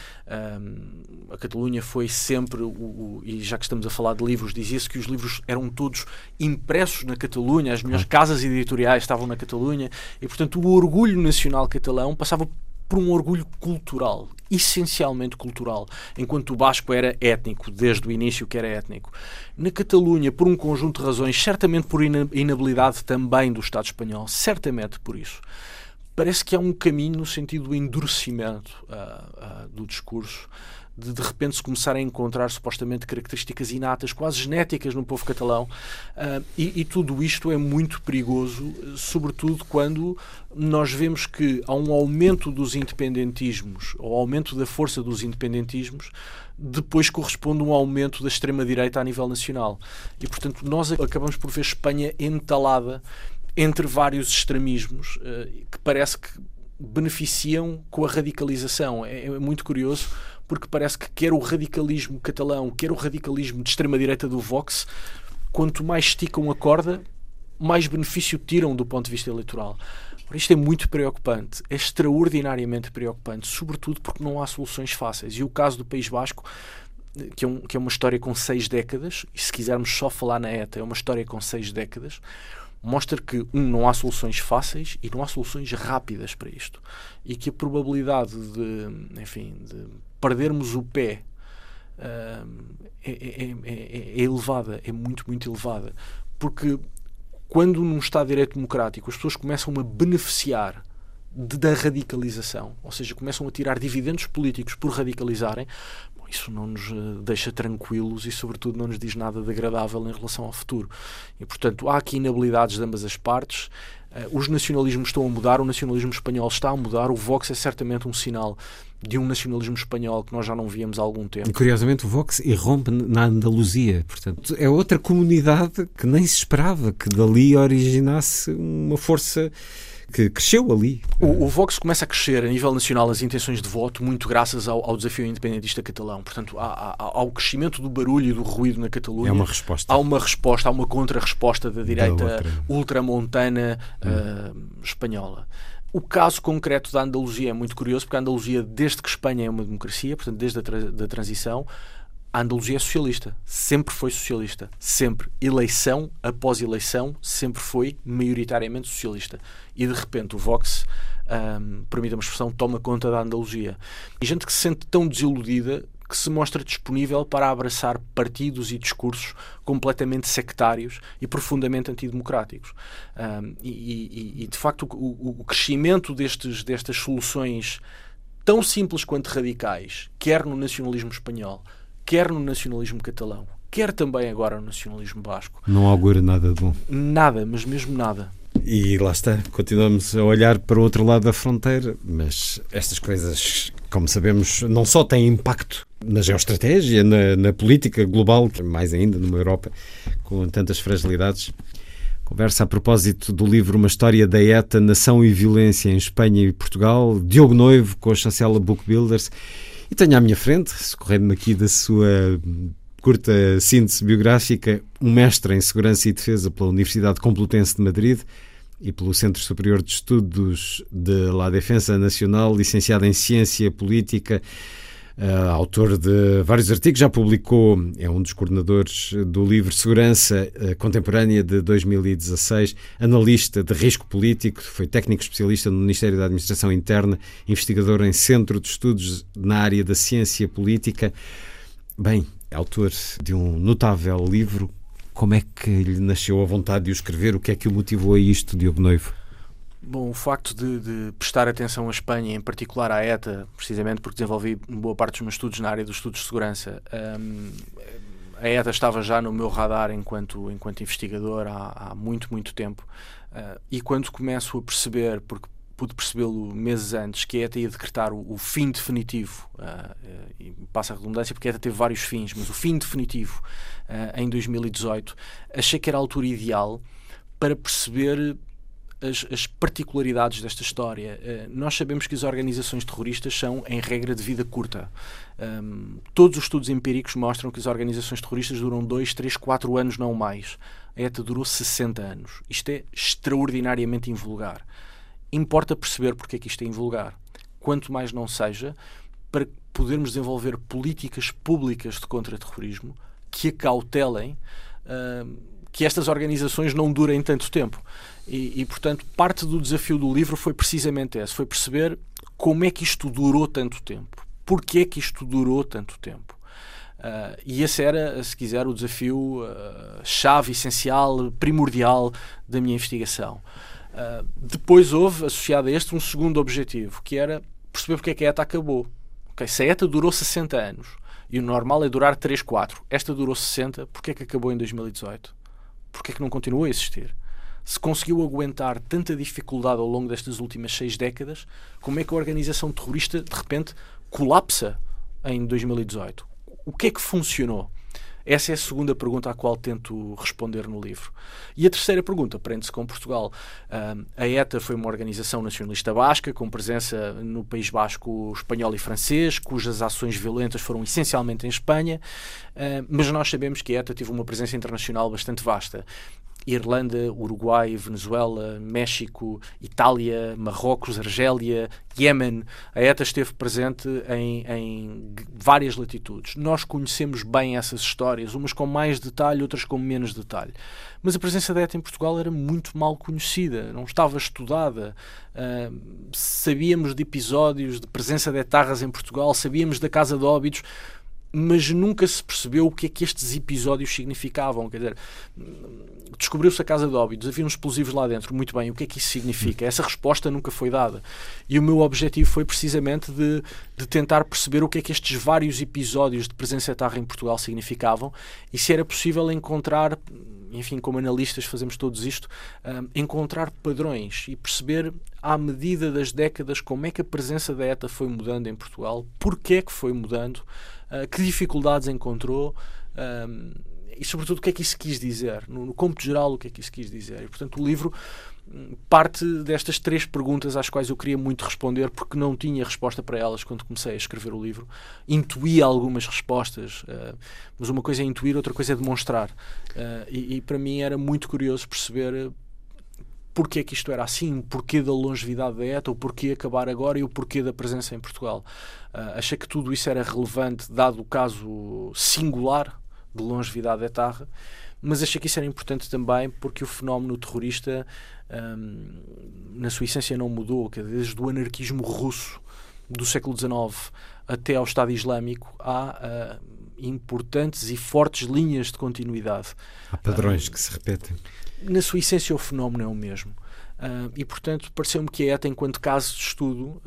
a Catalunha foi sempre, o, o, e já que estamos a falar de livros, dizia-se que os livros eram todos impressos na Catalunha, as melhores casas editoriais estavam na Catalunha e, portanto, o orgulho nacional catalão passava por um orgulho cultural, essencialmente cultural, enquanto o basco era étnico, desde o início que era étnico. Na Catalunha, por um conjunto de razões, certamente por inabilidade também do Estado espanhol, certamente por isso, parece que há um caminho no sentido do endurecimento uh, uh, do discurso de de repente se começar a encontrar supostamente características inatas, quase genéticas no povo catalão. Uh, e, e, tudo isto é muito perigoso, sobretudo quando nós vemos que há um aumento dos independentismos, ou aumento da força dos independentismos, depois corresponde um aumento da extrema-direita a nível nacional. E, portanto, nós acabamos por ver Espanha entalada entre vários extremismos uh, que parece que beneficiam com a radicalização. É, é muito curioso porque parece que quer o radicalismo catalão, quer o radicalismo de extrema-direita do Vox, quanto mais esticam a corda, mais benefício tiram do ponto de vista eleitoral. Isto é muito preocupante, é extraordinariamente preocupante, sobretudo porque não há soluções fáceis. E o caso do País Basco, que é, um, que é uma história com seis décadas, e se quisermos só falar na ETA, é uma história com seis décadas, mostra que, um, não há soluções fáceis e não há soluções rápidas para isto. E que a probabilidade de, enfim, de perdermos o pé uh, é, é, é, é, elevada, é muito, muito elevada. Porque quando num Estado de Direito Democrático as pessoas começam a beneficiar de, da radicalização, ou seja, começam a tirar dividendos políticos por radicalizarem, bom, isso não nos deixa tranquilos e, sobretudo, não nos diz nada de agradável em relação ao futuro. E, portanto, há aqui inabilidades de ambas as partes. Uh, os nacionalismos estão a mudar, o nacionalismo espanhol está a mudar, o Vox é certamente um sinal de um nacionalismo espanhol que nós já não víamos há algum tempo. E, curiosamente, o Vox irrompe na Andaluzia. Portanto, é outra comunidade que nem se esperava que dali originasse uma força que cresceu ali. O, o, Vox começa a crescer a nível nacional as intenções de voto muito graças ao, ao desafio independentista catalão. Portanto, há, há, ao crescimento do barulho e do ruído na Catalunha. É uma resposta. Há uma resposta, há uma contra-resposta da direita da ultramontana hum. uh, espanhola. O caso concreto da Andaluzia é muito curioso, porque a Andaluzia, desde que Espanha é uma democracia, portanto, desde a tra da transição, a Andaluzia é socialista. Sempre foi socialista. Sempre. Eleição após eleição, sempre foi maioritariamente socialista. E de repente o Vox, um, permita uma expressão, toma conta da Andaluzia. E gente que se sente tão desiludida que se mostra disponível para abraçar partidos e discursos completamente sectários e profundamente antidemocráticos. Um, e, e, e, de facto, o, o crescimento destes, destas soluções tão simples quanto radicais, quer no nacionalismo espanhol, quer no nacionalismo catalão, quer também agora no nacionalismo basco. Não augura nada de bom. Nada, mas mesmo nada. E lá está, continuamos a olhar para o outro lado da fronteira, mas estas coisas, como sabemos, não só têm impacto na geoestratégia, na, na política global, mais ainda numa Europa com tantas fragilidades. Conversa a propósito do livro Uma História da ETA, Nação e Violência em Espanha e Portugal, Diogo Noivo, com a chancela Book Builders. E tenho à minha frente, socorrendo-me aqui da sua curta síntese biográfica, um mestre em Segurança e Defesa pela Universidade Complutense de Madrid e pelo Centro Superior de Estudos de La Defensa Nacional, licenciado em Ciência Política, Uh, autor de vários artigos, já publicou, é um dos coordenadores do livro Segurança uh, Contemporânea de 2016, analista de risco político, foi técnico especialista no Ministério da Administração Interna, investigador em Centro de Estudos na área da Ciência Política. Bem, é autor de um notável livro. Como é que lhe nasceu a vontade de o escrever? O que é que o motivou a isto, Diogo Noivo? Bom, o facto de, de, prestar atenção à Espanha, em particular à ETA, precisamente porque desenvolvi boa parte dos meus estudos na área dos estudos de segurança, um, a ETA estava já no meu radar enquanto, enquanto investigador há, há muito, muito tempo. Uh, e quando começo a perceber, porque pude percebê-lo meses antes, que a ETA ia decretar o, o fim definitivo, uh, e passa a redundância porque a ETA teve vários fins, mas o fim definitivo uh, em 2018, achei que era a altura ideal para perceber as, as, particularidades desta história. Uh, nós sabemos que as organizações terroristas são, em regra, de vida curta. Um, todos os estudos empíricos mostram que as organizações terroristas duram 2, 3, 4 anos, não mais. A ETA durou 60 anos. Isto é extraordinariamente invulgar. Importa perceber porque é que isto é invulgar. Quanto mais não seja, para podermos desenvolver políticas públicas de contra-terrorismo que acautelem uh, que estas organizações não durem tanto tempo. E, e, portanto, parte do desafio do livro foi precisamente esse: foi perceber como é que isto durou tanto tempo. Porquê é que isto durou tanto tempo? Uh, e esse era, se quiser, o desafio uh, chave, essencial, primordial da minha investigação. Uh, depois houve, associado a este, um segundo objetivo, que era perceber porque é que a ETA acabou. Okay, se a ETA durou 60 anos e o normal é durar 3, 4, esta durou 60, porque é que acabou em 2018? Porque é que não continuou a existir? Se conseguiu aguentar tanta dificuldade ao longo destas últimas seis décadas, como é que a organização terrorista de repente colapsa em 2018? O que é que funcionou? Essa é a segunda pergunta à qual tento responder no livro. E a terceira pergunta prende-se com Portugal. A ETA foi uma organização nacionalista basca, com presença no País Basco espanhol e francês, cujas ações violentas foram essencialmente em Espanha, mas nós sabemos que a ETA teve uma presença internacional bastante vasta. Irlanda, Uruguai, Venezuela, México, Itália, Marrocos, Argélia, Iémen. A ETA esteve presente em, em, várias latitudes. Nós conhecemos bem essas histórias, umas com mais detalhe, outras com menos detalhe. Mas a presença da ETA em Portugal era muito mal conhecida, não estava estudada. Uh, sabíamos de episódios de presença de etarras em Portugal, sabíamos da Casa de Óbidos, mas nunca se percebeu o que é que estes episódios significavam. Quer dizer, descobriu-se a casa de óbitos, havia uns explosivos lá dentro, muito bem, o que é que isso significa? Essa resposta nunca foi dada. E o meu objetivo foi precisamente de, de tentar perceber o que é que estes vários episódios de presença etarra em Portugal significavam e se era possível encontrar, enfim, como analistas fazemos todos isto, um, encontrar padrões e perceber à medida das décadas como é que a presença da ETA foi mudando em Portugal, porque é que foi mudando, uh, que dificuldades encontrou. Um, e sobretudo o que é que isso quis dizer, no, no cômputo geral o que é que isso quis dizer. E, portanto, o livro hum, parte destas três perguntas às quais eu queria muito responder porque não tinha resposta para elas quando comecei a escrever o livro. Intuí algumas respostas, uh, mas uma coisa é intuir, outra coisa é demonstrar. Uh, e, e, para mim era muito curioso perceber porque é que isto era assim, o porquê da longevidade da ETA, o porquê acabar agora e o porquê da presença em Portugal. Uh, achei que tudo isso era relevante, dado o caso singular de longevidade etarra, mas achei que isso era importante também porque o fenómeno terrorista, um, na sua essência, não mudou. Desde o anarquismo russo do século XIX até ao Estado Islâmico, há uh, importantes e fortes linhas de continuidade. Há padrões uh, que se repetem. Na sua essência, o fenómeno é o mesmo. Uh, e, portanto, pareceu-me que a ETA, enquanto caso de estudo,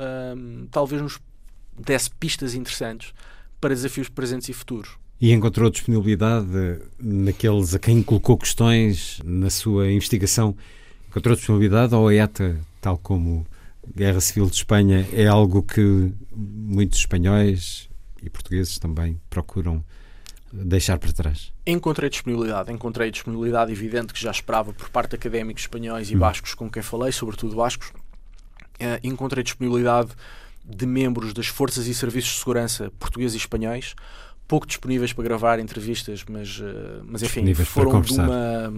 talvez nos desse pistas interessantes para desafios presentes e futuros. E encontrou disponibilidade naqueles a quem colocou questões na sua investigação? contra a disponibilidade ou a ETA, tal como Guerra Civil de Espanha, é algo que muitos espanhóis e portugueses também procuram deixar para trás? Encontrei disponibilidade, encontrei disponibilidade evidente que já esperava por parte de académicos espanhóis e hum. bascos com quem falei, sobretudo bascos. Uh, encontrei disponibilidade de membros das forças e serviços de segurança portugueses e espanhóis, pouco disponíveis para gravar entrevistas, mas, uh, mas enfim, foram de uma,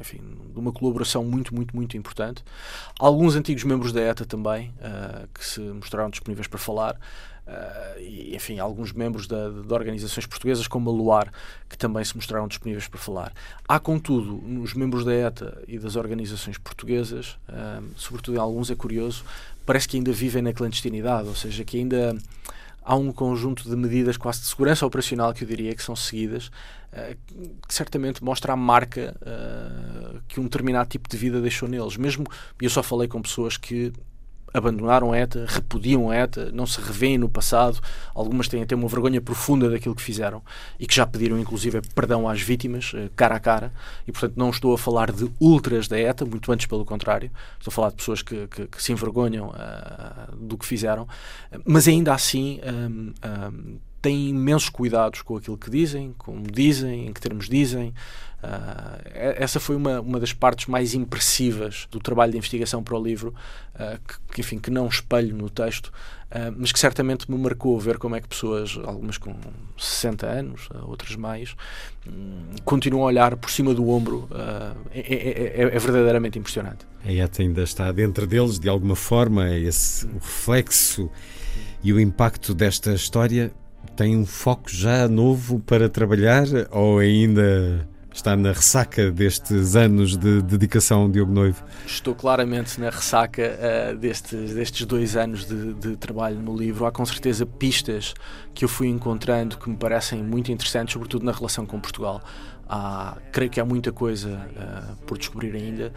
enfim, de uma colaboração muito, muito, muito importante. Alguns antigos membros da ETA também, uh, que se mostraram disponíveis para falar. Uh, e, enfim, alguns membros da, de organizações portuguesas, como a Luar, que também se mostraram disponíveis para falar. Há, contudo, nos membros da ETA e das organizações portuguesas, uh, sobretudo em alguns, é curioso, parece que ainda vivem na clandestinidade, ou seja, que ainda há um conjunto de medidas quase de segurança operacional que eu diria que são seguidas, uh, que certamente mostra a marca que um determinado tipo de vida deixou neles. Mesmo, eu só falei com pessoas que abandonaram a ETA, repudiam a ETA, não se revêem no passado, algumas têm até uma vergonha profunda daquilo que fizeram e que já pediram inclusive perdão às vítimas, eh, cara a cara, e portanto não estou a falar de ultras da ETA, muito antes pelo contrário, estou a falar de pessoas que, que, que se envergonham uh, do que fizeram, mas ainda assim um, um, têm imensos cuidados com aquilo que dizem, como dizem, em que termos dizem, Uh, essa foi uma, uma das partes mais impressivas do trabalho de investigação para o livro, uh, que, enfim, que não espelho no texto, uh, mas que certamente me marcou ver como é que pessoas, algumas com 60 anos, outras mais, um, continuam a olhar por cima do ombro. É, é, é, é, verdadeiramente impressionante. A ETA ainda está dentro deles, de alguma forma, esse, o reflexo e o impacto desta história tem um foco já novo para trabalhar ou ainda está na ressaca destes anos de dedicação, Diogo Noivo? Estou claramente na ressaca uh, destes, destes dois anos de, de, trabalho no livro. Há com certeza pistas que eu fui encontrando que me parecem muito interessantes, sobretudo na relação com Portugal. Há, creio que há muita coisa uh, por descobrir ainda.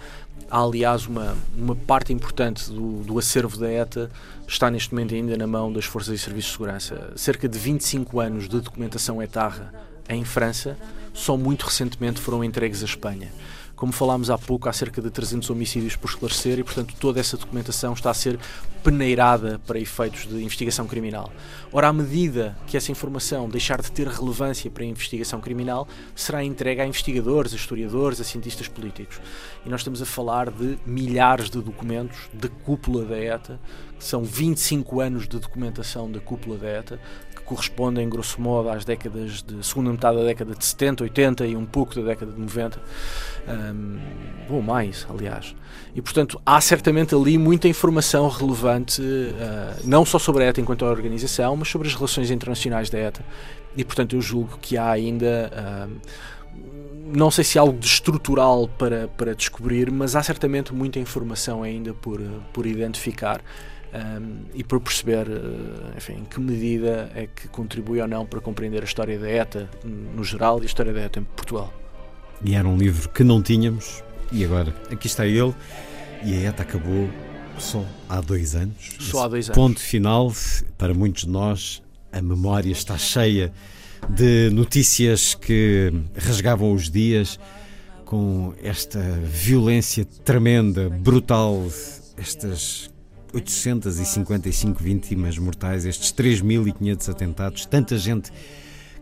Há, aliás, uma, uma parte importante do, do acervo da ETA está neste momento ainda na mão das Forças e Serviços de Segurança. Cerca de 25 anos de documentação etarra em França só muito recentemente foram entregues à Espanha. Como falámos há pouco, há cerca de 300 homicídios por esclarecer e, portanto, toda essa documentação está a ser peneirada para efeitos de investigação criminal. Ora, à medida que essa informação deixar de ter relevância para a investigação criminal, será entregue a investigadores, a historiadores, a cientistas políticos. E nós estamos a falar de milhares de documentos da cúpula da ETA, que são 25 anos de documentação da cúpula da ETA, correspondem, grosso modo, às décadas de segunda metade da década de 70, 80 e um pouco da década de 90, um, ou mais, aliás. E, portanto, há certamente ali muita informação relevante, uh, não só sobre a ETA enquanto organização, mas sobre as relações internacionais da ETA. E, portanto, eu julgo que há ainda. Uh, não sei se há algo de estrutural para, para descobrir, mas há certamente muita informação ainda por, por identificar um, e por perceber uh, enfim, em que medida é que contribui ou não para compreender a história da ETA no geral e a história da ETA em Portugal. E era um livro que não tínhamos, e agora aqui está ele, e a ETA acabou só há dois anos. Só há dois anos. Ponto final, para muitos de nós, a memória está cheia de notícias que rasgavam os dias com esta violência tremenda, brutal, estas 855 vítimas mortais, estes 3.500 atentados, tanta gente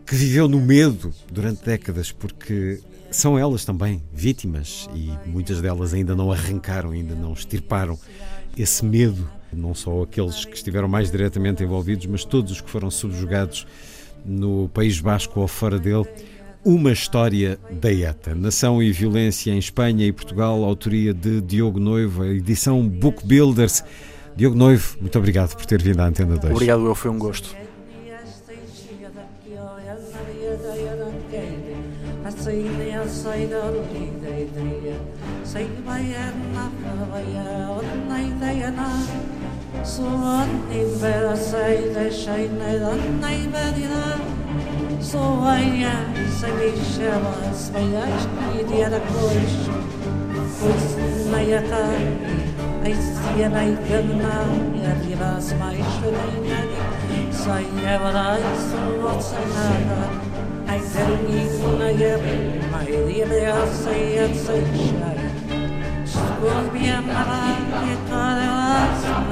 que viveu no medo durante décadas, porque são elas também vítimas e muitas delas ainda não arrancaram, ainda não extirparam esse medo, não só aqueles que estiveram mais diretamente envolvidos, mas todos os que foram subjugados no País Basco ou fora dele. Uma história da ETA, Nação e Violência em Espanha e Portugal, autoria de Diogo Noivo, a edição Book Builders. Diogo Noivo, muito obrigado por ter vindo à Antena 2. Obrigado, eu, foi um gosto. Aizsienai pilnā ierdzīvās maišudīnē, saņevarājas un vocenārā. Aizsargīnai pilnai iedējās aiziet saišanai. Skūpjam arā, my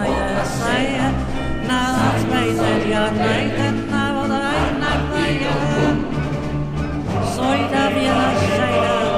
najāsāja, nāc beidzējā, naitēt nāvodāja, naitājā. a vienā šajā.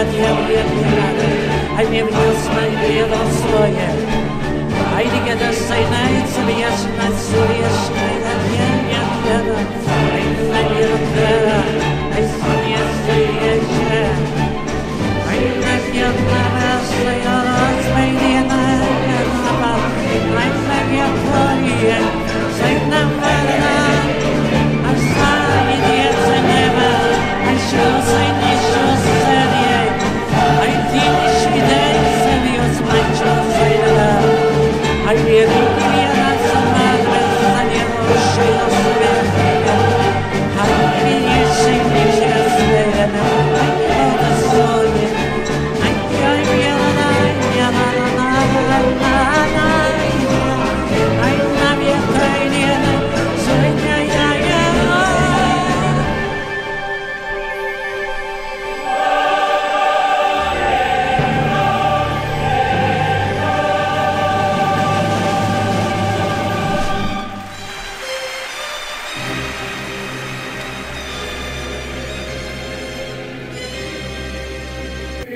нет, я вред не рада, а не внес наведал свое. Айди когда сайнается бьешь на сурьешь, айда не нет лена, айда не лена, айда не сияще. Айда не лена, своя раз майдина, айда не лена, айда не лена, айда не лена,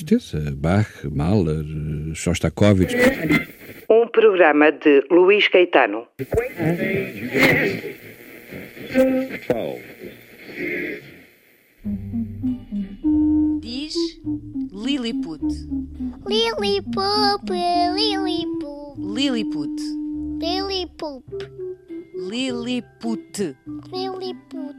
Certeza. Bach, Mahler, Shostakovich. Um programa de Luís Caetano. Diz Lilliput. Lilliput, Lilliput, Lilliput. Lilliput, Lilliput. Lilliput.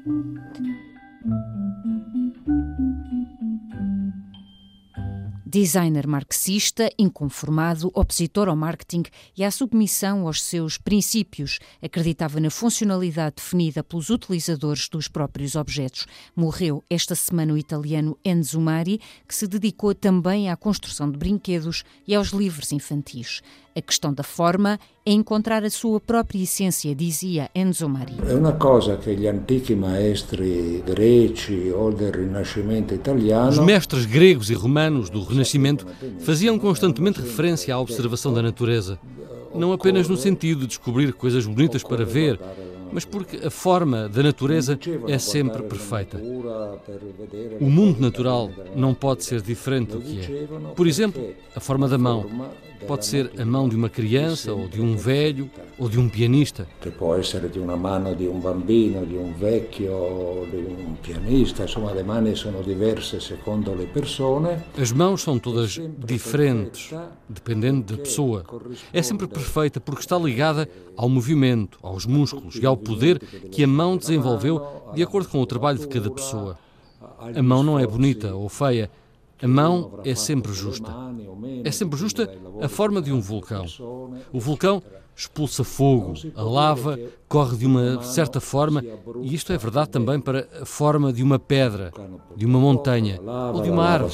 Designer marxista, inconformado, opositor ao marketing e à submissão aos seus princípios, acreditava na funcionalidade definida pelos utilizadores dos próprios objetos. Morreu esta semana o italiano Enzo Mari, que se dedicou também à construção de brinquedos e aos livros infantis. A questão da forma é encontrar a sua própria essência, dizia Enzo Mari. È una cosa che gli antichi maestri greci o del Rinascimento Os italiano mestres gregos e romanos do Renascimento faziam constantemente referência à observação da natureza, não apenas no sentido de descobrir coisas bonitas para ver, mas porque a forma da natureza é sempre perfeita. O mundo natural não pode ser diferente do que é. Por exemplo, a forma da mão. Pode ser a mão de uma criança, ou de um velho, ou de um pianista. può essere di una mano di un bambino, di un vecchio, di un pianista, insomma le mani sono diverse secondo le persone. As mãos são todas diferentes, dependendo da pessoa. É sempre perfeita porque está ligada ao movimento, aos músculos e ao poder que a mão desenvolveu de acordo com o trabalho de cada pessoa. A mão não é bonita ou feia. A mão é sempre justa. É sempre justa a forma de um vulcão. O vulcão expulsa fogo, a lava corre de uma certa forma, e isto é verdade também para a forma de uma pedra, de uma montanha ou de uma árvore.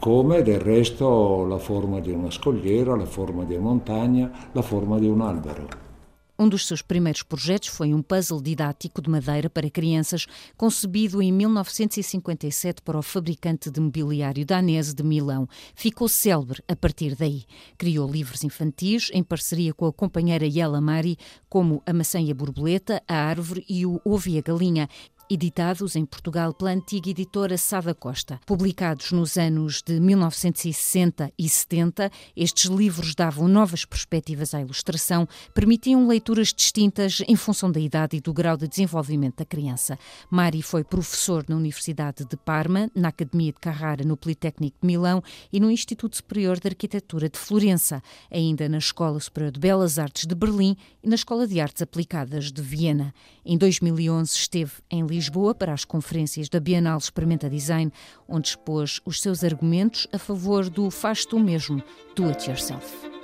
Come del resto la forma di una scogliera, la forma di una montagna, la forma di un albero. Um dos seus primeiros projetos foi um puzzle didático de madeira para crianças, concebido em 1957 para o fabricante de mobiliário danese de Milão. Ficou célebre a partir daí. Criou livros infantis em parceria com a companheira Yela Mari, como A Maçã e a Borboleta, A Árvore e o Ovo e a Galinha, editados em Portugal pela antiga editora Sada Costa. Publicados nos anos de 1960 e 70, estes livros davam novas perspectivas à ilustração, permitiam leituras distintas em função da idade e do grau de desenvolvimento da criança. Mari foi professor na Universidade de Parma, na Academia de Carrara no Politécnico de Milão e no Instituto Superior de Arquitetura de Florença, ainda na Escola Superior de Belas Artes de Berlim e na Escola de Artes Aplicadas de Viena. Em 2011 esteve em Lisboa Lisboa para as conferências da Bienal Experimenta Design, onde expôs os seus argumentos a favor do faz tu mesmo, do it yourself.